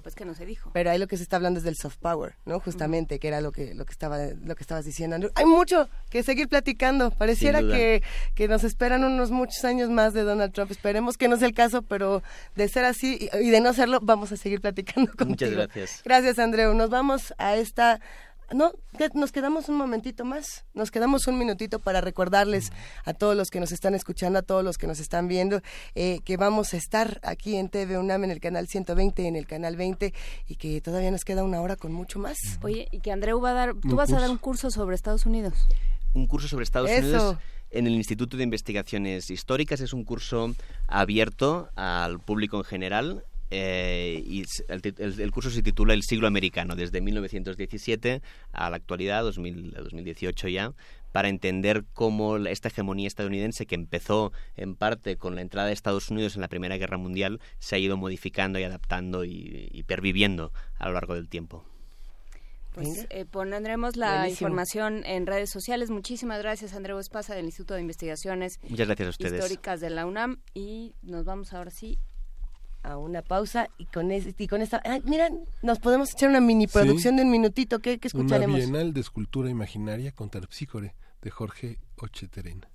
pues que no se dijo. Pero ahí lo que se está hablando es del soft power, ¿no? Justamente, uh -huh. que era lo que lo que estaba lo que estabas diciendo, Andrew. Hay mucho que seguir platicando. Pareciera que, que nos esperan unos muchos años más de Donald Trump. Esperemos que no sea el caso, pero de ser así y, y de no serlo, vamos a seguir platicando contigo. Muchas gracias. Gracias, Andreu. Nos vamos a esta no, nos quedamos un momentito más, nos quedamos un minutito para recordarles a todos los que nos están escuchando, a todos los que nos están viendo, eh, que vamos a estar aquí en TV UNAM en el canal 120, en el canal 20 y que todavía nos queda una hora con mucho más. Oye, y que Andreu va a dar, tú vas a dar un curso sobre Estados Unidos. Un curso sobre Estados Eso. Unidos en el Instituto de Investigaciones Históricas. Es un curso abierto al público en general. Eh, y el, el, el, curso se titula El siglo americano, desde 1917 a la actualidad, 2000, 2018 ya, para entender cómo esta hegemonía estadounidense, que empezó en parte con la entrada de Estados Unidos en la Primera Guerra Mundial, se ha ido modificando y adaptando y, y perviviendo a lo largo del tiempo. Pues eh, pondremos la Buenísimo. información en redes sociales. Muchísimas gracias, Andreu Espasa, del Instituto de Investigaciones Muchas gracias a ustedes. Históricas de la UNAM. Y nos vamos ahora sí a una pausa y con, es, y con esta... Ay, mira, nos podemos echar una mini producción sí. de un minutito. ¿Qué, qué escucharemos? Una bienal de escultura imaginaria con Terpsícore de Jorge Ocheterena.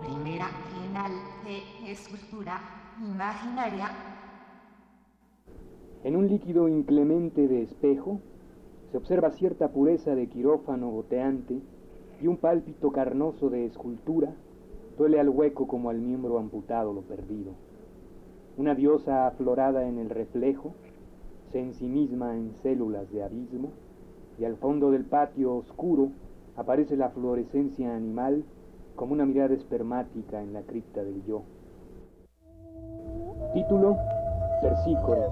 Primera bienal de escultura imaginaria. En un líquido inclemente de espejo se observa cierta pureza de quirófano goteante y un pálpito carnoso de escultura duele al hueco como al miembro amputado lo perdido. Una diosa aflorada en el reflejo se ensimisma en células de abismo y al fondo del patio oscuro aparece la fluorescencia animal como una mirada espermática en la cripta del yo. Título Persícore,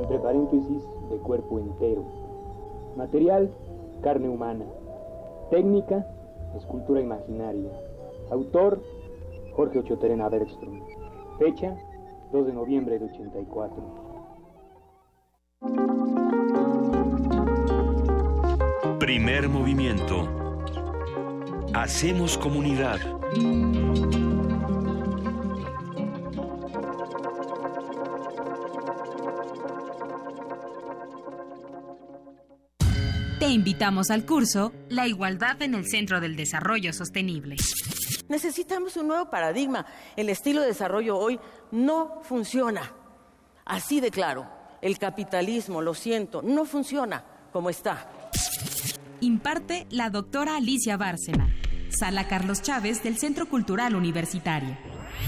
entre paréntesis, de cuerpo entero. Material, carne humana. Técnica, escultura imaginaria. Autor, Jorge Ochoterena Bergstrom. Fecha, 2 de noviembre de 84. Primer movimiento. Hacemos comunidad. Te invitamos al curso La igualdad en el centro del desarrollo sostenible. Necesitamos un nuevo paradigma. El estilo de desarrollo hoy no funciona. Así de claro, el capitalismo, lo siento, no funciona como está. Imparte la doctora Alicia Bárcena. Sala Carlos Chávez del Centro Cultural Universitario.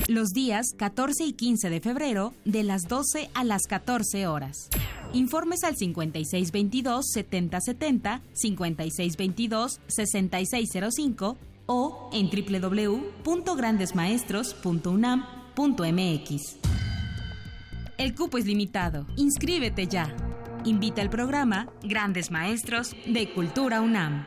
Los días 14 y 15 de febrero de las 12 a las 14 horas. Informes al 5622-7070, 5622-6605 o en www.grandesmaestros.unam.mx. El cupo es limitado. Inscríbete ya. Invita al programa Grandes Maestros de Cultura UNAM.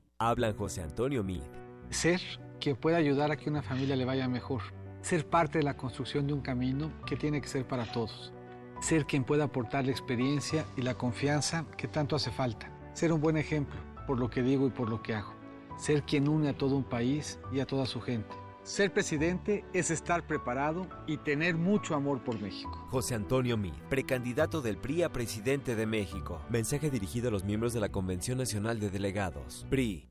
Hablan José Antonio Mid. Ser quien pueda ayudar a que una familia le vaya mejor. Ser parte de la construcción de un camino que tiene que ser para todos. Ser quien pueda aportar la experiencia y la confianza que tanto hace falta. Ser un buen ejemplo por lo que digo y por lo que hago. Ser quien une a todo un país y a toda su gente. Ser presidente es estar preparado y tener mucho amor por México. José Antonio Mid, precandidato del PRI a presidente de México. Mensaje dirigido a los miembros de la Convención Nacional de Delegados. PRI.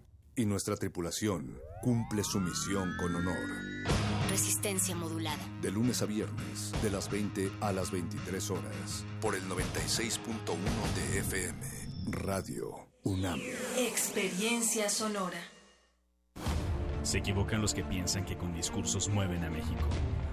y nuestra tripulación cumple su misión con honor. Resistencia modulada. De lunes a viernes, de las 20 a las 23 horas, por el 96.1 de FM, Radio UNAM. Experiencia sonora. Se equivocan los que piensan que con discursos mueven a México.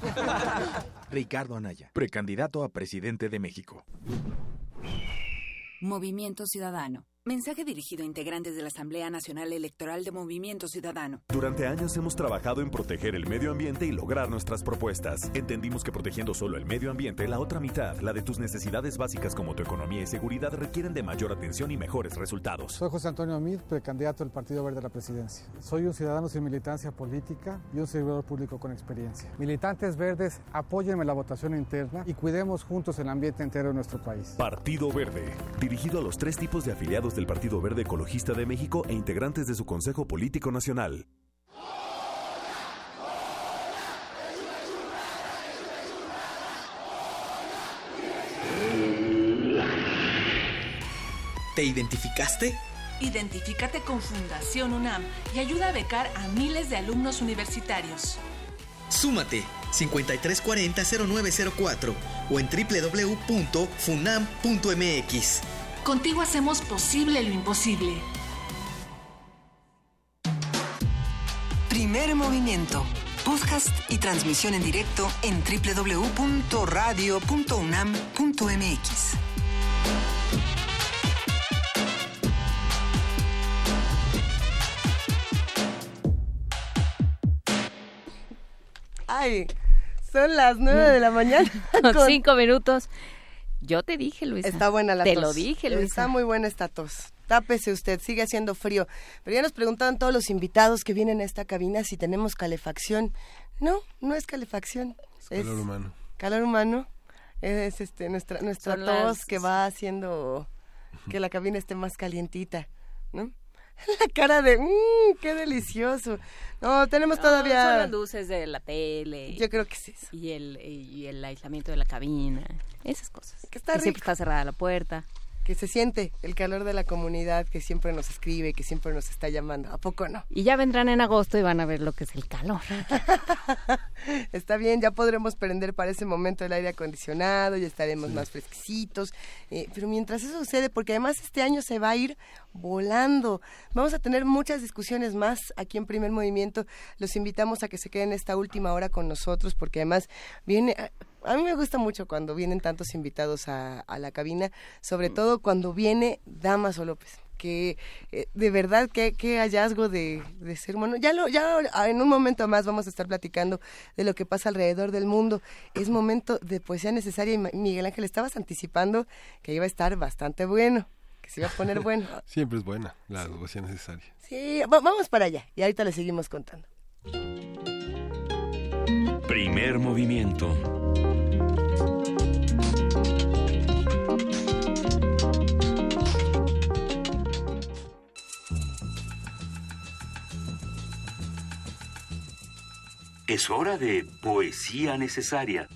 Ricardo Anaya, precandidato a presidente de México. Movimiento Ciudadano. Mensaje dirigido a integrantes de la Asamblea Nacional Electoral de Movimiento Ciudadano. Durante años hemos trabajado en proteger el medio ambiente y lograr nuestras propuestas. Entendimos que protegiendo solo el medio ambiente, la otra mitad, la de tus necesidades básicas como tu economía y seguridad, requieren de mayor atención y mejores resultados. Soy José Antonio Amid, precandidato del Partido Verde a la presidencia. Soy un ciudadano sin militancia política y un servidor público con experiencia. Militantes verdes, apóyenme la votación interna y cuidemos juntos el ambiente entero de nuestro país. Partido Verde, dirigido a los tres tipos de afiliados del Partido Verde Ecologista de México e integrantes de su Consejo Político Nacional. ¿Te identificaste? Identifícate con Fundación UNAM y ayuda a becar a miles de alumnos universitarios. Súmate 5340-0904 o en www.funam.mx. Contigo hacemos posible lo imposible. Primer movimiento. Podcast y transmisión en directo en www.radio.unam.mx. Ay, son las nueve de la mañana. Con cinco minutos. Yo te dije, Luisa. Está buena la Te tos. lo dije, Luisa. Está muy buena esta tos. Tápese usted, sigue haciendo frío. Pero ya nos preguntaban todos los invitados que vienen a esta cabina si tenemos calefacción. No, no es calefacción. Es calor humano. Calor humano. Es este nuestra nuestra Son tos las- que va haciendo que la cabina esté más calientita, ¿no? La cara de, mmm, qué delicioso. No, tenemos No, Son todavía... las luces de la tele. Yo creo que sí. Y el, y el aislamiento de la cabina. Esas cosas. Que está siempre rico. está cerrada la puerta. Que se siente el calor de la comunidad que siempre nos escribe, que siempre nos está llamando. ¿A poco no? Y ya vendrán en agosto y van a ver lo que es el calor. Está bien, ya podremos prender para ese momento el aire acondicionado, ya estaremos más fresquecitos. eh, pero mientras eso sucede, porque además este año se va a ir volando, vamos a tener muchas discusiones más aquí en Primer Movimiento. Los invitamos a que se queden esta última hora con nosotros, porque además viene... A, mí me gusta mucho cuando vienen tantos invitados a, a la cabina, sobre todo cuando viene Damaso López que eh, de verdad qué, qué hallazgo de, de ser humano. Ya lo, ya en un momento más vamos a estar platicando de lo que pasa alrededor del mundo. Es momento de poesía necesaria y Miguel Ángel estabas anticipando que iba a estar bastante bueno, que se iba a poner bueno. Siempre es buena la devoción necesaria. Sí, va- vamos para allá y ahorita le seguimos contando. Primer movimiento. Es hora de poesía necesaria.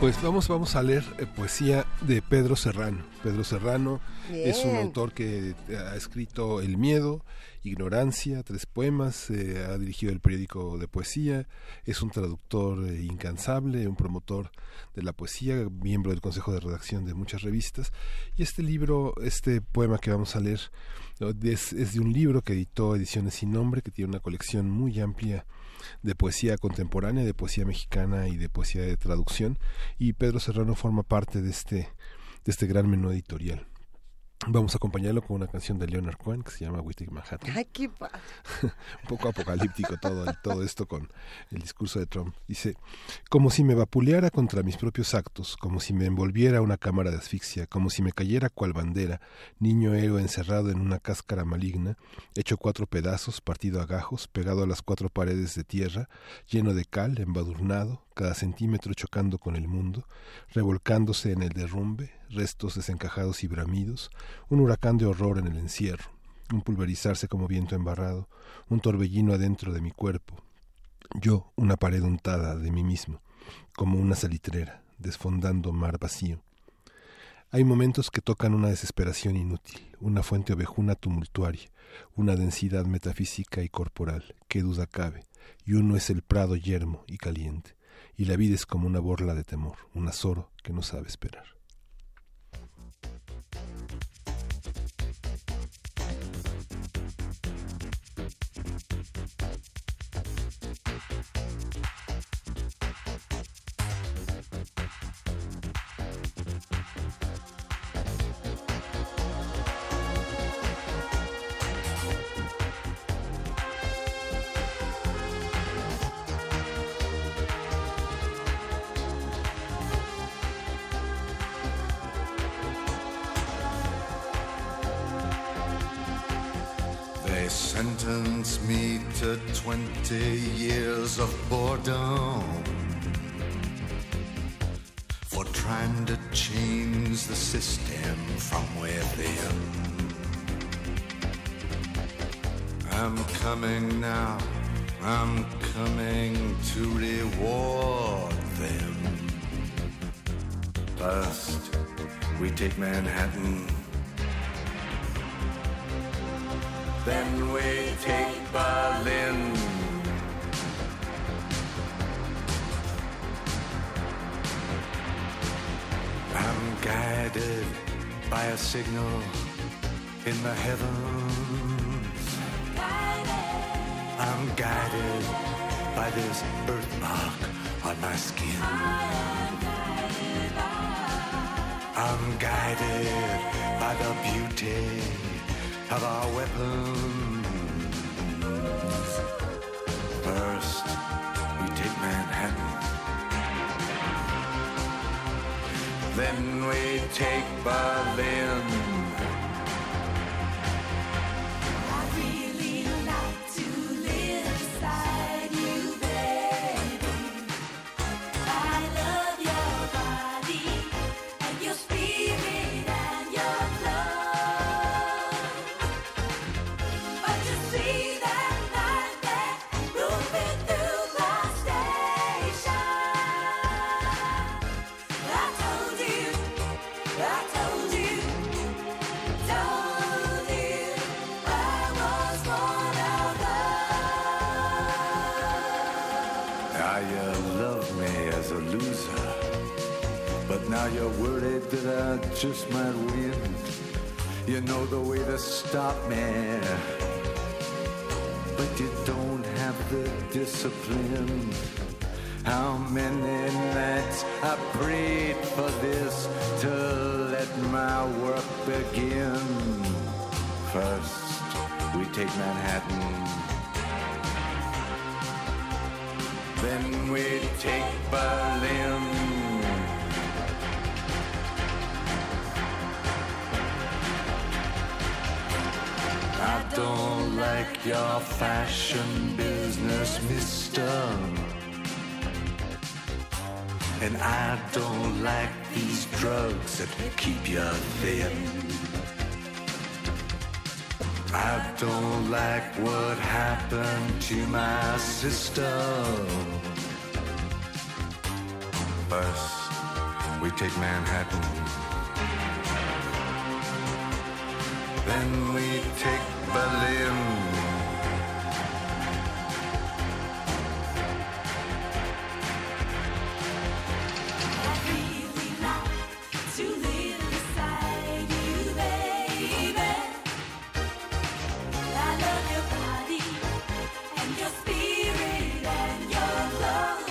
Pues vamos, vamos a leer eh, poesía de Pedro Serrano. Pedro Serrano es un autor que ha escrito El miedo, Ignorancia, tres poemas, eh, ha dirigido el periódico de poesía, es un traductor eh, incansable, un promotor de la poesía, miembro del consejo de redacción de muchas revistas. Y este libro, este poema que vamos a leer, es, es de un libro que editó Ediciones Sin Nombre, que tiene una colección muy amplia de poesía contemporánea, de poesía mexicana y de poesía de traducción, y Pedro Serrano forma parte de este, de este gran menú editorial. Vamos a acompañarlo con una canción de Leonard Cohen que se llama Wittig Manhattan. Ay, qué un poco apocalíptico todo, todo esto con el discurso de Trump. Dice, como si me vapuleara contra mis propios actos, como si me envolviera una cámara de asfixia, como si me cayera cual bandera, niño héroe encerrado en una cáscara maligna, hecho cuatro pedazos, partido a gajos, pegado a las cuatro paredes de tierra, lleno de cal, embadurnado, cada centímetro chocando con el mundo, revolcándose en el derrumbe, restos desencajados y bramidos, un huracán de horror en el encierro, un pulverizarse como viento embarrado, un torbellino adentro de mi cuerpo, yo una pared untada de mí mismo, como una salitrera, desfondando mar vacío. Hay momentos que tocan una desesperación inútil, una fuente ovejuna tumultuaria, una densidad metafísica y corporal, que duda cabe, y uno es el prado yermo y caliente, y la vida es como una borla de temor, un azoro que no sabe esperar. Of boredom for trying to change the system from within. I'm coming now, I'm coming to reward them. First, we take Manhattan. Then we take by a signal in the heavens. I'm guided by this birthmark on my skin. I'm guided by the beauty of our weapons. we take Berlin? And I don't like these drugs that keep you thin. I don't like what happened to my sister. First, we take Manhattan. Then we take Berlin.